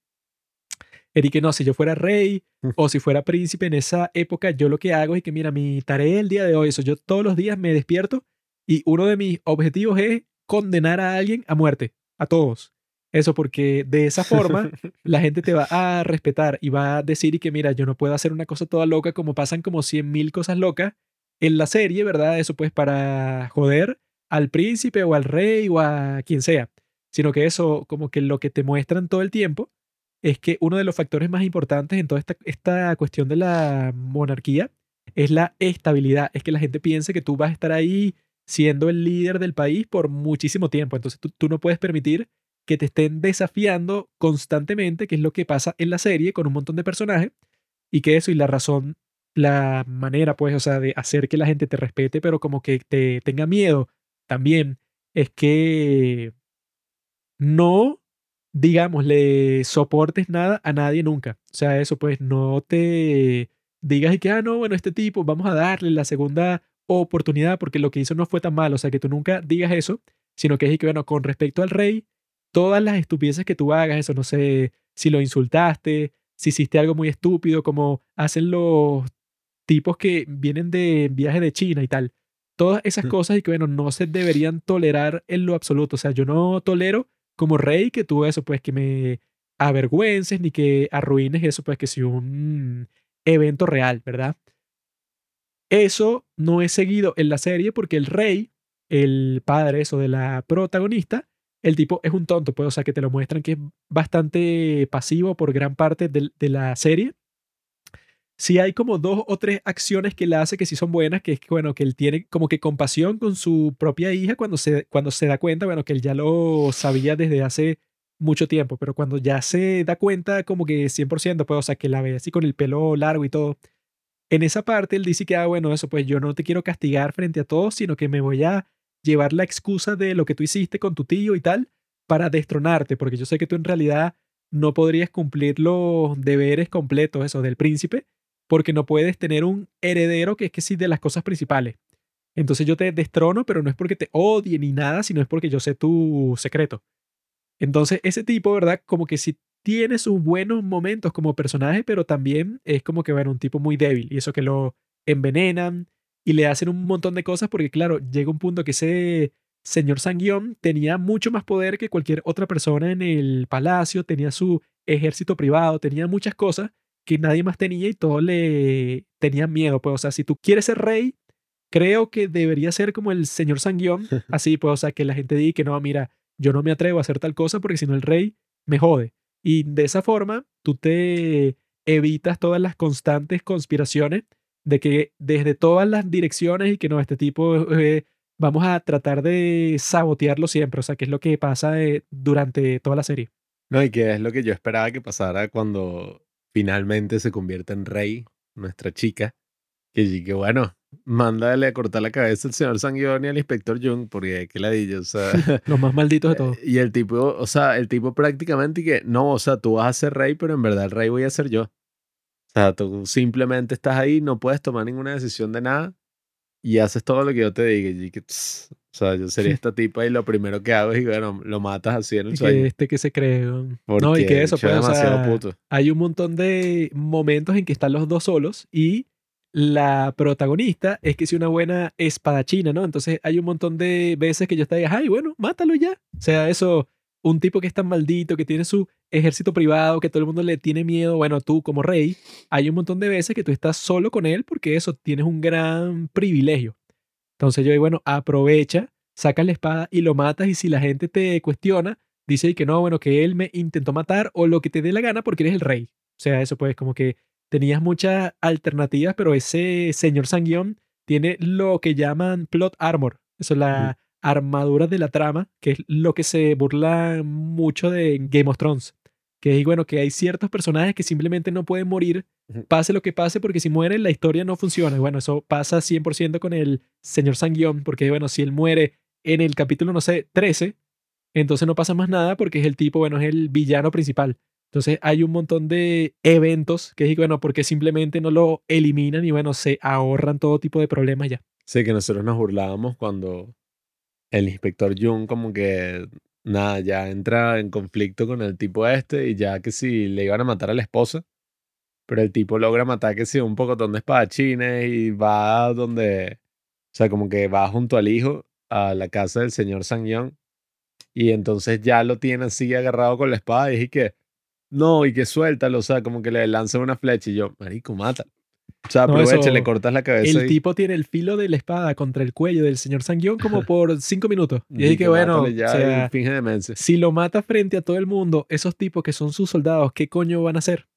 era que no, si yo fuera rey o si fuera príncipe en esa época, yo lo que hago es que, mira, mi tarea el día de hoy, eso, yo todos los días me despierto y uno de mis objetivos es condenar a alguien a muerte, a todos. Eso porque de esa forma la gente te va a respetar y va a decir y que mira, yo no puedo hacer una cosa toda loca como pasan como cien mil cosas locas en la serie, ¿verdad? Eso pues para joder al príncipe o al rey o a quien sea, sino que eso como que lo que te muestran todo el tiempo es que uno de los factores más importantes en toda esta, esta cuestión de la monarquía es la estabilidad, es que la gente piense que tú vas a estar ahí siendo el líder del país por muchísimo tiempo, entonces tú, tú no puedes permitir que te estén desafiando constantemente, que es lo que pasa en la serie con un montón de personajes, y que eso y la razón, la manera, pues, o sea, de hacer que la gente te respete, pero como que te tenga miedo también, es que no, digamos, le soportes nada a nadie nunca. O sea, eso, pues, no te digas y que, ah, no, bueno, este tipo, vamos a darle la segunda oportunidad porque lo que hizo no fue tan mal. O sea, que tú nunca digas eso, sino que es que, bueno, con respecto al rey, todas las estupideces que tú hagas, eso no sé, si lo insultaste, si hiciste algo muy estúpido, como hacen los tipos que vienen de viaje de China y tal. Todas esas cosas y que, bueno, no se deberían tolerar en lo absoluto. O sea, yo no tolero como rey que tú eso, pues que me avergüences ni que arruines eso, pues que si un evento real, ¿verdad? Eso no es seguido en la serie porque el rey, el padre eso de la protagonista, el tipo es un tonto, pues, o sea, que te lo muestran que es bastante pasivo por gran parte de, la serie. Sí hay como dos o tres acciones que él hace que sí son buenas, que es que, bueno, que él tiene como que compasión con su propia hija cuando se, cuando se da cuenta, bueno, que él ya lo sabía desde hace mucho tiempo, pero cuando ya se da cuenta como que 100%, pues, o sea, que la ve así con el pelo largo y todo, en esa parte él dice que, ah, bueno, eso, pues yo no te quiero castigar frente a todos, sino que me voy a llevar la excusa de lo que tú hiciste con tu tío y tal para destronarte, porque yo sé que tú en realidad no podrías cumplir los deberes completos, eso, del príncipe, porque no puedes tener un heredero que es que sí de las cosas principales. Entonces yo te destrono, pero no es porque te odie ni nada, sino es porque yo sé tu secreto. Entonces ese tipo, ¿verdad? Como que sí tiene sus buenos momentos como personaje, pero también es como que, bueno, un tipo muy débil y eso que lo envenenan, y le hacen un montón de cosas porque, claro, llega un punto que ese señor Sanguión tenía mucho más poder que cualquier otra persona en el palacio, tenía su ejército privado, tenía muchas cosas que nadie más tenía y todos le tenían miedo. Pues, o sea, si tú quieres ser rey, creo que debería ser como el señor Sanguión, así, pues, o sea, que la gente diga que no, mira, yo no me atrevo a hacer tal cosa porque si no el rey me jode. Y de esa forma, tú te evitas todas las constantes conspiraciones de que desde todas las direcciones y que no, este tipo eh, vamos a tratar de sabotearlo siempre, o sea, que es lo que pasa eh, durante toda la serie. No, y que es lo que yo esperaba que pasara cuando finalmente se convierte en rey, nuestra chica, que que bueno, mándale a cortar la cabeza al señor Sanguioni y al inspector Jung, porque qué ladillo, o sea. Los más malditos de todos. y el tipo, o sea, el tipo prácticamente que, no, o sea, tú vas a ser rey, pero en verdad el rey voy a ser yo. O sea, tú simplemente estás ahí, no puedes tomar ninguna decisión de nada y haces todo lo que yo te diga. Y que, tss, o sea, yo sería esta tipa y lo primero que hago es, bueno, lo matas así en el sueño. que este que se cree. No, y que eso, chico pues, es o demasiado sea, puto. hay un montón de momentos en que están los dos solos y la protagonista es que es una buena espadachina, ¿no? Entonces hay un montón de veces que yo estaba, ay, bueno, mátalo ya. O sea, eso, un tipo que es tan maldito, que tiene su ejército privado, que todo el mundo le tiene miedo, bueno, tú como rey, hay un montón de veces que tú estás solo con él porque eso, tienes un gran privilegio. Entonces yo digo, bueno, aprovecha, sacas la espada y lo matas y si la gente te cuestiona, dice que no, bueno, que él me intentó matar o lo que te dé la gana porque eres el rey. O sea, eso pues como que tenías muchas alternativas, pero ese señor Sanguión tiene lo que llaman plot armor. Eso es la armadura de la trama, que es lo que se burla mucho de Game of Thrones. Que es, bueno, que hay ciertos personajes que simplemente no pueden morir, pase lo que pase, porque si mueren la historia no funciona. Y bueno, eso pasa 100% con el señor Sanguión, porque bueno, si él muere en el capítulo, no sé, 13, entonces no pasa más nada porque es el tipo, bueno, es el villano principal. Entonces hay un montón de eventos que es, bueno, porque simplemente no lo eliminan y bueno, se ahorran todo tipo de problemas ya. Sí, que nosotros nos burlábamos cuando el inspector Jung como que, nada, ya entra en conflicto con el tipo este y ya que si le iban a matar a la esposa, pero el tipo logra matar que si un pocotón de espadachines y va donde, o sea, como que va junto al hijo a la casa del señor Sangyong y entonces ya lo tiene así agarrado con la espada y dije que, no, y que suéltalo, o sea, como que le lanzan una flecha y yo, marico, mátalo. O sea, No, aprovecha, eso- le cortas la cabeza El y- tipo tiene el filo de la espada contra el cuello del señor Sanguión como por cinco minutos. Y es y que bueno, ya o sea, finge demencia. si lo mata frente a todo el mundo, esos tipos que son sus soldados, ¿qué coño van a hacer?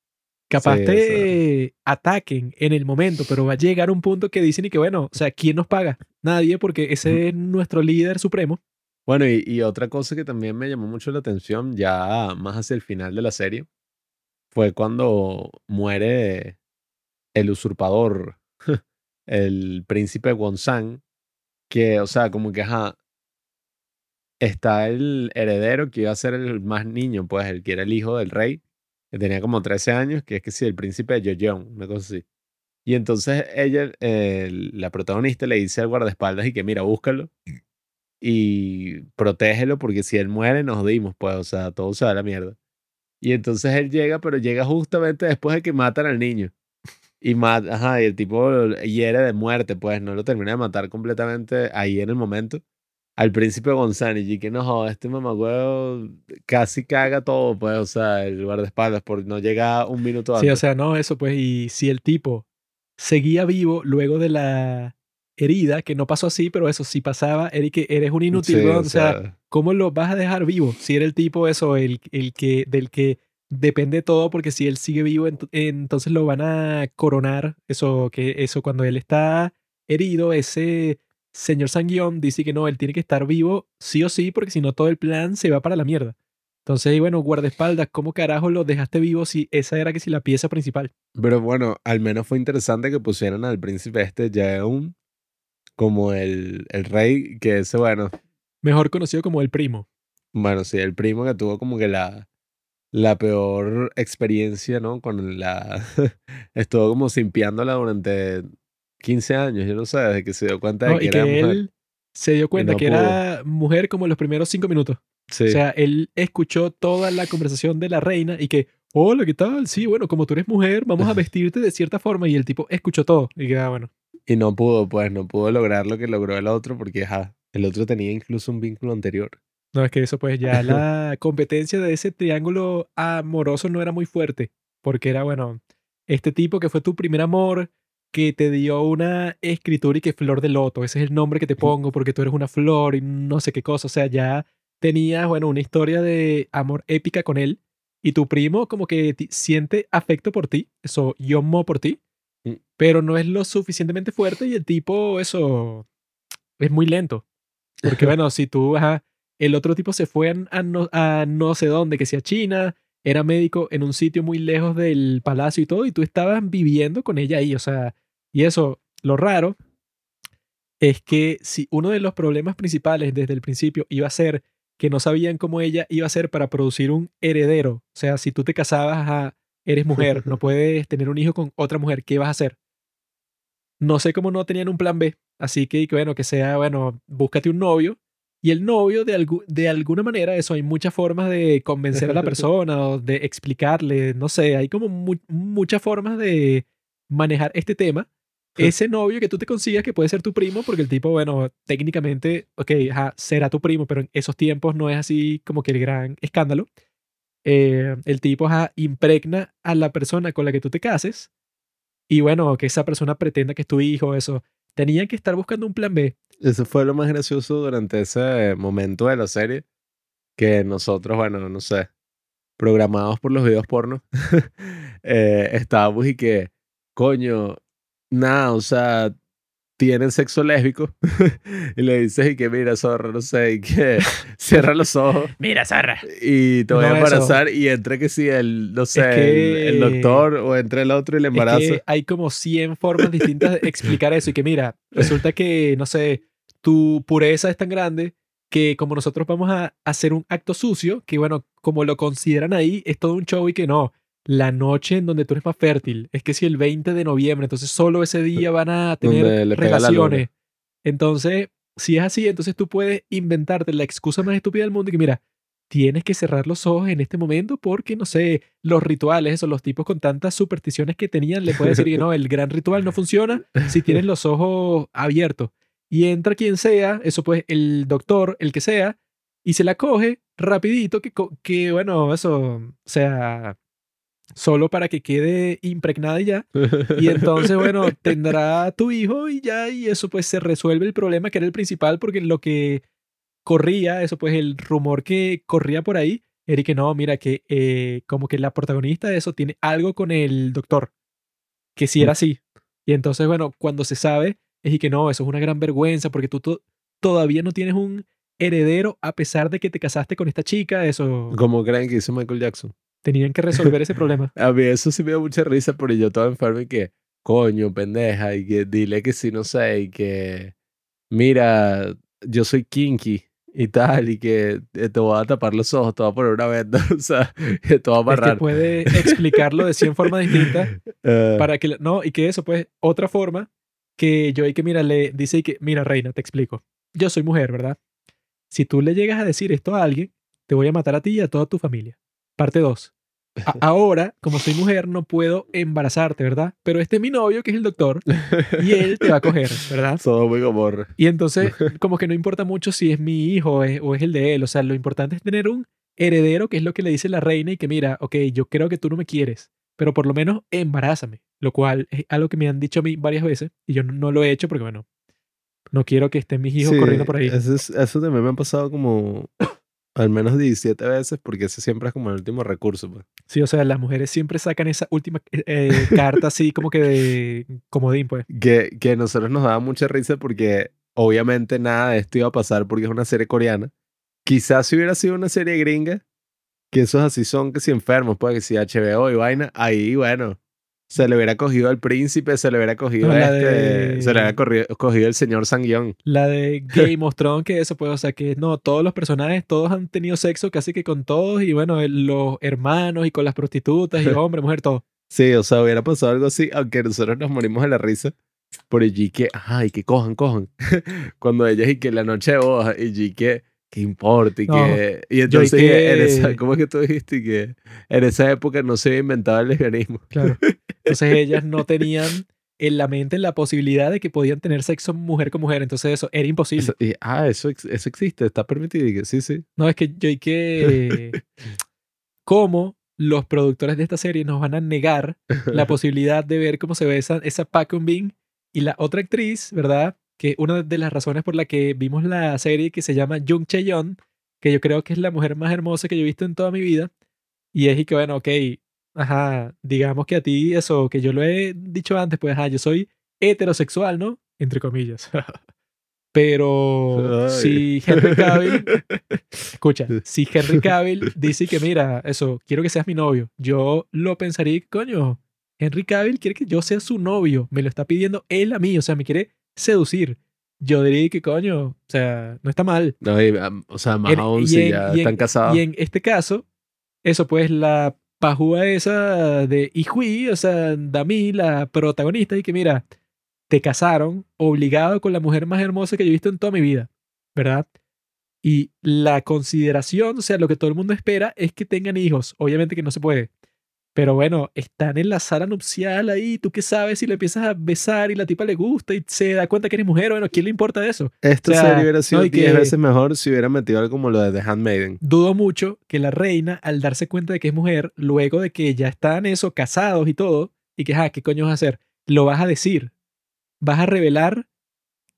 Capaz Sí, te ataquen en el momento, pero va a llegar un punto que dicen y que bueno, o sea, ¿quién nos paga? Nadie, porque ese es nuestro líder supremo. Bueno, y, y otra cosa que también me llamó mucho la atención, ya más hacia el final de la serie, fue cuando muere el usurpador, el príncipe Wonsan, que, o sea, como que, ajá, está el heredero que iba a ser el más niño, pues, el que era el hijo del rey, que tenía como 13 años, que es que sí, el príncipe de una cosa así. Y entonces ella, el- la protagonista, le dice al guardaespaldas y que, mira, búscalo y protégelo porque si él muere nos dimos, pues, o sea, todo se va a la mierda. Y entonces él llega, pero llega justamente después de que matan al niño. Y mata, ajá, y el tipo hiere de muerte, pues, no lo termina de matar completamente ahí en el momento. Al príncipe González, y que no este mamagüeo casi caga todo, pues, o sea, el guardaespaldas, por no llega un minuto Sí, antes. o sea, no, eso pues, y si el tipo seguía vivo luego de la herida, que no pasó así, pero eso sí pasaba, Eric, eres un inútil, Sí, weón, o o sea, sea, ¿cómo lo vas a dejar vivo? Si era el tipo eso, el, el que, del que depende todo, porque si él sigue vivo, ent- entonces lo van a coronar. Eso, que eso cuando él está herido, ese señor Sanguión dice que no, él tiene que estar vivo sí o sí, porque si no todo el plan se va para la mierda. Entonces, bueno, guardaespaldas, ¿cómo carajo lo dejaste vivo si esa era que si la pieza principal? Pero bueno, al menos fue interesante que pusieran al príncipe este Jaeun como el, el rey, que ese, bueno, Mejor conocido como el primo. bueno, sí, el primo que tuvo como que la, la peor experiencia, ¿no? Con la... Estuvo como simpiándola durante 15 años, yo no sé, desde que se dio cuenta de ¿no? que Y era que mujer. él se dio cuenta no que era mujer como en los primeros cinco minutos. Sí. O sea, él escuchó toda la conversación de la reina y que, hola, ¿qué tal? Sí, bueno, como tú eres mujer, vamos a vestirte de cierta forma. Y el tipo escuchó todo. Y que, ah, bueno. Y no pudo, pues, no pudo lograr lo que logró el otro porque, ajá, el otro tenía incluso un vínculo anterior. No, es que eso, pues ya la competencia de ese triángulo amoroso no era muy fuerte. Porque era, bueno, este tipo que fue tu primer amor, que te dio una escritura y que flor de loto. Ese es el nombre que te pongo porque tú eres una flor y no sé qué cosa. O sea, ya tenías, bueno, una historia de amor épica con él. Y tu primo como que siente afecto por ti. Eso, yo mo por ti. Mm. Pero no es lo suficientemente fuerte y el tipo, eso, es muy lento. Porque bueno, si tú, ajá, el otro tipo se fue a, a no, a no sé dónde, que sea China, era médico en un sitio muy lejos del palacio y todo, y tú estabas viviendo con ella ahí, o sea, y eso, lo raro es que si uno de los problemas principales desde el principio iba a ser que no sabían cómo ella iba a ser para producir un heredero, o sea, si tú te casabas a, eres mujer, no puedes tener un hijo con otra mujer, ¿qué vas a hacer? No sé cómo no tenían un plan B, así que bueno, que sea, bueno, búscate un novio y el novio, de, de alguna manera, eso hay muchas formas de convencer a la persona o de explicarle, no sé, hay como muchas formas de manejar este tema ese novio que tú te consigas que puede ser tu primo, porque el tipo, bueno, técnicamente, ok, será tu primo, pero en esos tiempos no es así como que el gran escándalo. Eh, el tipo impregna a la persona con la que tú te cases y bueno, que esa persona pretenda que es tu hijo, eso. Tenían que estar buscando un plan B. Eso fue lo más gracioso durante ese momento de la serie, que nosotros, bueno, no sé, programados por los videos porno, eh, estábamos y que, coño, nada, o sea, tienen sexo lésbico y le dices y que mira, zorra, no sé, y que cierra los ojos. Mira, zorra. Y te voy a embarazar y entre que si el, no sé, el, doctor o entre el otro y le embaraza. hay como 100 formas distintas de explicar eso y que mira, resulta que, no sé, tu pureza es tan grande que como nosotros vamos a hacer un acto sucio, que bueno, como lo consideran ahí, es todo un show y que no, la noche en donde tú eres más fértil. Es que si el 20 de noviembre, entonces solo ese día van a tener relaciones. Entonces, si es así, entonces tú puedes inventarte la excusa más estúpida del mundo y que mira, tienes que cerrar los ojos en este momento porque, no sé, los rituales, esos, los tipos con tantas supersticiones que tenían, le puedes decir que no, el gran ritual no funciona si tienes los ojos abiertos. Y entra quien sea, eso pues el doctor, el que sea, y se la coge rapidito, que, que bueno, eso, o sea, solo para que quede impregnada y ya. Y entonces, bueno, tendrá tu hijo y ya, y eso pues se resuelve el problema que era el principal, porque lo que corría, eso pues el rumor que corría por ahí, era que no, mira, que eh, como que la protagonista de eso tiene algo con el doctor, que si era así. Y entonces, bueno, cuando se sabe, es y que no, eso es una gran vergüenza, porque tú todavía no tienes un heredero a pesar de que te casaste con esta chica, eso... Como creen que hizo Michael Jackson. Tenían que resolver ese problema. A mí eso sí me da mucha risa, porque yo estaba enfermo y que, coño, pendeja, y que dile que sí, no sé, y que, mira, yo soy kinky y tal, y que eh, te voy a tapar los ojos, te voy a poner una venda, o sea, te voy a amarrar. Es que puede explicarlo de 100 formas distintas ah. para que, no, y que eso, pues, otra forma que yo hay que, mira, le dice y que, mira, reina, te explico. Yo soy mujer, ¿verdad? Si tú le llegas a decir esto a alguien, te voy a matar a ti y a toda tu familia. Parte 2. Ahora, como soy mujer, no puedo embarazarte, ¿verdad? Pero este es mi novio, que es el doctor, y él te va a coger, ¿verdad? Todo muy amor. Y entonces, como que no importa mucho si es mi hijo o es, el de él. O sea, lo importante es tener un heredero, que es lo que le dice la reina, y que mira, ok, yo creo que tú no me quieres, pero por lo menos embarázame. Lo cual es algo que me han dicho a mí varias veces, y yo no, lo he hecho porque, bueno, no quiero que estén mis hijos corriendo por ahí. Eso, eso también me ha pasado como al menos 17 veces, porque ese siempre es como el último recurso. Pues. Sí, o sea, las mujeres siempre sacan esa última eh, carta así como que de comodín, pues. Que, que a nosotros nos daba mucha risa porque obviamente nada de esto iba a pasar porque es una serie coreana. Quizás si hubiera sido una serie gringa, que esos así son que si enfermos, pues que si HBO y vaina, ahí bueno, se le hubiera cogido al príncipe, se le hubiera cogido a este, se le hubiera cogido el señor Sangyong. La de Game of Thrones, que eso pues, o sea, que no, todos los personajes, todos han tenido sexo casi que con todos, y bueno, los hermanos y con las prostitutas, y hombre, mujer, todo. Sí, o sea, hubiera pasado algo así, aunque nosotros nos morimos de la risa. Por allí que, ay, que cojan, cojan. Cuando ellas y que la noche de boda, y que ¿qué importa? Y, que, y entonces, en esa, ¿cómo es que tú dijiste? que en esa época no se había inventado el lesbianismo. Claro. Entonces ellas no tenían en la mente la posibilidad de que podían tener sexo mujer con mujer. Entonces eso era imposible. y, ah, eso, eso existe, está permitido. Sí, sí. No, es que yo hay que... ¿Cómo los productores de esta serie nos van a negar la posibilidad de ver cómo se ve esa, esa Pac Bing y la otra actriz, ¿verdad? que una de las razones por la que vimos la serie que se llama Jung Cheon, que yo creo que es la mujer más hermosa que yo he visto en toda mi vida, y es y que, bueno, ok, ajá, digamos que a ti eso, que yo lo he dicho antes, pues, ajá, yo soy heterosexual, ¿no? Entre comillas. Pero Ay. si Henry Cavill, escucha, si Henry Cavill dice que mira, eso, quiero que seas mi novio, yo lo pensaría, coño, Henry Cavill quiere que yo sea su novio, me lo está pidiendo él a mí, o sea, me quiere seducir. Yo diría que coño, o sea, no está mal. No, y, um, o sea, más En- aún si en- ya en- están casados. Y en este caso, eso pues la pajúa esa de Ihui, o sea, Dami, la protagonista, y que mira, te casaron obligado con la mujer más hermosa que yo he visto en toda mi vida, ¿verdad? Y la consideración, o sea, lo que todo el mundo espera es que tengan hijos. Obviamente que no se puede. Pero bueno, están en la sala nupcial ahí, tú qué sabes si le empiezas a besar y la tipa le gusta y se da cuenta que eres mujer, bueno, ¿quién le importa de eso? Esta o sea, serie hubiera sido no, y 10 que- veces mejor si hubiera metido algo como lo de The Handmaiden. Dudo mucho que la reina, al darse cuenta de que es mujer, luego de que ya están eso, casados y todo, y que, ah, ¿qué coño vas a hacer? Lo vas a decir. Vas a revelar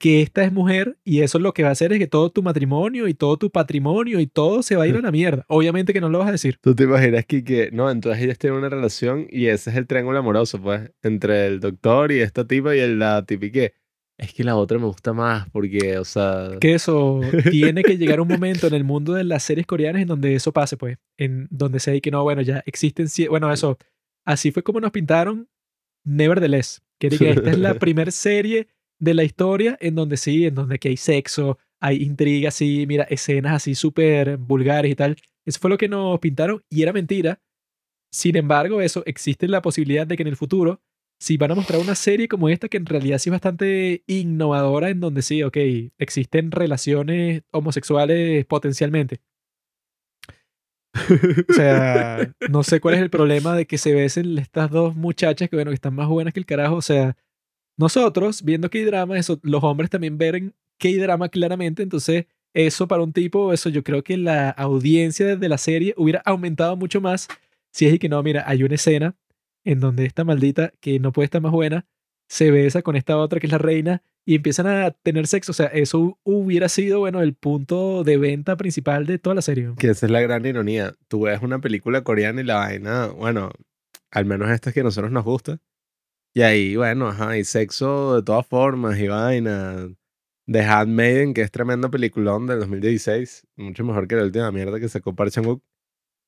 que esta es mujer y eso lo que va a hacer es que todo tu matrimonio y todo tu patrimonio y todo se va a ir a la mierda. Obviamente que no lo vas a decir. Tú te imaginas que, que, no, entonces ellas tienen una relación y ese es el triángulo amoroso, pues, entre el doctor y esta tipa y el, la tipa y que es que la otra me gusta más porque, o sea, Que eso tiene que llegar un momento en el mundo de las series coreanas en donde eso pase, pues. En donde se dice que no, bueno, ya existen. Bueno, eso. Así fue como nos pintaron Nevertheless. Que esta es la primera serie de la historia en donde sí, en donde que hay sexo, hay intriga, sí, mira, escenas así súper vulgares y tal. Eso fue lo que nos pintaron y era mentira. Sin embargo, eso existe la posibilidad de que en el futuro, si van a mostrar una serie como esta, que en realidad sí es bastante innovadora, en donde sí, ok, existen relaciones homosexuales potencialmente. O sea, no sé cuál es el problema de que se besen estas dos muchachas que, bueno, que están más buenas que el carajo. O sea, nosotros, viendo K-drama, eso, los hombres también ven K-drama claramente. Entonces, eso para un tipo, eso yo creo que la audiencia de la serie hubiera aumentado mucho más si es que no, mira, hay una escena en donde esta maldita, que no puede estar más buena, se besa con esta otra que es la reina y empiezan a tener sexo. O sea, eso hubiera sido, bueno, el punto de venta principal de toda la serie. que esa es la gran ironía. Tú ves una película coreana y la vaina, bueno, al menos esta es que a nosotros nos gusta. Y ahí, bueno, ajá, hay sexo de todas formas y vaina. The Handmaiden, que es tremenda peliculón del 2016, mucho mejor que la última mierda que sacó Park Chan-wook.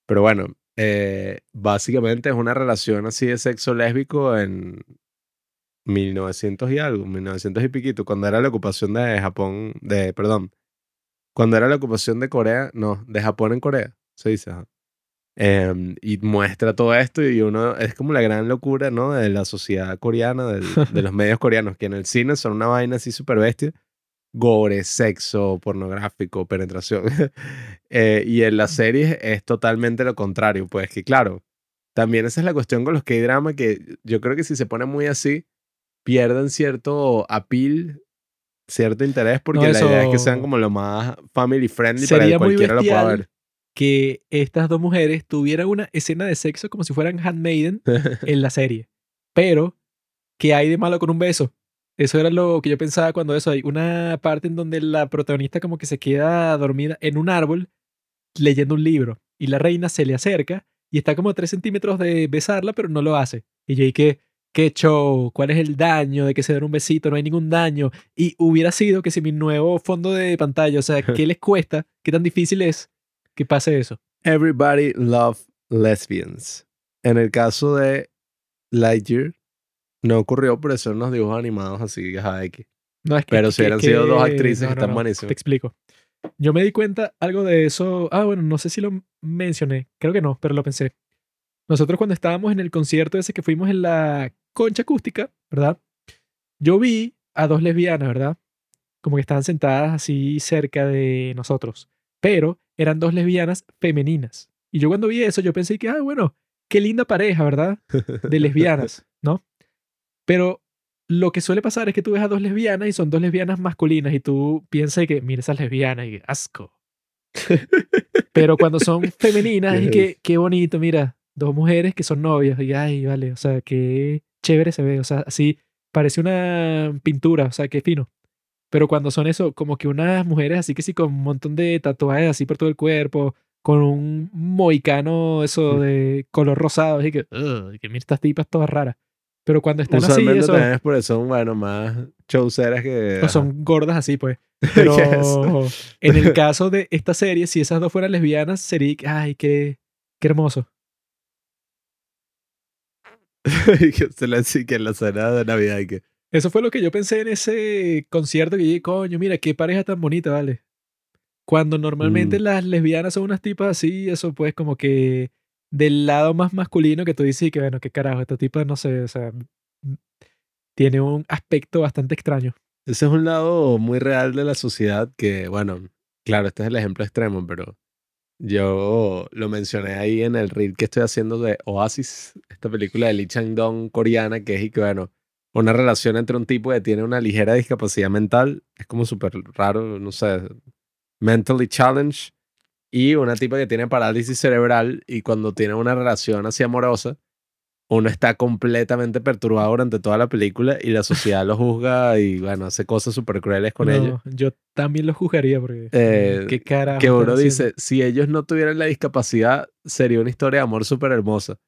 Pero bueno, eh, básicamente es una relación así de sexo lésbico en 1900 y algo, 1900 y piquito, cuando era la ocupación de Japón, de, perdón, cuando era la ocupación de Corea, no, de Japón en Corea, se dice. ajá. Em, y muestra todo esto y uno, es como la gran locura, ¿no? De la sociedad coreana, del- de los medios coreanos, que en el cine son una vaina así súper bestia. Gore, sexo, pornográfico, penetración. Eh, y en las series es totalmente lo contrario, pues que claro, también esa es la cuestión con los K-drama, que yo creo que si se pone muy así, pierden cierto appeal, cierto interés, porque No, la idea es que sean como lo más family friendly para que Sería muy cualquiera lo pueda ver. Que estas dos mujeres tuvieran una escena de sexo como si fueran handmaiden en la serie. Pero, ¿qué hay de malo con un beso? Eso era lo que yo pensaba cuando eso hay una parte en donde la protagonista como que se queda dormida en un árbol leyendo un libro y la reina se le acerca y está como a tres centímetros de besarla pero no lo hace. Y yo dije, ¿qué show? ¿Cuál es el daño de que se den un besito? No hay ningún daño. Y hubiera sido que si mi nuevo fondo de pantalla, o sea, ¿qué les cuesta? ¿Qué tan difícil es que pase eso? Everybody love lesbians. En el caso de Lightyear, no ocurrió, pero son unos dibujos animados así, ajá, X. No, es que, Pero si hubieran sido dos actrices no, no, están no, buenísimas. Te explico. Yo me di cuenta algo de eso. Ah, bueno, no sé si lo mencioné. Creo que no, pero lo pensé. Nosotros cuando estábamos en el concierto ese que fuimos en la concha acústica, ¿verdad? Yo vi a dos lesbianas, ¿verdad? Como que estaban sentadas así cerca de nosotros. Pero eran dos lesbianas femeninas. Y yo cuando vi eso, yo pensé que, ah, bueno, qué linda pareja, ¿verdad? de lesbianas, ¿no? Pero lo que suele pasar es que tú ves a dos lesbianas y son dos lesbianas masculinas y tú piensas que, mira esas lesbianas y asco. Pero cuando son femeninas y que, qué bonito, mira, dos mujeres que son novias y, ay, vale, o sea, qué chévere se ve, o sea, así parece una pintura, o sea, qué fino. Pero cuando son eso, como que unas mujeres así que sí, con un montón de tatuajes así por todo el cuerpo, con un moicano eso de color rosado, así que, "Ugh", que mira estas tipas todas raras. Pero cuando están así, Usualmente eso, también es por eso son, bueno, más showceras que... o son gordas así, pues. Pero Yes. en el caso de esta serie, si esas dos fueran lesbianas, sería, ay, qué, qué hermoso. que se le dice que en la cena de Navidad que... Eso fue lo que yo pensé en ese concierto que dije, coño, mira, qué pareja tan bonita, ¿vale? Cuando normalmente Mm. las lesbianas son unas tipas así, eso pues como que del lado más masculino que tú dices y que bueno, qué carajo, esta tipa, no sé, o sea, m- tiene un aspecto bastante extraño. Ese es un lado muy real de la sociedad que, bueno, claro, este es el ejemplo extremo, pero yo lo mencioné ahí en el reel que estoy haciendo de Oasis, esta película de Lee Chang-dong coreana, que es y que, bueno, una relación entre un tipo que tiene una ligera discapacidad mental, es como súper raro, no sé, mentally challenged, y una tipa que tiene parálisis cerebral y cuando tiene una relación así amorosa, uno está completamente perturbado durante toda la película y la sociedad lo juzga y bueno, hace cosas súper crueles con No, ellos. Yo también lo juzgaría porque Eh, qué carajo. Que uno dice, si ellos no tuvieran la discapacidad, sería una historia de amor súper hermosa.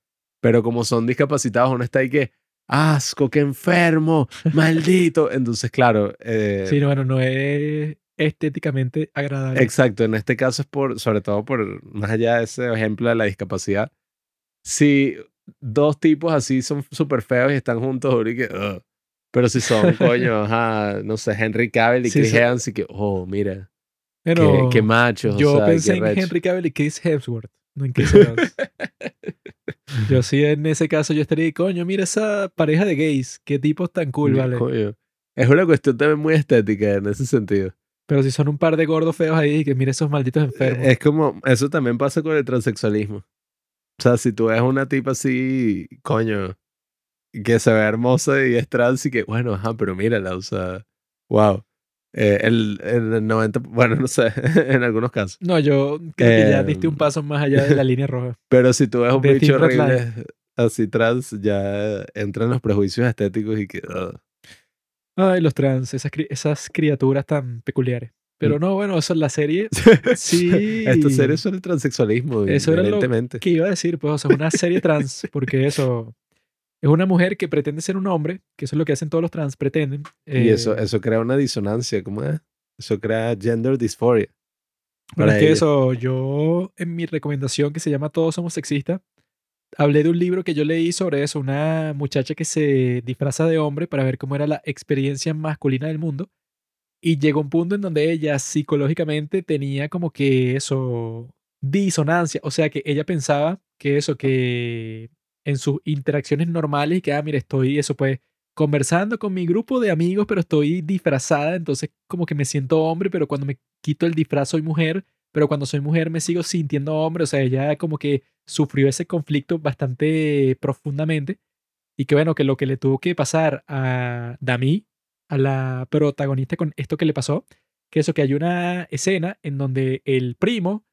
Pero como son discapacitados, uno está ahí que, asco, qué enfermo, maldito. Entonces, claro, eh, Sí, no, bueno, no es estéticamente agradable. Exacto, en este caso es por, sobre todo por, más allá de ese ejemplo de la discapacidad, si dos tipos así son súper feos y están juntos, y que, "Ugh". pero si son, coño, ajá, no sé, Henry Cavill y Sí, Chris sí. Evans y que, oh, mira, Pero qué, qué machos, o yo sea, pensé en. Henry Cavill y Chris Hemsworth, no en Chris Evans. yo sí, en ese caso, yo estaría, coño, mira esa pareja de gays, qué tipos tan cool, ¿vale? coño. Es una cuestión también muy estética en ese sentido. Pero si son un par de gordos feos ahí, que mira esos malditos enfermos. Es como, eso también pasa con el transexualismo. O sea, si tú ves una tipa así, coño, que se ve hermosa y es trans y que, bueno, ajá, pero mírala, o sea, wow. Eh, el, el 90, bueno, no sé, en algunos casos. no, yo creo que ya diste un Em, paso más allá de la línea roja. Pero si tú ves un bicho horrible así trans, ya entran los prejuicios estéticos y que, ugh. Ay, los trans, esas, esas criaturas tan peculiares. Pero Mm. no, bueno, eso es la serie. Sí. Esta serie es sobre el transexualismo, Eso era lo evidentemente. que iba a decir, pues, o sea, una serie trans, porque eso es una mujer que pretende ser un hombre, que eso es lo que hacen todos los trans, pretenden. Y eso, eh, eso crea una disonancia, ¿cómo es? Eso crea gender dysphoria. Bueno, es que eso, yo en mi recomendación que se llama Todos somos sexistas, hablé de un libro que yo leí sobre eso, una muchacha que se disfraza de hombre para ver cómo era la experiencia masculina del mundo. Y llegó un punto en donde ella psicológicamente tenía como que eso, disonancia, o sea que ella pensaba que eso, que en sus interacciones normales y que, ah, mira, estoy eso pues conversando con mi grupo de amigos, pero estoy disfrazada, entonces como que me siento hombre, pero cuando me quito el disfraz soy mujer, pero cuando soy mujer me sigo sintiendo hombre, o sea, ella como que sufrió ese conflicto bastante profundamente y que bueno, que lo que le tuvo que pasar a Dami, a la protagonista con esto que le pasó, que eso que hay una escena en donde el primo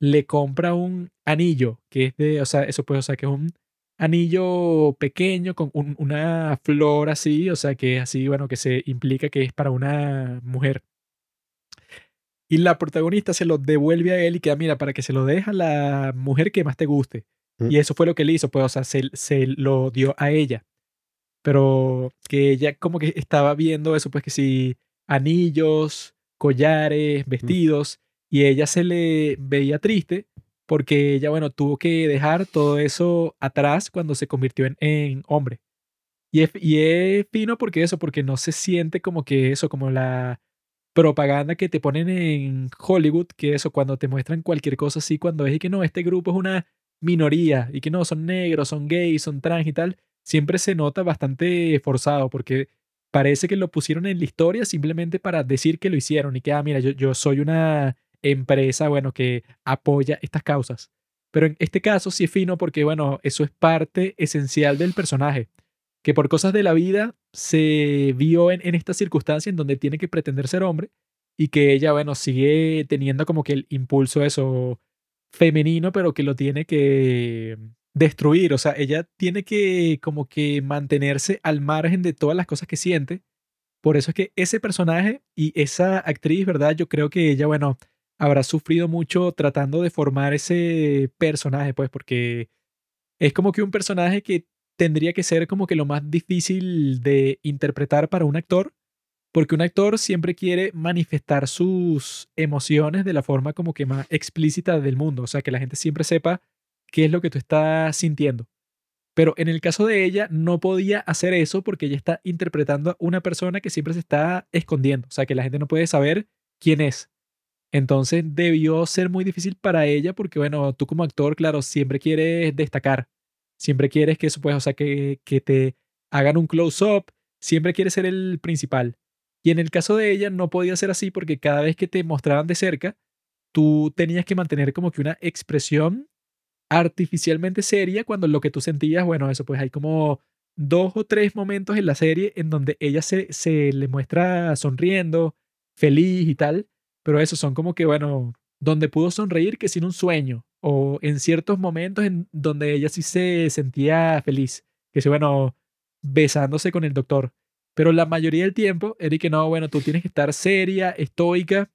le compra un anillo, que es de, o sea, eso pues, o sea, que es un anillo pequeño con un- una flor así, o sea, que es así, bueno, que se implica que es para una mujer. Y la protagonista se lo devuelve a él y queda, mira, para que se lo deje a la mujer que más te guste. Mm. Y eso fue lo que él hizo, pues, o sea, se, se lo dio a ella. Pero que ella como que estaba viendo eso, pues que si anillos, collares, vestidos, y ella se le veía triste porque ella, bueno, tuvo que dejar todo eso atrás cuando se convirtió en, hombre. Y es, y es fino porque eso, porque no se siente como que eso, como la propaganda que te ponen en Hollywood, que eso, cuando te muestran cualquier cosa así, cuando es que no, este grupo es una minoría y que no, son negros, son gays, son trans y tal, siempre se nota bastante forzado porque parece que lo pusieron en la historia simplemente para decir que lo hicieron y que, ah, mira, yo, yo soy una empresa, bueno, que apoya estas causas. Pero en este caso sí es fino porque, bueno, eso es parte esencial del personaje, que por cosas de la vida se vio en, en esta circunstancia en donde tiene que pretender ser hombre y que ella, bueno, sigue teniendo como que el impulso eso femenino, pero que lo tiene que destruir. O sea, ella tiene que como que mantenerse al margen de todas las cosas que siente. Por eso es que ese personaje y esa actriz, ¿verdad? Yo creo que ella, bueno, habrá sufrido mucho tratando de formar ese personaje, pues, porque es como que un personaje que tendría que ser como que lo más difícil de interpretar para un actor, porque un actor siempre quiere manifestar sus emociones de la forma como que más explícita del mundo, o sea, que la gente siempre sepa qué es lo que tú estás sintiendo. Pero en el caso de ella no podía hacer eso porque ella está interpretando a una persona que siempre se está escondiendo, o sea, que la gente no puede saber quién es. Entonces debió ser muy difícil para ella porque, bueno, tú como actor, claro, siempre quieres destacar, siempre quieres que eso, pues, o sea, que, que te hagan un close-up, siempre quieres ser el principal. Y en el caso de ella no podía ser así porque cada vez que te mostraban de cerca, tú tenías que mantener como que una expresión artificialmente seria cuando lo que tú sentías, bueno, eso pues hay como dos o tres momentos en la serie en donde ella se, se le muestra sonriendo, feliz y tal, pero eso son como que, bueno, donde pudo sonreír que sin un sueño, o en ciertos momentos en donde ella sí se sentía feliz, que sí, bueno, besándose con el doctor. Pero la mayoría del tiempo que no, bueno, tú tienes que estar seria, estoica,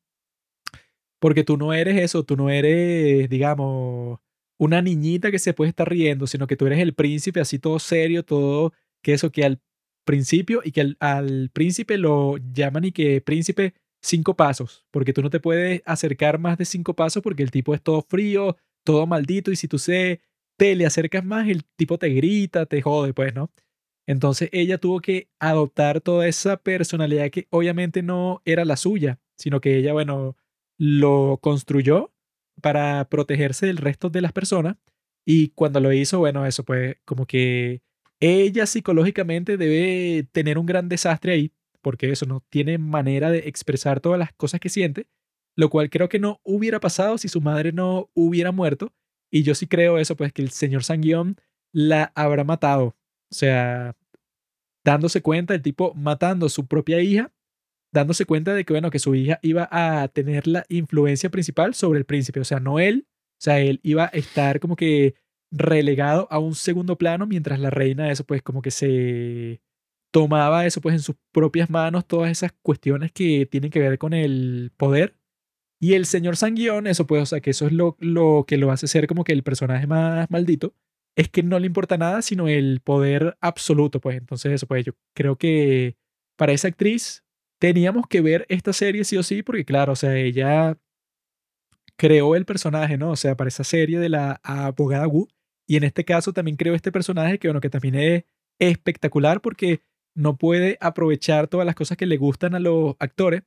porque tú no eres eso, tú no eres, digamos, una niñita que se puede estar riendo, sino que tú eres el príncipe así todo serio, todo, que eso que al principio y que al, al príncipe lo llaman y que príncipe cinco pasos, porque tú no te puedes acercar más de cinco pasos porque el tipo es todo frío, todo maldito y si tú se, te le acercas más, el tipo te grita, te jode, pues, ¿no? Entonces ella tuvo que adoptar toda esa personalidad que obviamente no era la suya, sino que ella, bueno, lo construyó para protegerse del resto de las personas y cuando lo hizo, bueno, eso pues como que ella psicológicamente debe tener un gran desastre ahí porque eso no tiene manera de expresar todas las cosas que siente, lo cual creo que no hubiera pasado si su madre no hubiera muerto. Y yo sí creo eso, pues que el señor Sanguión la habrá matado. O sea, dándose cuenta, el tipo matando a su propia hija, dándose cuenta de que, bueno, que su hija iba a tener la influencia principal sobre el príncipe. O sea, no él, o sea, él iba a estar como que relegado a un segundo plano mientras la reina, eso pues como que se tomaba eso pues en sus propias manos, todas esas cuestiones que tienen que ver con el poder. Y el señor Sanguión, eso pues, o sea, que eso es lo, lo que lo hace ser como que el personaje más maldito, es que no le importa nada sino el poder absoluto, pues. Entonces, eso pues, yo creo que para esa actriz teníamos que ver esta serie sí o sí, porque claro, o sea, ella creó el personaje, ¿no? O sea, para esa serie de la abogada Wu. Y en este caso también creó este personaje que, bueno, que también es espectacular porque no puede aprovechar todas las cosas que le gustan a los actores,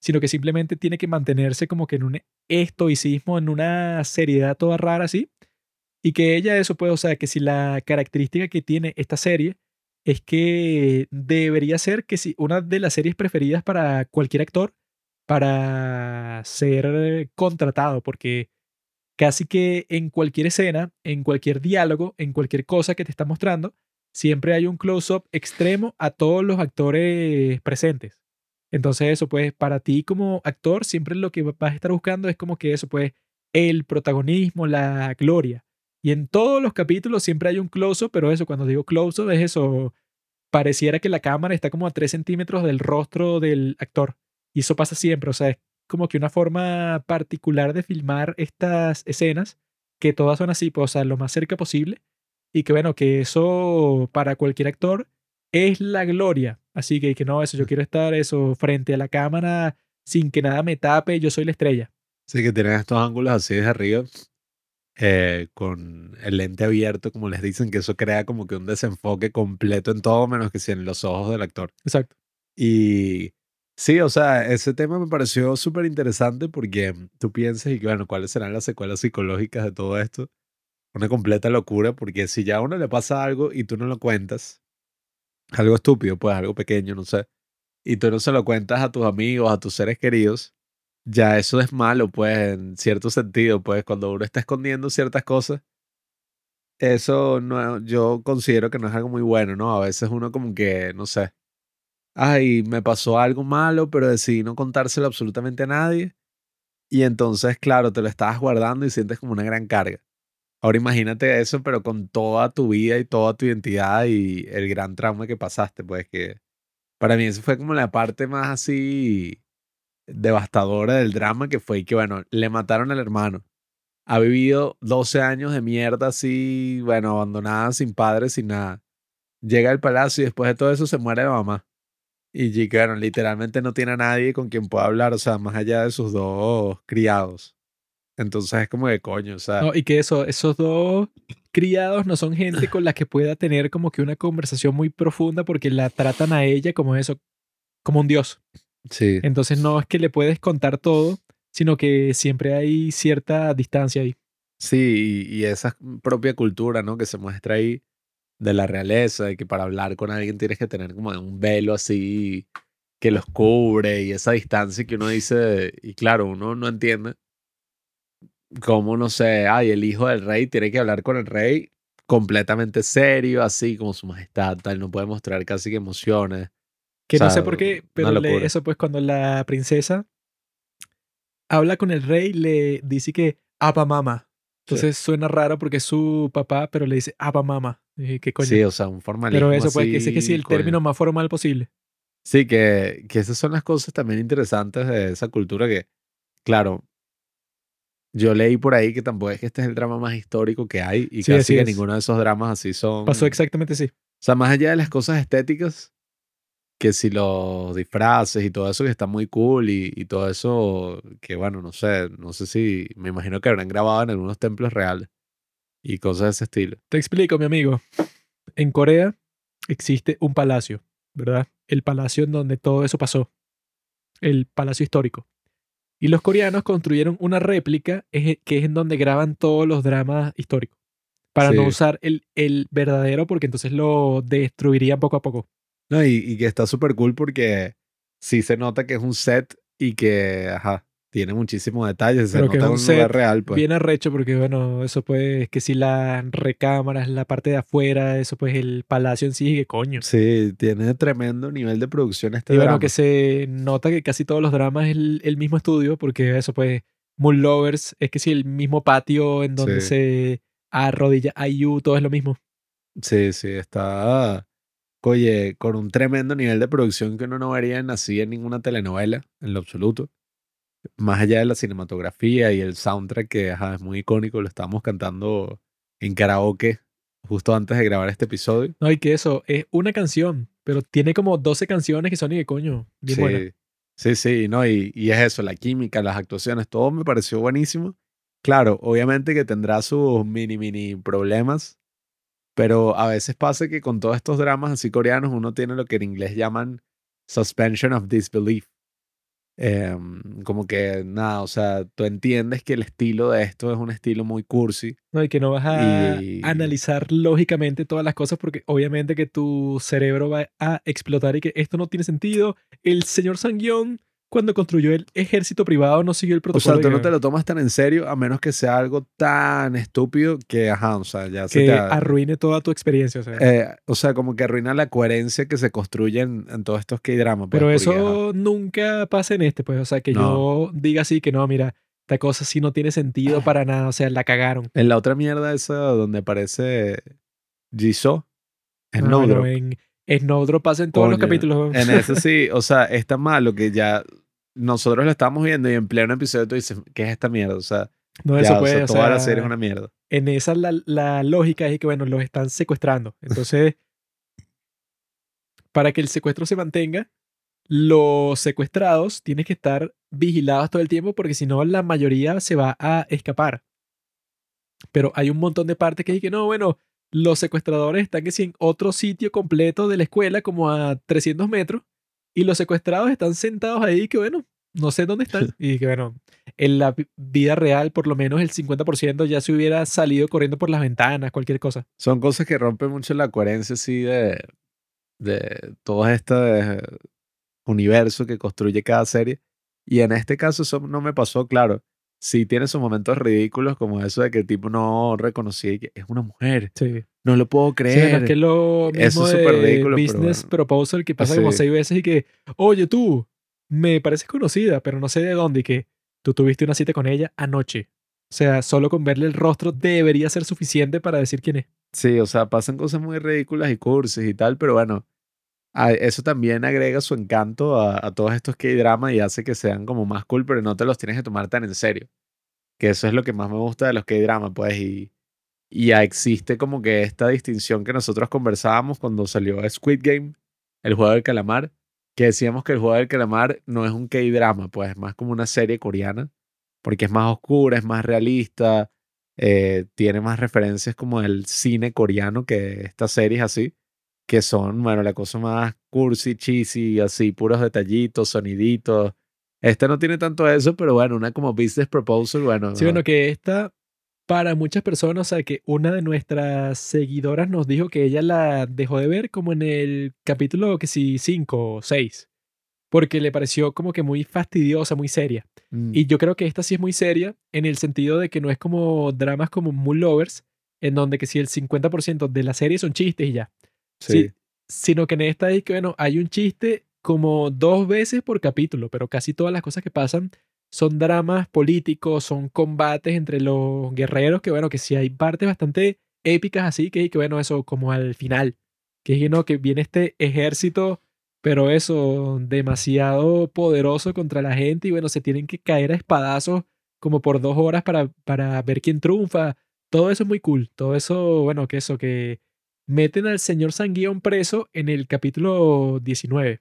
sino que simplemente tiene que mantenerse como que en un estoicismo, en una seriedad toda rara así. Y que ella eso puede, o sea, que si la característica que tiene esta serie es que debería ser que si una de las series preferidas para cualquier actor para ser contratado, porque casi que en cualquier escena, en cualquier diálogo, en cualquier cosa que te está mostrando, siempre hay un close-up extremo a todos los actores presentes. Entonces eso, pues, para ti como actor, siempre lo que vas a estar buscando es como que eso, pues, el protagonismo, la gloria. Y en todos los capítulos siempre hay un close-up, pero eso, cuando digo close-up, es eso, pareciera que la cámara está como a 3 centímetros del rostro del actor. Y eso pasa siempre, o sea, es como que una forma particular de filmar estas escenas, que todas son así, pues, o sea, lo más cerca posible y que bueno, que eso para cualquier actor es la gloria. Así que, que no, eso, yo quiero estar eso frente a la cámara sin que nada me tape, yo soy la estrella. Sí, que tienen estos ángulos así desde arriba, eh, con el lente abierto, como les dicen, que eso crea como que un desenfoque completo en todo, menos que si en los ojos del actor. Exacto. Y sí, o sea, ese tema me pareció súper interesante porque tú piensas y que, bueno, ¿cuáles serán las secuelas psicológicas de todo esto? Una completa locura, porque si ya a uno le pasa algo y tú no lo cuentas, algo estúpido, pues algo pequeño, no sé, y tú no se lo cuentas a tus amigos, a tus seres queridos, ya eso es malo, pues en cierto sentido, pues cuando uno está escondiendo ciertas cosas, eso no, yo considero que no es algo muy bueno, ¿no? A veces uno como que, no sé, ay, me pasó algo malo, pero decidí no contárselo absolutamente a nadie. Y entonces, claro, te lo estabas guardando y sientes como una gran carga. Ahora imagínate eso, pero con toda tu vida y toda tu identidad y el gran trauma que pasaste, pues que para mí eso fue como la parte más así devastadora del drama que fue que, bueno, le mataron al hermano. Ha vivido 12 años de mierda así, bueno, abandonada, sin padre, sin nada. llega al palacio y después de todo eso se muere la mamá. Y Ji, bueno, literalmente no tiene a nadie con quien pueda hablar, o sea, más allá de sus dos criados. Entonces es como de coño, o sea. No, y que eso, esos dos criados no son gente con la que pueda tener como que una conversación muy profunda porque la tratan a ella como eso, como un dios. sí. Entonces no es que le puedes contar todo, sino que siempre hay cierta distancia ahí. Sí, y, y esa propia cultura, ¿no? Que se muestra ahí de la realeza, de que para hablar con alguien tienes que tener como un velo así que los cubre y esa distancia que uno dice, y claro, uno no entiende cómo, no sé, ay, el hijo del rey tiene que hablar con el rey completamente serio, así como su majestad, tal, no puede mostrar casi que emociones. Que O no sé por qué, pero le- eso pues cuando la princesa habla con el rey, le dice que Apa Mama. Entonces suena raro porque es su papá, pero le dice Apa Mama. Y ¿Qué coño? Sí, o sea, un formalismo pero eso pues que sé que sí, así, el coño. término más formal posible. Sí, que, que esas son las cosas también interesantes de esa cultura que, claro, yo leí por ahí que tampoco es que este es el drama más histórico que hay y Sí, casi que es. ninguno de esos dramas así son... Pasó exactamente así. O sea, más allá de las cosas estéticas, que si los disfraces y todo eso que está muy cool y, y todo eso que, bueno, no sé, no sé si, me imagino que habrán grabado en algunos templos reales y cosas de ese estilo. Te explico, mi amigo. En Corea existe un palacio, ¿verdad? El palacio en donde todo eso pasó. El palacio histórico. Y los coreanos construyeron una réplica eje- que es en donde graban todos los dramas históricos. Para no usar el, el verdadero porque entonces lo destruirían poco a poco. No, y, y que está súper cool porque sí se nota que es un set y que, ajá, tiene muchísimos detalles. Se Pero que nota es un un lugar real, pues. Bien arrecho porque, bueno, eso pues, que si las recámaras, la parte de afuera, eso pues el palacio en sí, que coño. Sí, tiene tremendo nivel de producción este Y bueno, que se nota que casi todos los dramas es el, el mismo estudio, porque eso pues, Moon Lovers es que si el mismo patio en donde Sí. se arrodilla IU, todo es lo mismo. Sí, sí, está, oye, con un tremendo nivel de producción que uno no vería en así en ninguna telenovela, en lo absoluto. Más allá de la cinematografía y el soundtrack que ajá, es muy icónico, lo estábamos cantando en karaoke justo antes de grabar este episodio. No, y que eso es una canción, pero tiene como 12 canciones que son y que coño, bien sí, buenas. sí, sí, no, y, y es eso, la química, las actuaciones, todo me pareció buenísimo. Claro, obviamente que tendrá sus mini, mini problemas, pero a veces pasa que con todos estos dramas así coreanos uno tiene lo que en inglés llaman suspension of disbelief. Em, como que nada, o sea, tú entiendes que el estilo de esto es un estilo muy cursi. No, y que no vas a Y- analizar lógicamente todas las cosas porque obviamente que tu cerebro va a explotar y que esto no tiene sentido. El señor Sanguión, cuando construyó el ejército privado, no siguió el O protocolo. sea, tú no que- te lo tomas tan en serio a menos que sea algo tan estúpido que, ajá, o sea, ya se que te... arruine toda tu experiencia. O sea. Eh, o sea, como que arruina la coherencia que se construye en, en todos estos K-dramas. pues, Pero eso nunca pasa en este, pues. O sea, que No. yo diga así que no, mira, esta cosa sí no tiene sentido para nada. O sea, la cagaron. En la otra mierda esa donde aparece Jisoo, es Ah, Snowdrop. pasa en todos los capítulos. En eso sí, o sea, es tan malo que ya nosotros lo estamos viendo y en pleno episodio tú dices, ¿qué es esta mierda? O sea, no, ya, eso o puede, sea, o toda la sea, serie es una mierda. en esa la, la lógica es que, bueno, los están secuestrando. Entonces, para que el secuestro se mantenga, los secuestrados tienen que estar vigilados todo el tiempo porque si no, la mayoría se va a escapar. Pero hay un montón de partes que dicen no, bueno, los secuestradores están que sí, en otro sitio completo de la escuela, como a 300 metros, y los secuestrados están sentados ahí que, bueno, no sé dónde están. Y que, bueno, en la vi- vida real, por lo menos el 50% ya se hubiera salido corriendo por las ventanas, cualquier cosa. Son cosas que rompen mucho la coherencia así de, de todo este universo que construye cada serie. Y en este caso eso no me pasó, claro. Sí tiene sus momentos ridículos como eso de que el tipo no reconocía que es una mujer. Sí. No lo puedo Sí, creer. es que lo mismo Eso es de súper ridículo, pero Business bueno. Proposal que pasa como Sí. seis veces y que, oye tú, me pareces conocida, pero no sé de dónde y que tú tuviste una cita con ella anoche. O sea, solo con verle el rostro debería ser suficiente para decir quién es. Sí, o sea, pasan cosas muy ridículas y cursis y tal, pero bueno, eso también agrega su encanto a, todos estos K-dramas y hace que sean como más cool, pero no te los tienes que tomar tan en serio. Que eso es lo que más me gusta de los K-dramas, pues, y, Y ya existe como que esta distinción que nosotros conversábamos cuando salió Squid Game, el juego del calamar, que decíamos que el juego del calamar no es un K-drama, pues es más como una serie coreana, porque es más oscura, es más realista, eh, tiene más referencias como del cine coreano que estas series así, que son, bueno, la cosa más cursi, cheesy, así, puros detallitos, soniditos. Este no tiene tanto eso, pero bueno, una como business proposal, bueno. Sí, bueno, que esta, para muchas personas, o sea, que una de nuestras seguidoras nos dijo que ella la dejó de ver como en el capítulo, que sí, 5 o 6, porque le pareció como que muy fastidiosa, muy seria. Mm, Y yo creo que esta sí es muy seria en el sentido de que no es como dramas como Moon Lovers, en donde que si el 50% de la serie son chistes y ya. Sí. Sino que en esta es que, bueno, hay un chiste como dos veces por capítulo, pero casi todas las cosas que pasan son dramas políticos, son combates entre los guerreros, que bueno, que sí hay partes bastante épicas así, que, que bueno, eso como al final, que es no, que viene este ejército, pero eso, demasiado poderoso contra la gente y bueno, se tienen que caer a espadazos como por dos horas para, para ver quién triunfa. Todo eso es muy cool, todo eso, bueno, que eso, que meten al señor Sanguión preso en el capítulo 19.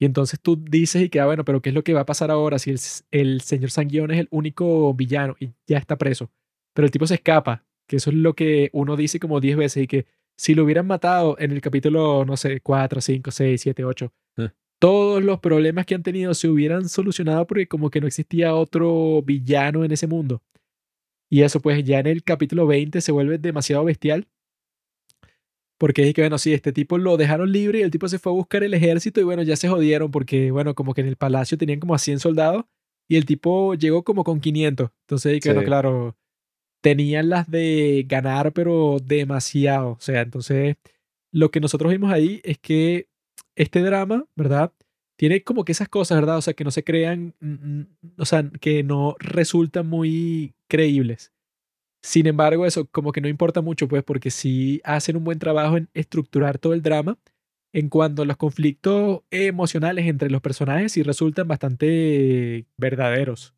Y entonces tú dices y que, ah, bueno, pero ¿qué es lo que va a pasar ahora si el, el señor Sanguión es el único villano y ya está preso? Pero el tipo se escapa, que eso es lo que uno dice como 10 veces y que si lo hubieran matado en el capítulo, no sé, 4, 5, 6, 7, 8, Eh. todos los problemas que han tenido se hubieran solucionado porque como que no existía otro villano en ese mundo. Y eso pues ya en el capítulo 20 se vuelve demasiado bestial porque es que, bueno, sí, este tipo lo dejaron libre y el tipo se fue a buscar el ejército y bueno, ya se jodieron porque, bueno, como que en el palacio tenían como a 100 soldados y el tipo llegó como con 500. Entonces, que, bueno, Sí. claro, tenían las de ganar, pero demasiado. O sea, entonces, lo que nosotros vimos ahí es que este drama, ¿verdad? Tiene como que esas cosas, ¿verdad? O sea, que no se crean, mm, mm, o sea, que no resultan muy creíbles. Sin embargo, eso como que no importa mucho, pues, porque sí hacen un buen trabajo en estructurar todo el drama. En cuanto a los conflictos emocionales entre los personajes, sí resultan bastante verdaderos.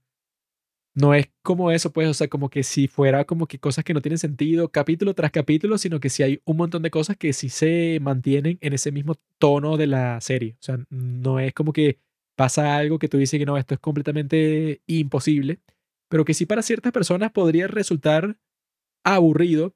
No es como eso, pues, o sea, como que si fuera como que cosas que no tienen sentido capítulo tras capítulo, sino que sí hay un montón de cosas que sí se mantienen en ese mismo tono de la serie. O sea, no es como que pasa algo que tú dices que no, esto es completamente imposible, pero que sí para ciertas personas podría resultar aburrido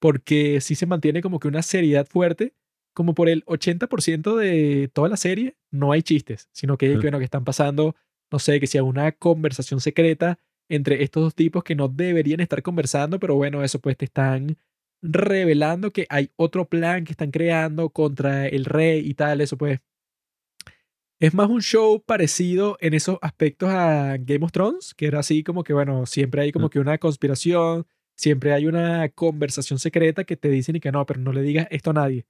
porque sí se mantiene como que una seriedad fuerte, como por el 80% de toda la serie no hay chistes, sino que, que, Ajá. bueno, que están pasando, no sé, que sea una conversación secreta entre estos dos tipos que no deberían estar conversando, pero bueno, eso pues te están revelando que hay otro plan que están creando contra el rey y tal, eso pues es más un show parecido en esos aspectos a Game of Thrones, que era así como que, bueno, siempre hay como que una conspiración, siempre hay una conversación secreta que te dicen y que no, pero no le digas esto a nadie.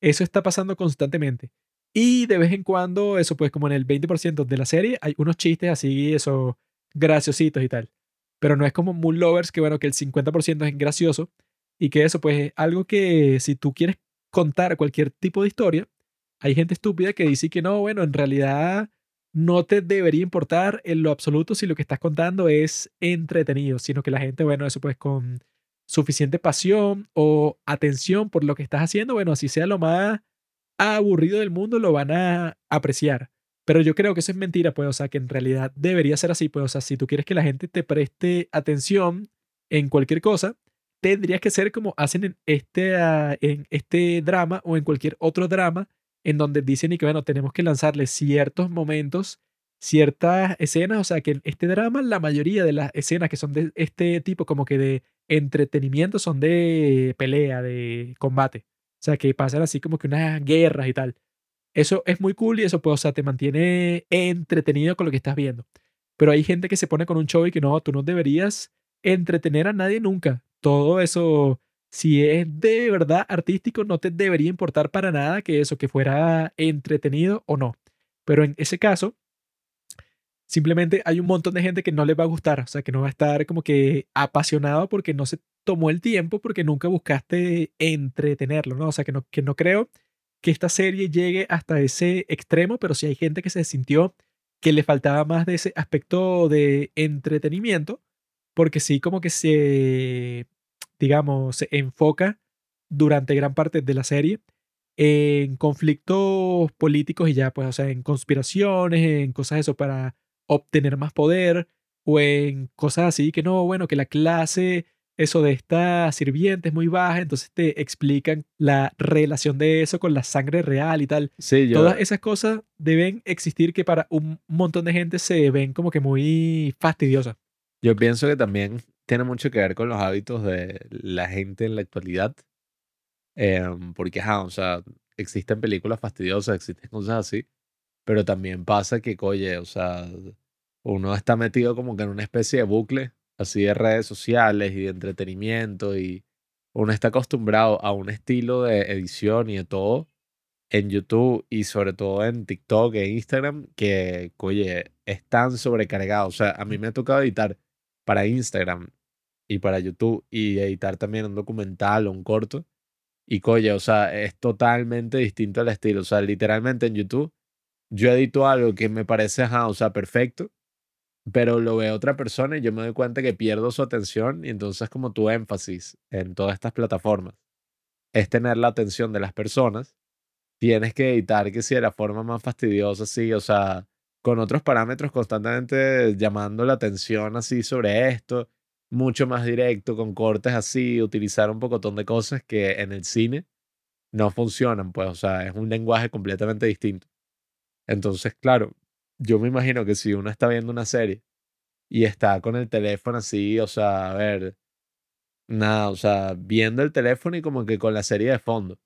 Eso está pasando constantemente. Y de vez en cuando, eso pues como en el 20% de la serie, hay unos chistes así, eso, graciositos y tal. Pero no es como Moon Lovers, que bueno, que el 50% es gracioso y que eso pues es algo que si tú quieres contar cualquier tipo de historia, hay gente estúpida que dice que no, bueno, en realidad no te debería importar en lo absoluto si lo que estás contando es entretenido, sino que la gente, bueno, eso pues con suficiente pasión o atención por lo que estás haciendo, bueno, así sea lo más aburrido del mundo, lo van a apreciar. Pero yo creo que eso es mentira, pues, o sea, que en realidad debería ser así, pues, o sea, si tú quieres que la gente te preste atención en cualquier cosa, tendrías que ser como hacen en este, ah, en este drama o en cualquier otro drama, en donde dicen y que, bueno, tenemos que lanzarle ciertos momentos, ciertas escenas, o sea, que este drama la mayoría de las escenas que son de este tipo como que de entretenimiento son de pelea, de combate. O sea, que pasan así como que unas guerras y tal. Eso es muy cool y eso pues, o sea, te mantiene entretenido con lo que estás viendo. Pero hay gente que se pone con un show y que no, tú no deberías entretener a nadie nunca. Todo eso, si es de verdad artístico, no te debería importar para nada que eso, que fuera entretenido o no. Pero en ese caso, simplemente hay un montón de gente que no les va a gustar, o sea, que no va a estar como que apasionado porque no se tomó el tiempo, porque nunca buscaste entretenerlo, ¿no? O sea, que no, que no creo que esta serie llegue hasta ese extremo, pero sí hay gente que se sintió que le faltaba más de ese aspecto de entretenimiento, porque sí como que se digamos, se enfoca durante gran parte de la serie en conflictos políticos y ya, pues, o sea, en conspiraciones, en cosas eso para obtener más poder o en cosas así que no, bueno, que la clase, eso de esta sirviente es muy baja, entonces te explican la relación de eso con la sangre real y tal. Sí, yo, Todas esas cosas deben existir que para un montón de gente se ven como que muy fastidiosas. yo pienso que también tiene mucho que ver con los hábitos de la gente en la actualidad. Em, porque, o sea, existen películas fastidiosas, existen cosas así, pero también pasa que, oye, o sea, uno está metido como que en una especie de bucle, así de redes sociales y de entretenimiento, y uno está acostumbrado a un estilo de edición y de todo en YouTube y sobre todo en TikTok e Instagram que, oye, están sobrecargados. O sea, a mí me ha tocado editar para Instagram y para YouTube y editar también un documental o un corto. Y coye, o sea, es totalmente distinto el estilo. O sea, literalmente en YouTube yo edito algo que me parece, ajá, o sea, perfecto, pero lo ve otra persona y yo me doy cuenta que pierdo su atención y entonces como tu énfasis en todas estas plataformas es tener la atención de las personas, tienes que editar que si de la forma más fastidiosa, sí, o sea, con otros parámetros constantemente llamando la atención así sobre esto, mucho más directo, con cortes así, utilizar un pocotón de cosas que en el cine no funcionan, pues, o sea, es un lenguaje completamente distinto. Entonces, claro, yo me imagino que si uno está viendo una serie y está con el teléfono así, o sea, a ver, nada, o sea, viendo el teléfono y como que con la serie de fondo.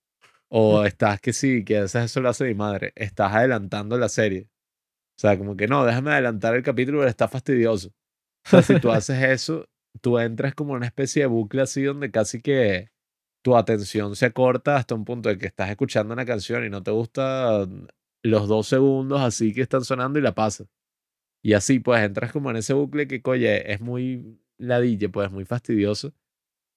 O estás que sí, que a veces eso lo hace mi madre, estás adelantando la serie. O sea, como que no, déjame adelantar el capítulo, pero está fastidioso. O sea, si tú haces eso, tú entras como en una especie de bucle así donde casi que tu atención se corta hasta un punto de que estás escuchando una canción y no te gusta los dos segundos así que están sonando y la pasas. Y así pues entras como en ese bucle que, oye, es muy ladille, pues muy fastidioso.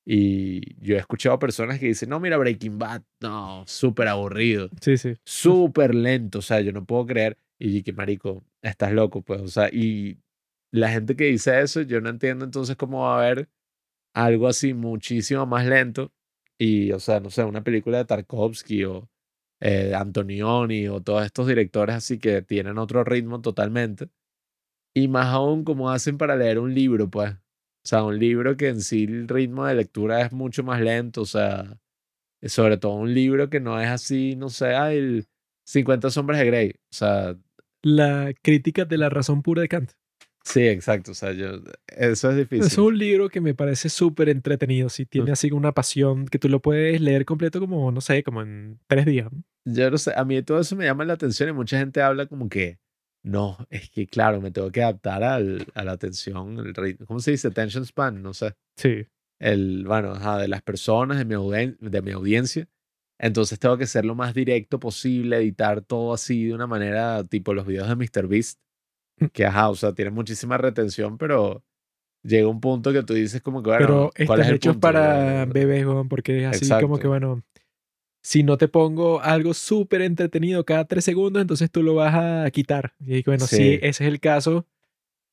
Y yo he escuchado personas que dicen, no, mira, Breaking Bad, no, súper aburrido, Sí, sí. súper lento, o sea, yo no puedo creer. Y que, marico, estás loco, pues, o sea, y la gente que dice eso, yo no entiendo entonces cómo va a haber algo así muchísimo más lento. Y, o sea, no sé, una película de Tarkovsky o eh, Antonioni o todos estos directores así que tienen otro ritmo totalmente. Y más aún como hacen para leer un libro, pues. O sea, un libro que en sí el ritmo de lectura es mucho más lento, o sea, sobre todo un libro que no es así, no sé, el 50 sombras de Grey. O sea, La crítica de la razón pura de Kant. sí, exacto, o sea, yo, eso es difícil. Es un libro que me parece súper entretenido. Si tiene así una pasión que tú lo puedes leer completo como, no sé, como en tres días. Yo no sé, a mí todo eso me llama la atención y mucha gente habla como que, no, es que claro, me tengo que adaptar al, a la atención, el ritmo, ¿cómo se dice? Attention span, no sé. Sí. el, bueno, ajá, de las personas, de mi, audien- de mi audiencia. Entonces tengo que ser lo más directo posible, editar todo así de una manera tipo los videos de MrBeast, que ajá, o sea, tiene muchísima retención, pero llega un punto que tú dices como que, bueno, Pero ¿cuál es el hechos punto? para bebés, porque es así como que, Exacto. bueno, si no te pongo algo súper entretenido cada tres segundos, entonces tú lo vas a quitar. Y bueno, si Sí. ese es el caso,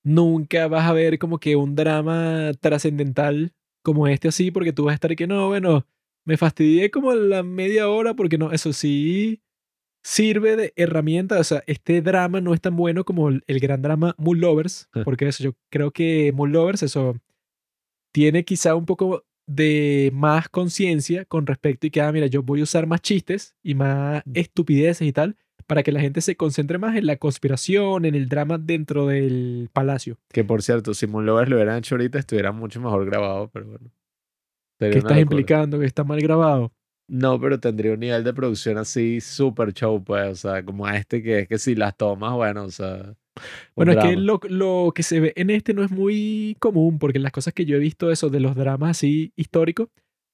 nunca vas a ver como que un drama trascendental como este así, porque tú vas a estar que no, bueno, me fastidié como la media hora, porque no, eso sí sirve de herramienta. O sea, este drama no es tan bueno como el, el gran drama Moon Lovers, porque eso yo creo que Moon Lovers, eso tiene quizá un poco de más conciencia con respecto y que, ah, mira, yo voy a usar más chistes y más estupideces y tal para que la gente se concentre más en la conspiración, en el drama dentro del palacio. Que por cierto, si Moon Lovers lo hubieran hecho ahorita, estuviera mucho mejor grabado, pero bueno. Sería ¿Qué una estás implicando? Que está mal grabado. No, pero tendría un nivel de producción así súper show, pues, o sea, como a este que es que si las tomas, bueno, o sea. Bueno, es que lo, lo que se ve en este no es muy común, porque las cosas que yo he visto eso de los dramas así históricos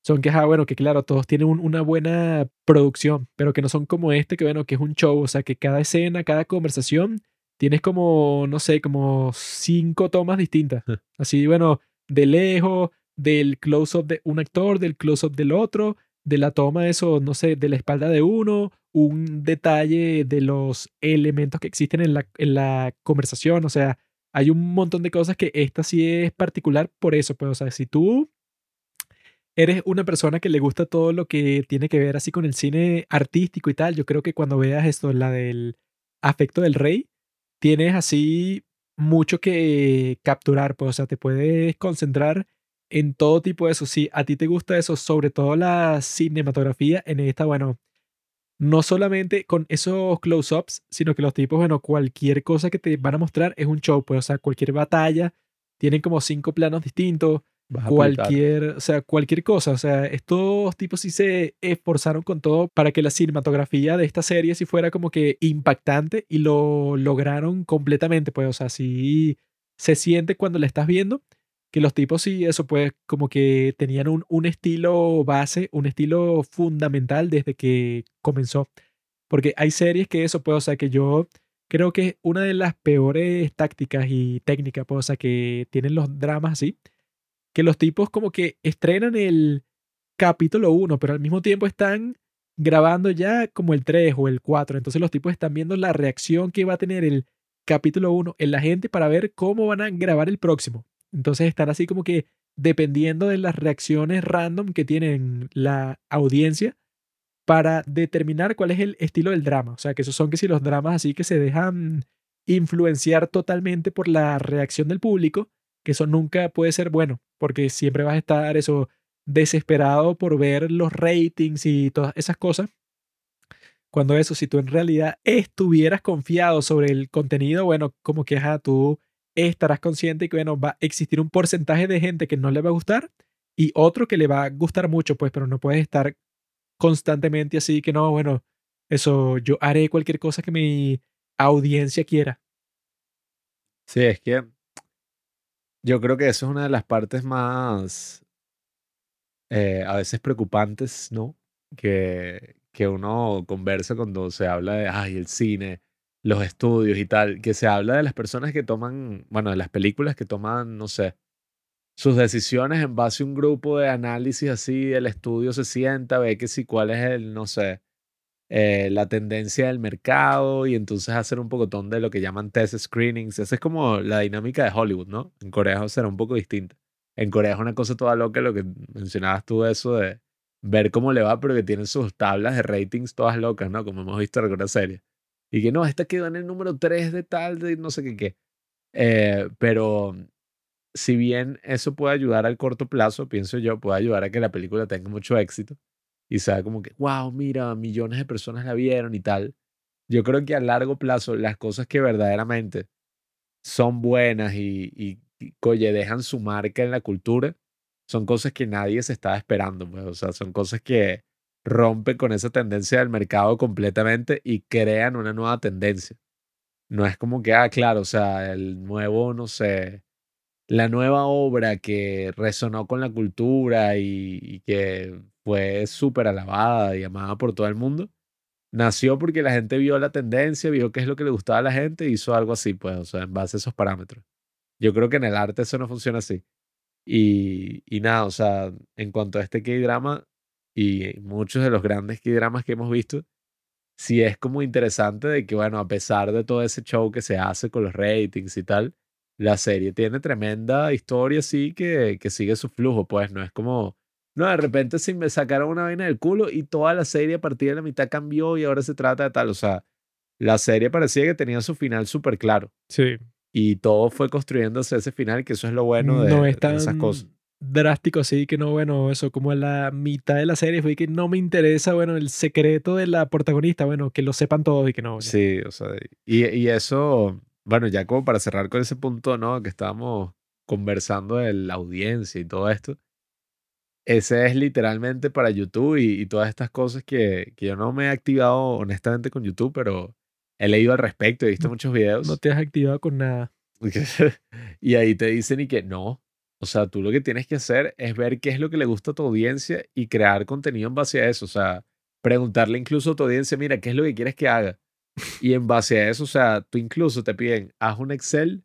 son que, ah, bueno, que claro, todos tienen un- una buena producción, pero que no son como este, que bueno, que es un show, o sea, que cada escena, cada conversación, tienes como, no sé, como cinco tomas distintas. Así, bueno, de lejos, del close-up de un actor, del close-up del otro, de la toma, eso, no sé, de la espalda de uno, un detalle de los elementos que existen en la, en la conversación, o sea, hay un montón de cosas que esta sí es particular por eso, pues, o sea, si tú eres una persona que le gusta todo lo que tiene que ver así con el cine artístico y tal, yo creo que cuando veas esto, la del afecto del rey, tienes así mucho que capturar, pues, o sea, te puedes concentrar en todo tipo de eso. Si a ti te gusta eso, sobre todo la cinematografía, en esta, bueno, no solamente con esos close-ups, sino que los tipos, bueno, cualquier cosa que te van a mostrar es un show, pues, o sea, cualquier batalla, tienen como cinco planos distintos, cualquier, o sea, cualquier cosa, o sea, estos tipos sí se esforzaron con todo para que la cinematografía de esta serie sí fuera como que impactante y lo lograron completamente, pues, o sea, sí se siente cuando la estás viendo que los tipos sí, eso pues como que tenían un, un estilo base, un estilo fundamental desde que comenzó. Porque hay series que eso, pues, o sea, que yo creo que una de las peores tácticas y técnicas, pues, o sea, que tienen los dramas así, que los tipos como que estrenan el capítulo 1, pero al mismo tiempo están grabando ya como el 3 o el 4. Entonces los tipos están viendo la reacción que va a tener el capítulo 1 en la gente para ver cómo van a grabar el próximo. Entonces están así como que dependiendo de las reacciones random que tienen la audiencia para determinar cuál es el estilo del drama. O sea, que esos son que si los dramas así que se dejan influenciar totalmente por la reacción del público, que eso nunca puede ser bueno, porque siempre vas a estar eso desesperado por ver los ratings y todas esas cosas. Cuando eso, si tú en realidad estuvieras confiado sobre el contenido, bueno, como que a tú estarás consciente que, bueno, va a existir un porcentaje de gente que no le va a gustar y otro que le va a gustar mucho, pues, pero no puedes estar constantemente así que no, bueno, eso, yo haré cualquier cosa que mi audiencia quiera. Sí, es que yo creo que eso es una de las partes más eh, a veces preocupantes, ¿no? Que, que uno conversa cuando se habla de, ay, el cine, los estudios y tal, que se habla de las personas que toman, bueno, de las películas que toman, no sé, sus decisiones en base a un grupo de análisis así, el estudio se sienta, ve que si cuál es el, no sé, eh, la tendencia del mercado y entonces hacer un pocotón de lo que llaman test screenings. Esa es como la dinámica de Hollywood, ¿no? En Corea será un poco distinta. En Corea es una cosa toda loca lo que mencionabas tú, eso de ver cómo le va, pero que tienen sus tablas de ratings todas locas, ¿no? Como hemos visto en alguna serie. Y que no, esta quedó en el número 3 de tal, de no sé qué qué. Eh, pero si bien eso puede ayudar al corto plazo, pienso yo, puede ayudar a que la película tenga mucho éxito y sea como que, wow, mira, millones de personas la vieron y tal. Yo creo que a largo plazo las cosas que verdaderamente son buenas y, y, dejan su marca en la cultura, son cosas que nadie se estaba esperando. Pues. O sea, son cosas que rompen con esa tendencia del mercado completamente y crean una nueva tendencia. No es como que, ah, claro, o sea, el nuevo, no sé, la nueva obra que resonó con la cultura y, que fue súper alabada y amada por todo el mundo, nació porque la gente vio la tendencia, vio qué es lo que le gustaba a la gente hizo algo así, pues, o sea, en base a esos parámetros. Yo creo que en el arte eso no funciona así. Y, y nada, o sea, en cuanto a este K-drama, y muchos de los grandes dramas que hemos visto, sí es como interesante de que, bueno, a pesar de todo ese show que se hace con los ratings y tal, la serie tiene tremenda historia, sí, que, que sigue su flujo, pues no es como, no, de repente si me sacaron una vaina del culo y toda la serie a partir de la mitad cambió y ahora se trata de tal, o sea, la serie parecía que tenía su final súper claro. Sí. Y todo fue construyéndose ese final, que eso es lo bueno de, no de esas cosas drástico así que no, bueno, eso como en la mitad de la serie fue que no me interesa, bueno, el secreto de la protagonista, bueno, que lo sepan todos y que no. Sí, o sea, y, y eso, bueno, ya como para cerrar con ese punto, ¿no? Que estábamos conversando de la audiencia y todo esto. Ese es literalmente para YouTube y, y todas estas cosas que, que yo no me he activado honestamente con YouTube, pero he leído al respecto, he visto muchos videos. No te has activado con nada. y ahí te dicen y que no, o sea, tú lo que tienes que hacer es ver qué es lo que le gusta a tu audiencia y crear contenido en base a eso. O sea, preguntarle incluso a tu audiencia, mira, ¿qué es lo que quieres que haga? Y en base a eso, o sea, tú incluso te piden, haz un Excel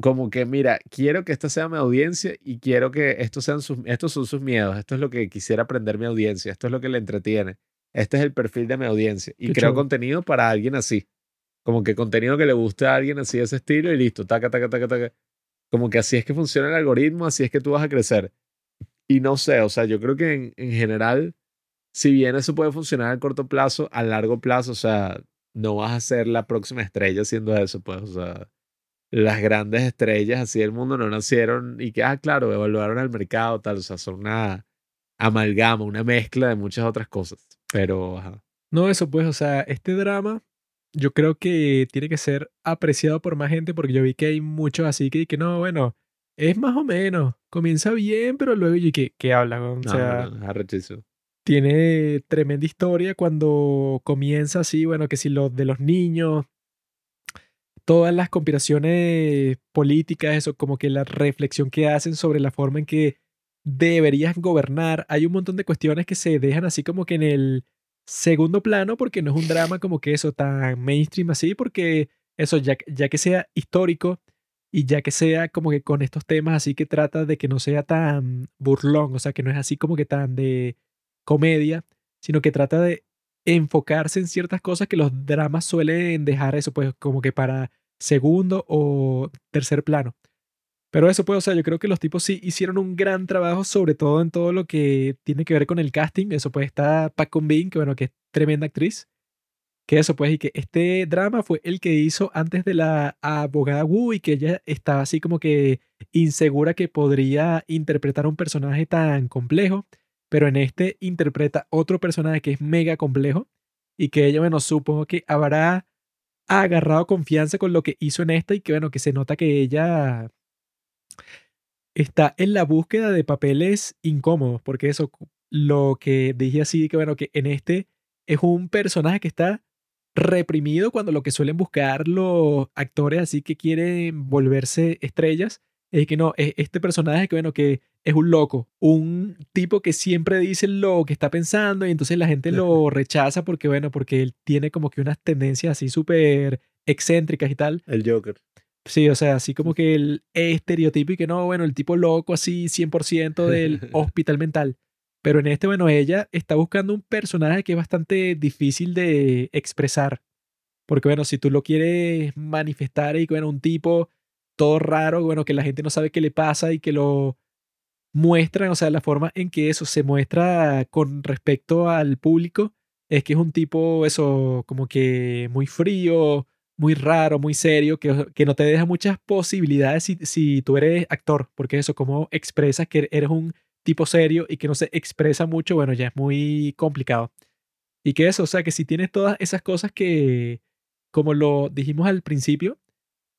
como que, mira, quiero que esta sea mi audiencia y quiero que estos, sean sus, estos son sus miedos, esto es lo que quisiera aprender mi audiencia, esto es lo que le entretiene, este es el perfil de mi audiencia. Y creo contenido para alguien así. Como que contenido que le guste a alguien así de ese estilo y listo, taca, taca, taca, taca. Como que así es que funciona el algoritmo, así es que tú vas a crecer. Y no sé, o sea, yo creo que en, en general, si bien eso puede funcionar a corto plazo, a largo plazo, o sea, no vas a ser la próxima estrella haciendo eso, pues, o sea, las grandes estrellas así del mundo no nacieron y que, ah, claro, evaluaron al mercado, tal, o sea, son una amalgama, una mezcla de muchas otras cosas, pero, ajá. No, eso pues, o sea, este drama yo creo que tiene que ser apreciado por más gente porque yo vi que hay muchos así que, que no, bueno, es más o menos, comienza bien, pero luego y que, que habla, o sea, no, tiene tremenda historia cuando comienza así, bueno, que si lo de los niños, todas las conspiraciones políticas, eso, como que la reflexión que hacen sobre la forma en que deberías gobernar, hay un montón de cuestiones que se dejan así como que en el segundo plano, porque no es un drama como que eso tan mainstream así, porque eso, ya, ya que sea histórico y ya que sea como que con estos temas así que trata de que no sea tan burlón, o sea, que no es así como que tan de comedia, sino que trata de enfocarse en ciertas cosas que los dramas suelen dejar eso, pues como que para segundo o tercer plano. Pero eso pues, o sea, yo creo que los tipos sí hicieron un gran trabajo, sobre todo en todo lo que tiene que ver con el casting. Eso pues está Pac Bean, que bueno, que es tremenda actriz. Que eso pues, y que este drama fue el que hizo antes de la abogada Wu y que ella estaba así como que insegura que podría interpretar un personaje tan complejo pero en este interpreta otro personaje que es mega complejo y que ella, bueno, supongo que habrá agarrado confianza con lo que hizo en esta y que, bueno, que se nota que ella está en la búsqueda de papeles incómodos, porque eso, lo que dije así, que, bueno, que en este es un personaje que está reprimido cuando lo que suelen buscar los actores así que quieren volverse estrellas es que no, es este personaje que, bueno, que es un loco, un tipo que siempre dice lo que está pensando y entonces la gente lo rechaza porque, bueno, porque él tiene como que unas tendencias así súper excéntricas y tal. El Joker. Sí, o sea, así como que el estereotipo y que no, bueno, el tipo loco así 100% del hospital mental. Pero en este, bueno, ella está buscando un personaje que es bastante difícil de expresar. Porque, bueno, si tú lo quieres manifestar y bueno, un tipo todo raro, bueno, que la gente no sabe qué le pasa y que lo muestran, o sea, la forma en que eso se muestra con respecto al público es que es un tipo, eso, como que muy frío, muy raro, muy serio, que, que no te deja muchas posibilidades si, si tú eres actor, porque eso, como expresas que eres un tipo serio y que no se expresa mucho, bueno, ya es muy complicado. Y que eso, o sea, que si tienes todas esas cosas que, como lo dijimos al principio,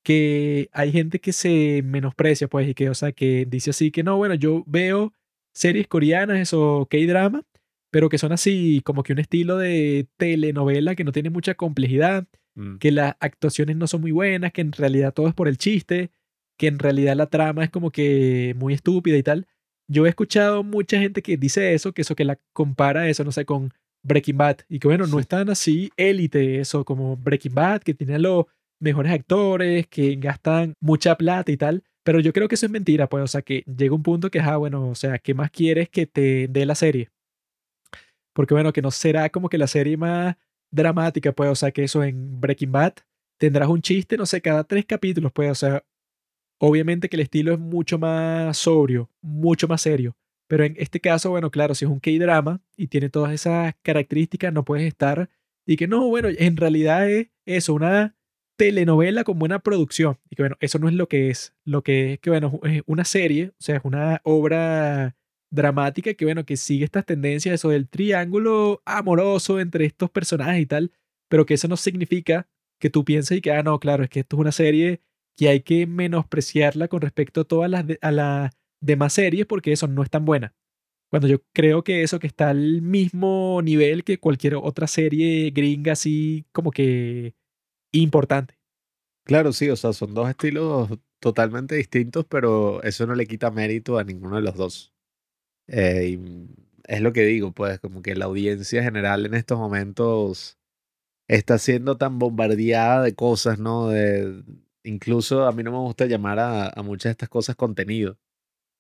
que hay gente que se menosprecia, pues, y que, o sea, que dice así que no, bueno, yo veo series coreanas o K-drama, pero que son así como que un estilo de telenovela que no tiene mucha complejidad, Mm. que las actuaciones no son muy buenas, que en realidad todo es por el chiste, que en realidad la trama es como que muy estúpida y tal. Yo he escuchado mucha gente que dice eso, que eso que la compara eso, no sé, con Breaking Bad, y que bueno, no es tan así élite eso como Breaking Bad, que tiene a los mejores actores, que gastan mucha plata y tal. Pero yo creo que eso es mentira, pues, o sea, que llega un punto que, ah, bueno, o sea, ¿qué más quieres que te dé la serie? Porque, bueno, que no será como que la serie más dramática, pues, o sea, que eso en Breaking Bad tendrás un chiste, no sé, cada tres capítulos, pues, o sea, obviamente que el estilo es mucho más sobrio, mucho más serio. Pero en este caso, bueno, claro, si es un K-drama y tiene todas esas características, no puedes estar y que no, bueno, en realidad es eso, una telenovela con buena producción. Y que bueno, eso no es lo que es. Lo que es que, bueno, es una serie, o sea, es una obra dramática que, bueno, que sigue estas tendencias, eso del triángulo amoroso entre estos personajes y tal, pero que eso no significa que tú pienses y que, ah, no, claro, es que esto es una serie que hay que menospreciarla con respecto a todas las, a las demás series porque eso no es tan buena. Cuando yo creo que eso que está al mismo nivel que cualquier otra serie gringa así como que importante. Claro, sí, o sea, son dos estilos totalmente distintos, pero eso no le quita mérito a ninguno de los dos. Eh, es lo que digo, pues, como que la audiencia general en estos momentos está siendo tan bombardeada de cosas, ¿no? De, incluso a mí no me gusta llamar a, a muchas de estas cosas contenido,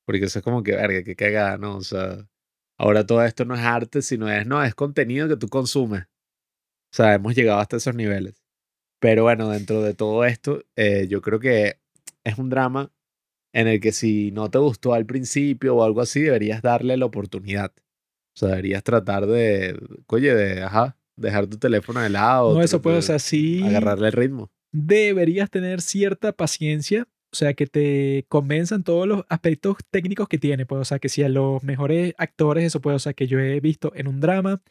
porque eso es como que, verga, qué cagada, ¿no? O sea, ahora todo esto no es arte, sino es, no, es contenido que tú consumes. O sea, hemos llegado hasta esos niveles. Pero bueno, dentro de todo esto, eh, yo creo que es un drama en el que si no te gustó al principio o algo así, deberías darle la oportunidad. O sea, deberías tratar de, oye, de, ajá, dejar tu teléfono de lado. No, eso puede, o sea, sí. Agarrarle el ritmo. Deberías tener cierta paciencia, o sea, que te convenzan todos los aspectos técnicos que tiene, pues, o sea, que si a los mejores actores, eso puede, o sea, que yo he visto en un drama,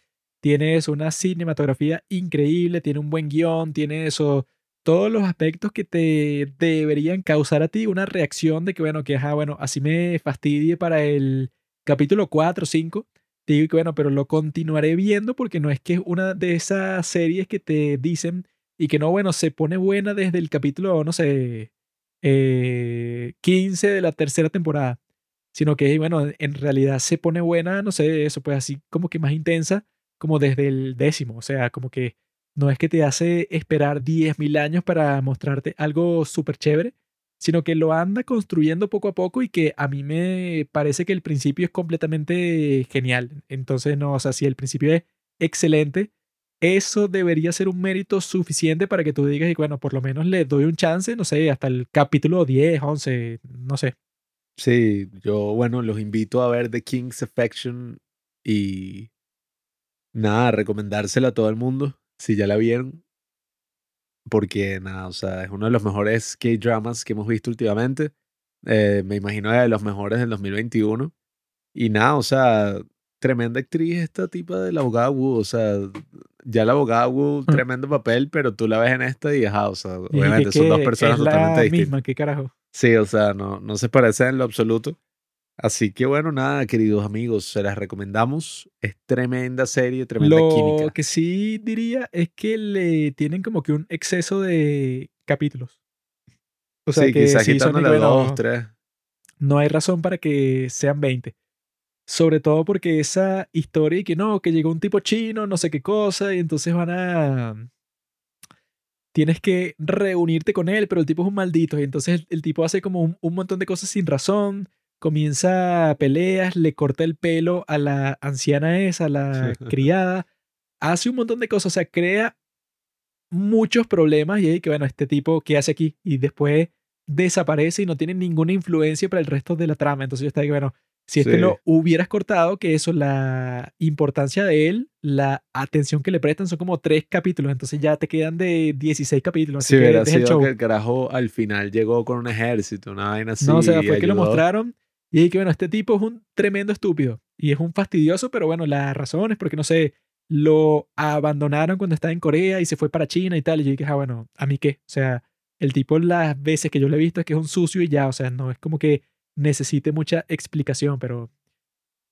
tienes una cinematografía increíble, tiene un buen guion, tiene eso, todos los aspectos que te deberían causar a ti una reacción de que, bueno, que, ajá, bueno, así me fastidie para el capítulo 4 o 5 te digo que bueno, pero lo continuaré viendo porque no es que es una de esas series que te dicen y que no, bueno, se pone buena desde el capítulo, no sé, eh, 15 de la tercera temporada, sino que, bueno, en realidad se pone buena, no sé, eso pues así como que más intensa, como desde el décimo, o sea, como que no es que te hace esperar 10.000 años para mostrarte algo súper chévere, sino que lo anda construyendo poco a poco y que a mí me parece que el principio es completamente genial. Entonces, no, o sea, si el principio es excelente, eso debería ser un mérito suficiente para que tú digas, y bueno, por lo menos le doy un chance, no sé, hasta el capítulo 10, 11, no sé. Sí, yo, bueno, los invito a ver The King's Affection y nada, recomendársela a todo el mundo, si ya la vieron, porque nada, o sea, es uno de los mejores K-dramas que hemos visto últimamente. Eh, me imagino de los mejores del 2021. Y nada, o sea, tremenda actriz esta tipa de la abogada Wu. O sea, ya la abogada Wu, Mm. tremendo papel, pero tú la ves en esta y ajá, o sea, obviamente son dos personas es la totalmente distintas. misma, qué carajo. Sí, o sea, no, no se parecen en lo absoluto. Así que bueno, nada, queridos amigos, se las recomendamos. Es tremenda serie, tremenda Lo química. que sí diría es que le tienen como que un exceso de capítulos. O sea sí, que quizás sí bueno, dos, tres. no hay razón para que sean 20. Sobre todo porque esa historia y que no, que llegó un tipo chino, no sé qué cosa, y entonces van a... Tienes que reunirte con él, pero el tipo es un maldito, y entonces el, el tipo hace como un, un montón de cosas sin razón, comienza peleas, le corta el pelo a la anciana esa, a la criada, hace un montón de cosas, o sea, crea muchos problemas y ahí que bueno, este tipo, ¿qué hace aquí? Y después desaparece y no tiene ninguna influencia para el resto de la trama. Entonces yo estaba que bueno, si este Sí. lo hubieras cortado, que eso, la importancia de él, la atención que le prestan son como tres capítulos, entonces ya te quedan de 16 capítulos. Así Si que hubiera deja el sido show. que el carajo al final llegó con un ejército, una vaina así. No, o sea, fue que lo ayudó. mostraron y dije bueno, este tipo es un tremendo estúpido y es un fastidioso, pero bueno, la razón es porque, no sé, lo abandonaron cuando estaba en Corea y se fue para China y tal. Y yo dije, ah, bueno, ¿a mí qué? O sea, el tipo las veces que yo lo he visto es que es un sucio y ya, o sea, no es como que necesite mucha explicación, pero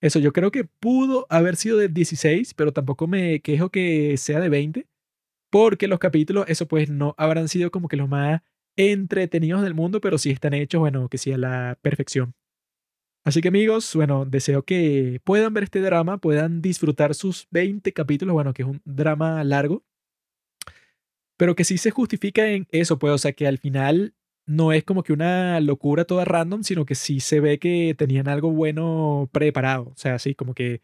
eso yo creo que pudo haber sido de 16, pero tampoco me quejo que sea de 20, porque los capítulos, eso pues no habrán sido como que los más entretenidos del mundo, pero sí están hechos, bueno, que sí a la perfección. Así que amigos, bueno, deseo que puedan ver este drama, puedan disfrutar sus 20 capítulos, bueno, que es un drama largo, pero que sí se justifica en eso, pues, o sea, que al final no es como que una locura toda random, sino que sí se ve que tenían algo bueno preparado, o sea, así como que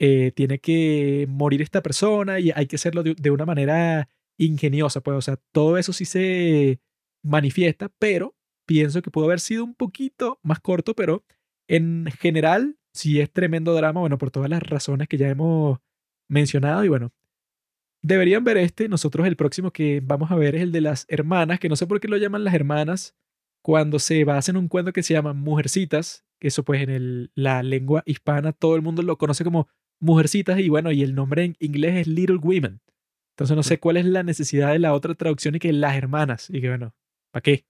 eh, tiene que morir esta persona y hay que hacerlo de, de una manera ingeniosa, pues, o sea, todo eso sí se manifiesta, pero pienso que pudo haber sido un poquito más corto, pero en general sí es tremendo drama, bueno, por todas las razones que ya hemos mencionado y bueno, deberían ver este, nosotros el próximo que vamos a ver es el de las hermanas, que no sé por qué lo llaman las hermanas, cuando se basa en un cuento que se llama Mujercitas, que eso pues en el- la lengua hispana todo el mundo lo conoce como Mujercitas y bueno, y el nombre en inglés es Little Women. Entonces no sé cuál es la necesidad de la otra traducción y que las hermanas. Y que bueno, ¿para qué?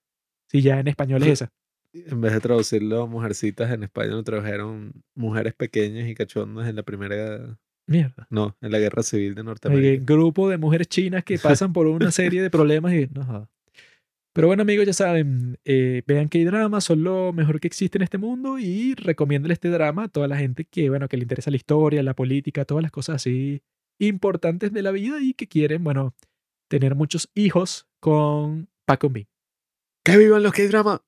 Si ya en español es esa. En vez de traducirlo mujercitas en español, lo tradujeron mujeres pequeñas y cachondas en la primera. Mierda. No, en la guerra civil de Hay Norteamérica. grupo de mujeres chinas que pasan por una serie de problemas y no. Pero bueno, amigos, ya saben, eh, vean que hay dramas, son lo mejor que existe en este mundo y recomiéndale este drama a toda la gente que, bueno, que le interesa la historia, la política, todas las cosas así importantes de la vida y que quieren, bueno, tener muchos hijos con Paco B. ¡Que vivan los K-drama!